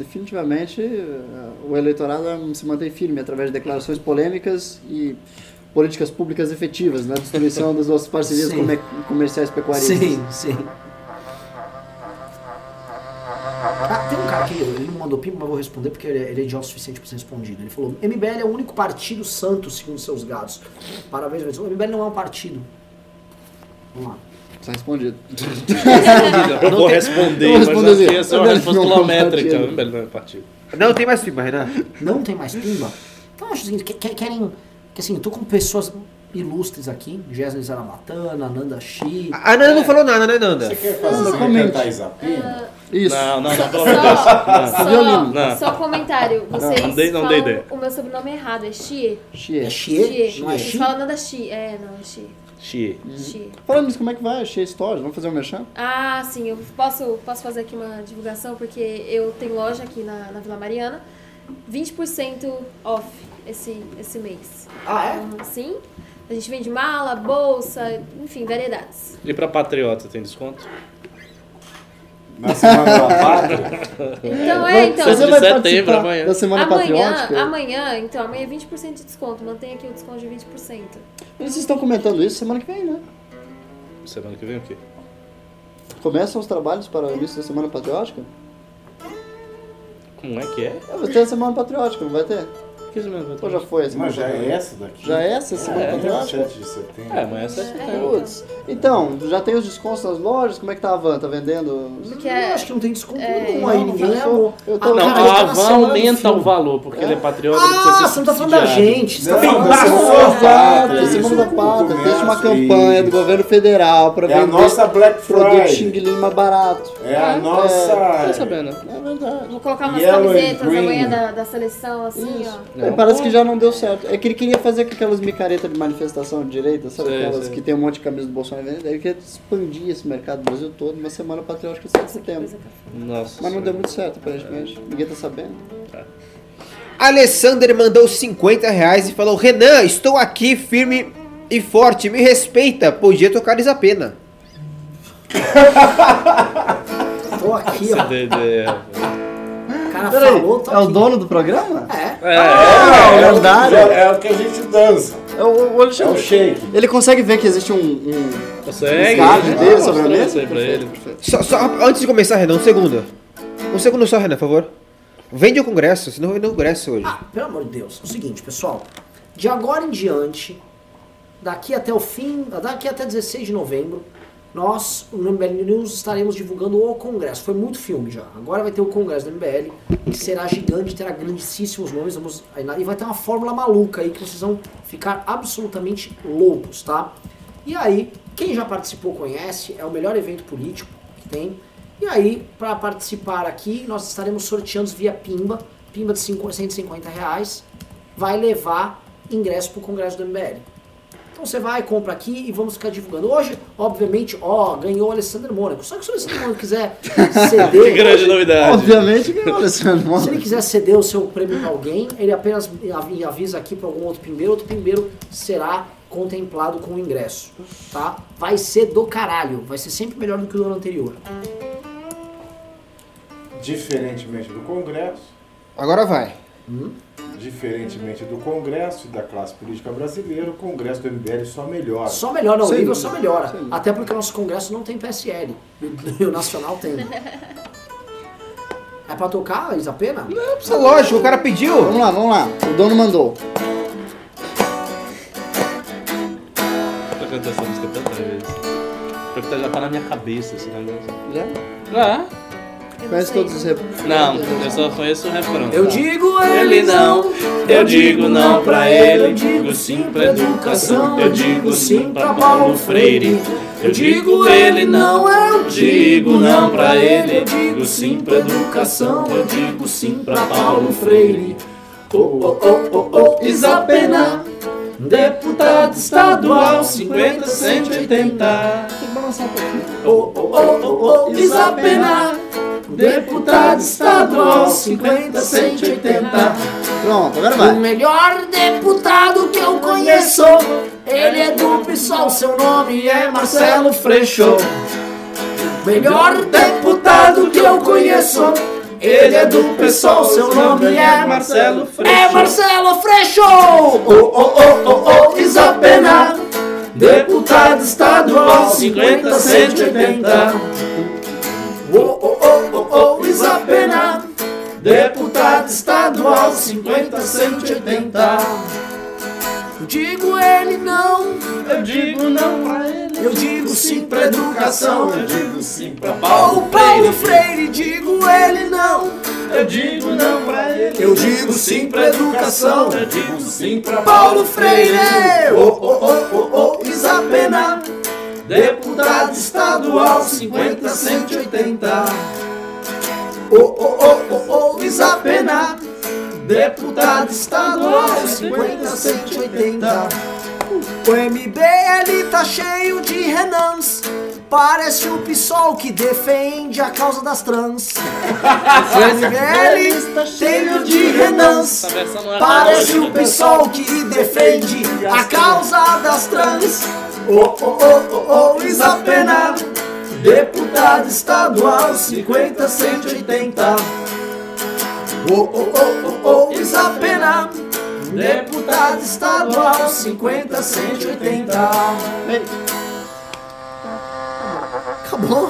Definitivamente, eh, o eleitorado se mantém firme através de declarações polêmicas e políticas públicas efetivas na destruição das nossas parcerias Sim. comer- comerciais pecuaristas. Sim, sim. aqui, ele não mandou pimba, mas vou responder porque ele é, ele é idiota o suficiente para ser respondido. Ele falou: MBL é o único partido santo, segundo seus gados. Parabéns. O MBL não é um partido. Vamos lá. Tá respondido. Eu vou responder, eu vou mas responder aqui assim, essa é uma Não, resposta não, quilométrica. partido. Não é tem mais pimba, Renan. Não tem mais pimba? Então acho o seguinte: que- que- querem. Que assim, eu tô com pessoas ilustres aqui: Jéssica Zaramatana, Nanda Shi. A Nanda não falou nada, né, Nanda? Você quer fazer Não, comente. Isapina? Isso. Não, não, não, pelo amor de Deus. Só. Não. só, comentário. Vocês Não dei- não falam dei ideia. o meu sobrenome errado, é Xie? Xie. É Xie? Xie. Não é Eles Xi? falam nada Xi. É, não, é Xie. Xie. Xie. Falando nisso, como é que vai? Achei stories. Vamos fazer um merchan? Ah, sim, eu posso, posso fazer aqui uma divulgação, porque eu tenho loja aqui na, na Vila Mariana. 20% off esse, esse mês. Ah, é? Então, sim. A gente vende mala, bolsa, enfim, variedades. E pra Patriota tem desconto? Na semana da pátria? Então, é, então. Você vai setembro, amanhã. da Semana Amanhã, Patriótica? amanhã, então, amanhã é 20% de desconto. Mantém aqui o desconto de 20%. Vocês estão comentando isso semana que vem, né? Semana que vem o quê? Começam os trabalhos para o início da Semana Patriótica? Como é que é? É, vai ter a Semana Patriótica, não vai ter? Que semana? Ou já foi a Semana Mas já é essa daqui? Já é essa Semana É, Patriótica? 7 de setembro. É, amanhã é 7 de setembro. Putz. Então, já tem os descontos nas lojas? Como é que tá a van? Tá vendendo? Porque Eu é, acho que não tem desconto É, nenhum aí, não ninguém levou. Eu tô- Ah, Não, cara, tá a van aumenta o valor, porque ele é patriota, Ah, você não tá falando da gente. Você Não, tá falando da não, semana. é da Pátria. Fez uma comércio, campanha do governo federal para É a vender nossa Black produto Friday. Xing Ling mais barato. É a Tá nossa. sabendo? É verdade. vou colocar umas camisetas amanhã da, da seleção, assim, ó. Não. É, parece que já não deu certo. É que ele queria fazer com aquelas micaretas de manifestação de direita, sabe? Sei, aquelas sei. que tem um monte de camisa do Bolsonaro vendendo. Ele queria expandir esse mercado do Brasil todo numa semana patriótica 7 de setembro. Nossa. Mas não deu muito certo, aparentemente. Ninguém tá sabendo. Alessander mandou 50 reais e falou: Renan, estou aqui firme e forte, me respeita, podia tocar Isapena. Tô aqui, ó. Cara Peraí, falou, é o aqui. dono do programa? É. É, Ah, é é, o, lendário. é o que a gente dança. É o, o É Alexandre. o shake. Ele consegue ver que existe um. um... consegue? Card Ah, dele sobre a mesa? isso aí pra ele. Só, só antes de começar, Renan, um segundo. Um segundo só, Renan, por favor. Vende o congresso, senão vende o congresso hoje. Ah, pelo amor de Deus. É o seguinte, pessoal. De agora em diante, daqui até o fim, daqui até 16 de novembro, nós, no MBL News, estaremos divulgando o congresso. Foi muito filme já. Agora vai ter o congresso do MBL, que será gigante, terá grandíssimos nomes. Vamos, e vai ter uma fórmula maluca aí que vocês vão ficar absolutamente loucos, tá? E aí, quem já participou conhece, é o melhor evento político que tem. E aí, para participar aqui, nós estaremos sorteando via Pimba, Pimba de 50, 150 reais, vai levar ingresso para o Congresso do MBL. Então você vai, compra aqui e vamos ficar divulgando. Hoje, obviamente, ó, ganhou o Alessandro Mônaco. Só que se o Alessandro Mônaco quiser Que ceder, grande novidade. Obviamente que é o Alexandre se Mônaco. ele quiser ceder o seu prêmio para alguém, ele apenas avi- avisa aqui para algum outro pimbeiro, outro pimbeiro será contemplado com o ingresso, tá? Vai ser do caralho, vai ser sempre melhor do que o do ano anterior. Diferentemente do Congresso, Agora vai. Diferentemente do Congresso e da classe política brasileira, o Congresso do MBL só melhora. Só melhora, não, o Sem nível só melhora. Dúvida. Até porque o nosso congresso não tem PSL. E o, nacional tem. É pra tocar, Isapena? Isso é lógico, o cara pediu. Vamos lá, vamos lá. O dono mandou. Eu canto essa música tantas vezes. Porque já tá na minha cabeça esse negócio. Já? Ah, Eu não Conhece todos os refrões. não, eu só conheço o refrão. Eu tá? digo Ele não, eu digo não pra ele, eu digo sim pra educação, eu digo sim pra Paulo Freire. Eu digo ele não, eu digo não pra ele, eu digo sim pra educação, eu digo sim pra Paulo Freire. Oh, oh, oh, oh, oh, Isapena, deputado estadual, 50, 180. Tem que balançar um pouquinho. Oh, oh, oh, oh, oh, Isapena, deputado estadual, 50, 180. Pronto, agora O vai. melhor deputado que eu conheço, ele é do PSOL, seu nome é Marcelo Freixo. Melhor deputado que eu conheço, ele é do PSOL, seu nome é Marcelo Freixo. É Marcelo Freixo! Oh, oh, oh, oh, oh, Isapena, deputado estadual, 50, 180. Oh, oh, oh, oh, oh, Isapena, Deputado estadual 50, 180. Eu digo ele não, Eu digo não pra ele. eu digo sim pra educação. Eu digo sim pra Paulo, Paulo Freire, digo ele não. Eu digo não pra ele. Eu digo sim pra educação. Eu digo sim pra Paulo Freire, oh, oh, oh, oh, oh, Isapena, deputado estadual 50, 180. Oh, oh, oh, oh, oh, Isapena, deputado estadual 50, 180. O MBL tá cheio de renãs. Parece o PSOL que defende a causa das trans. O MBL tá cheio de não é Parece o pessoal que defende a causa das trans. Oh, oh, oh, oh, oh, Isapena, deputado estadual 50, 180. Oh, oh, oh, oh, oh, Isapena, deputado estadual 50, 180. Acabou.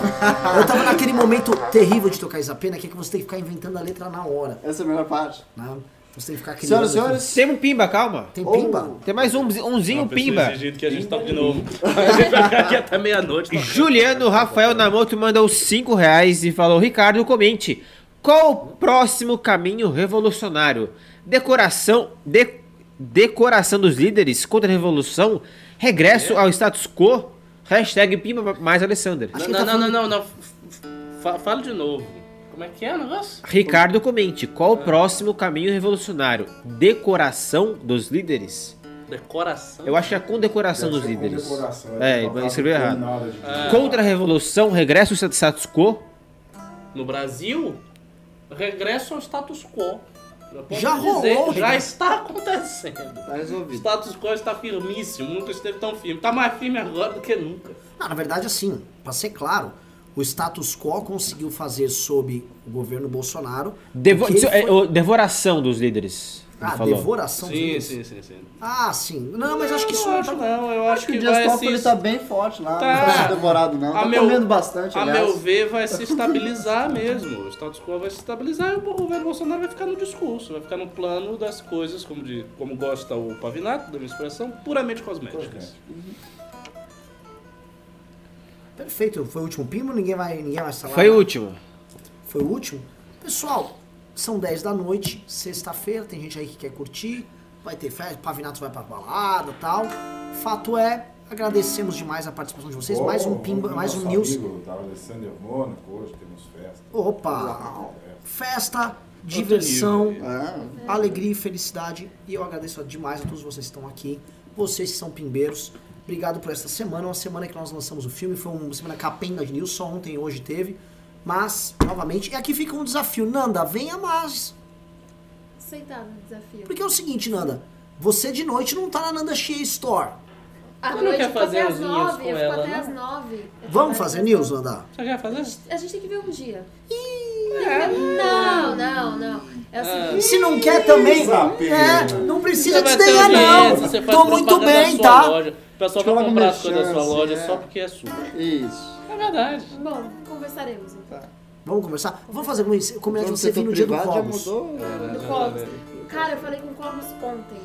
Eu tava naquele momento terrível de tocar Isapena, que é que você tem que ficar inventando a letra na hora. Essa é a melhor parte. Né? Você tem que ficar criando. Senhoras e senhores, Tem um pimba, calma. Tem pimba? Tem mais um, umzinho pimba. Exigindo que a gente toque de novo. A gente vai ficar aqui até meia-noite. tá? Juliano Rafael Namoto mandou 5 reais e falou: Ricardo, comente. Qual o próximo caminho revolucionário? Decoração. de- decoração dos líderes contra a revolução? Regresso ao status quo? Hashtag Pimba mais Alessander. Acho que Não, não, tá não, não, não. Fa- Fala de novo. Como é que é o negócio? Ricardo, comente. Qual o próximo caminho revolucionário? Decoração dos líderes? Decoração. Eu acho que é condecoração dos Deve ser com líderes. decoração, É, colocar escreveu errado. na hora de- Ah. Contra a revolução, regresso ao status quo? No Brasil, regresso ao status quo. Já rolou dizer, o Já está acontecendo. tá O resolvido. status quo está firmíssimo, nunca esteve tão firme. Está mais firme agora do que nunca. Não, na verdade, assim, pra ser claro, o status quo conseguiu fazer sob o governo Bolsonaro. Devo- é, foi- o- devoração dos líderes. Ah, falou. devoração Sim, deles? sim, sim, sim. Ah, sim. Não, mas acho que isso não não acho não, eu acho, Acho que o que Dias vai Toffoli se... tá bem forte lá, Tá. não tá sendo devorado não. A Tá meu- comendo bastante, A aliás. meu ver, vai se estabilizar mesmo. O status quo vai se estabilizar e o governo Bolsonaro vai ficar no discurso, vai ficar no plano das coisas, como, de, como gosta o Pavinato, da minha expressão, puramente cosméticas. Perfeito. Foi o último pimo, ninguém vai, ninguém vai falar. Foi o último. Foi o último. Pessoal, são 10 da noite, sexta-feira, tem gente aí que quer curtir, vai ter festa, Pavinato vai pra balada tal. Fato é, agradecemos demais a participação de vocês. mais um pimba, mais um news. amigo da Alessandro Mônaco, hoje temos festa. Opa! É. Festa, diversão, Ah, alegria e felicidade. E eu agradeço demais a todos vocês que estão aqui, vocês que são pimbeiros. Obrigado por esta semana, uma semana que nós lançamos o filme, foi uma semana capenga de news, só ontem e hoje teve. Mas, novamente, e aqui fica um desafio. Nanda, venha mais. Aceitável o desafio. Porque é o seguinte, Nanda, você de noite não tá na Nanda Shea Store. À não noite fico fazer até uns às news nove, com eu fico ela, até não? às nove. Vamos fazer news. Nanda? Você quer fazer? A gente tem que ver um dia. Não, não, não. É o seguinte. Se não quer também, é, né? não Você precisa desdenhar não. você faz Tô muito bem, tá? Loja. O pessoal vai comprar as coisas da sua loja é. só porque é sua. isso. É verdade. Bom, conversaremos então. Vamos conversar? Vamos fazer como isso. Combinado de você vir setor no dia do Cobos. Do Clóvis. Cara, eu falei com o Clóvis ontem.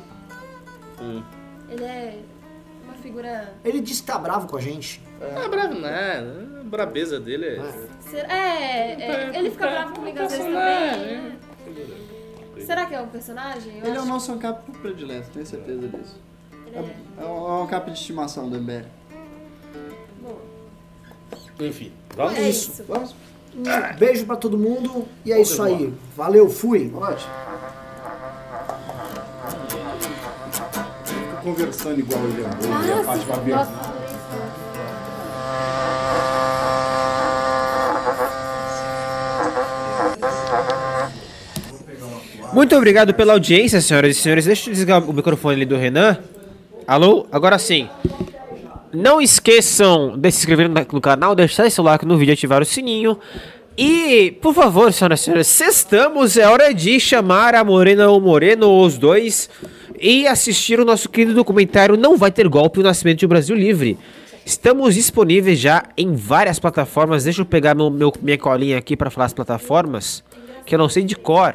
Hum. Ele é uma figura. Ele disse que tá bravo com a gente. Não é bravo, não. A brabeza dele é. Ser- É, é, ele fica bravo comigo às vezes também. Será que é um personagem? Eu Ele é o nosso ancap predileto, tenho certeza disso. ele é. É um é um ancap de estimação do MBL. Bom, Enfim, vamos. é isso. Vamos? Beijo pra todo mundo e é isso aí. Valeu, fui. Boa noite. Fica conversando igual ele andou, e a Ah, Fátima sim. Muito obrigado pela audiência, senhoras e senhores. Deixa eu desligar o microfone ali do Renan. Alô? Agora sim. Não esqueçam de se inscrever no canal, deixar seu like no vídeo ativar o sininho. E, por favor, senhoras e senhores, sextamos, é hora de chamar a Morena ou Moreno, os dois, e assistir o nosso querido documentário Não Vai Ter Golpe, o Nascimento de Brasil Livre. Estamos disponíveis já em várias plataformas. Deixa eu pegar meu, meu- minha colinha aqui para falar as plataformas. que eu não sei de cor.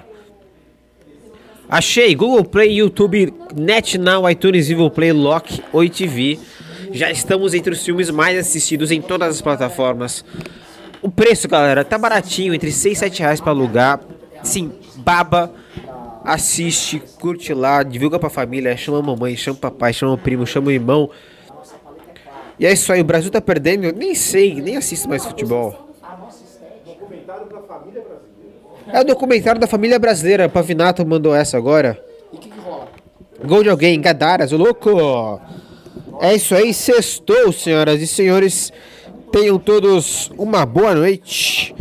Achei Google Play, YouTube, NetNow, iTunes, Vivo Play, Lock, Oi TV. Já estamos entre os filmes mais assistidos em todas as plataformas. O preço, galera, tá baratinho, entre 6 e 7 reais pra alugar. Sim, baba. Assiste, curte lá, divulga pra família, chama a mamãe, chama o papai, chama o primo, chama o irmão. E é isso aí, o Brasil tá perdendo, eu nem sei, nem assisto mais futebol. É o documentário da família brasileira. Pavinato mandou essa agora. E o que, que rola? Gol de alguém, Gadaras, o louco. É isso aí, sextou, senhoras e senhores. Tenham todos uma boa noite.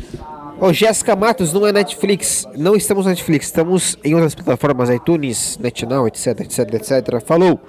Ô, Jéssica Matos, não é Netflix. Não estamos na Netflix, estamos em outras plataformas, iTunes, NetNow, etc, etc, etc. Falou!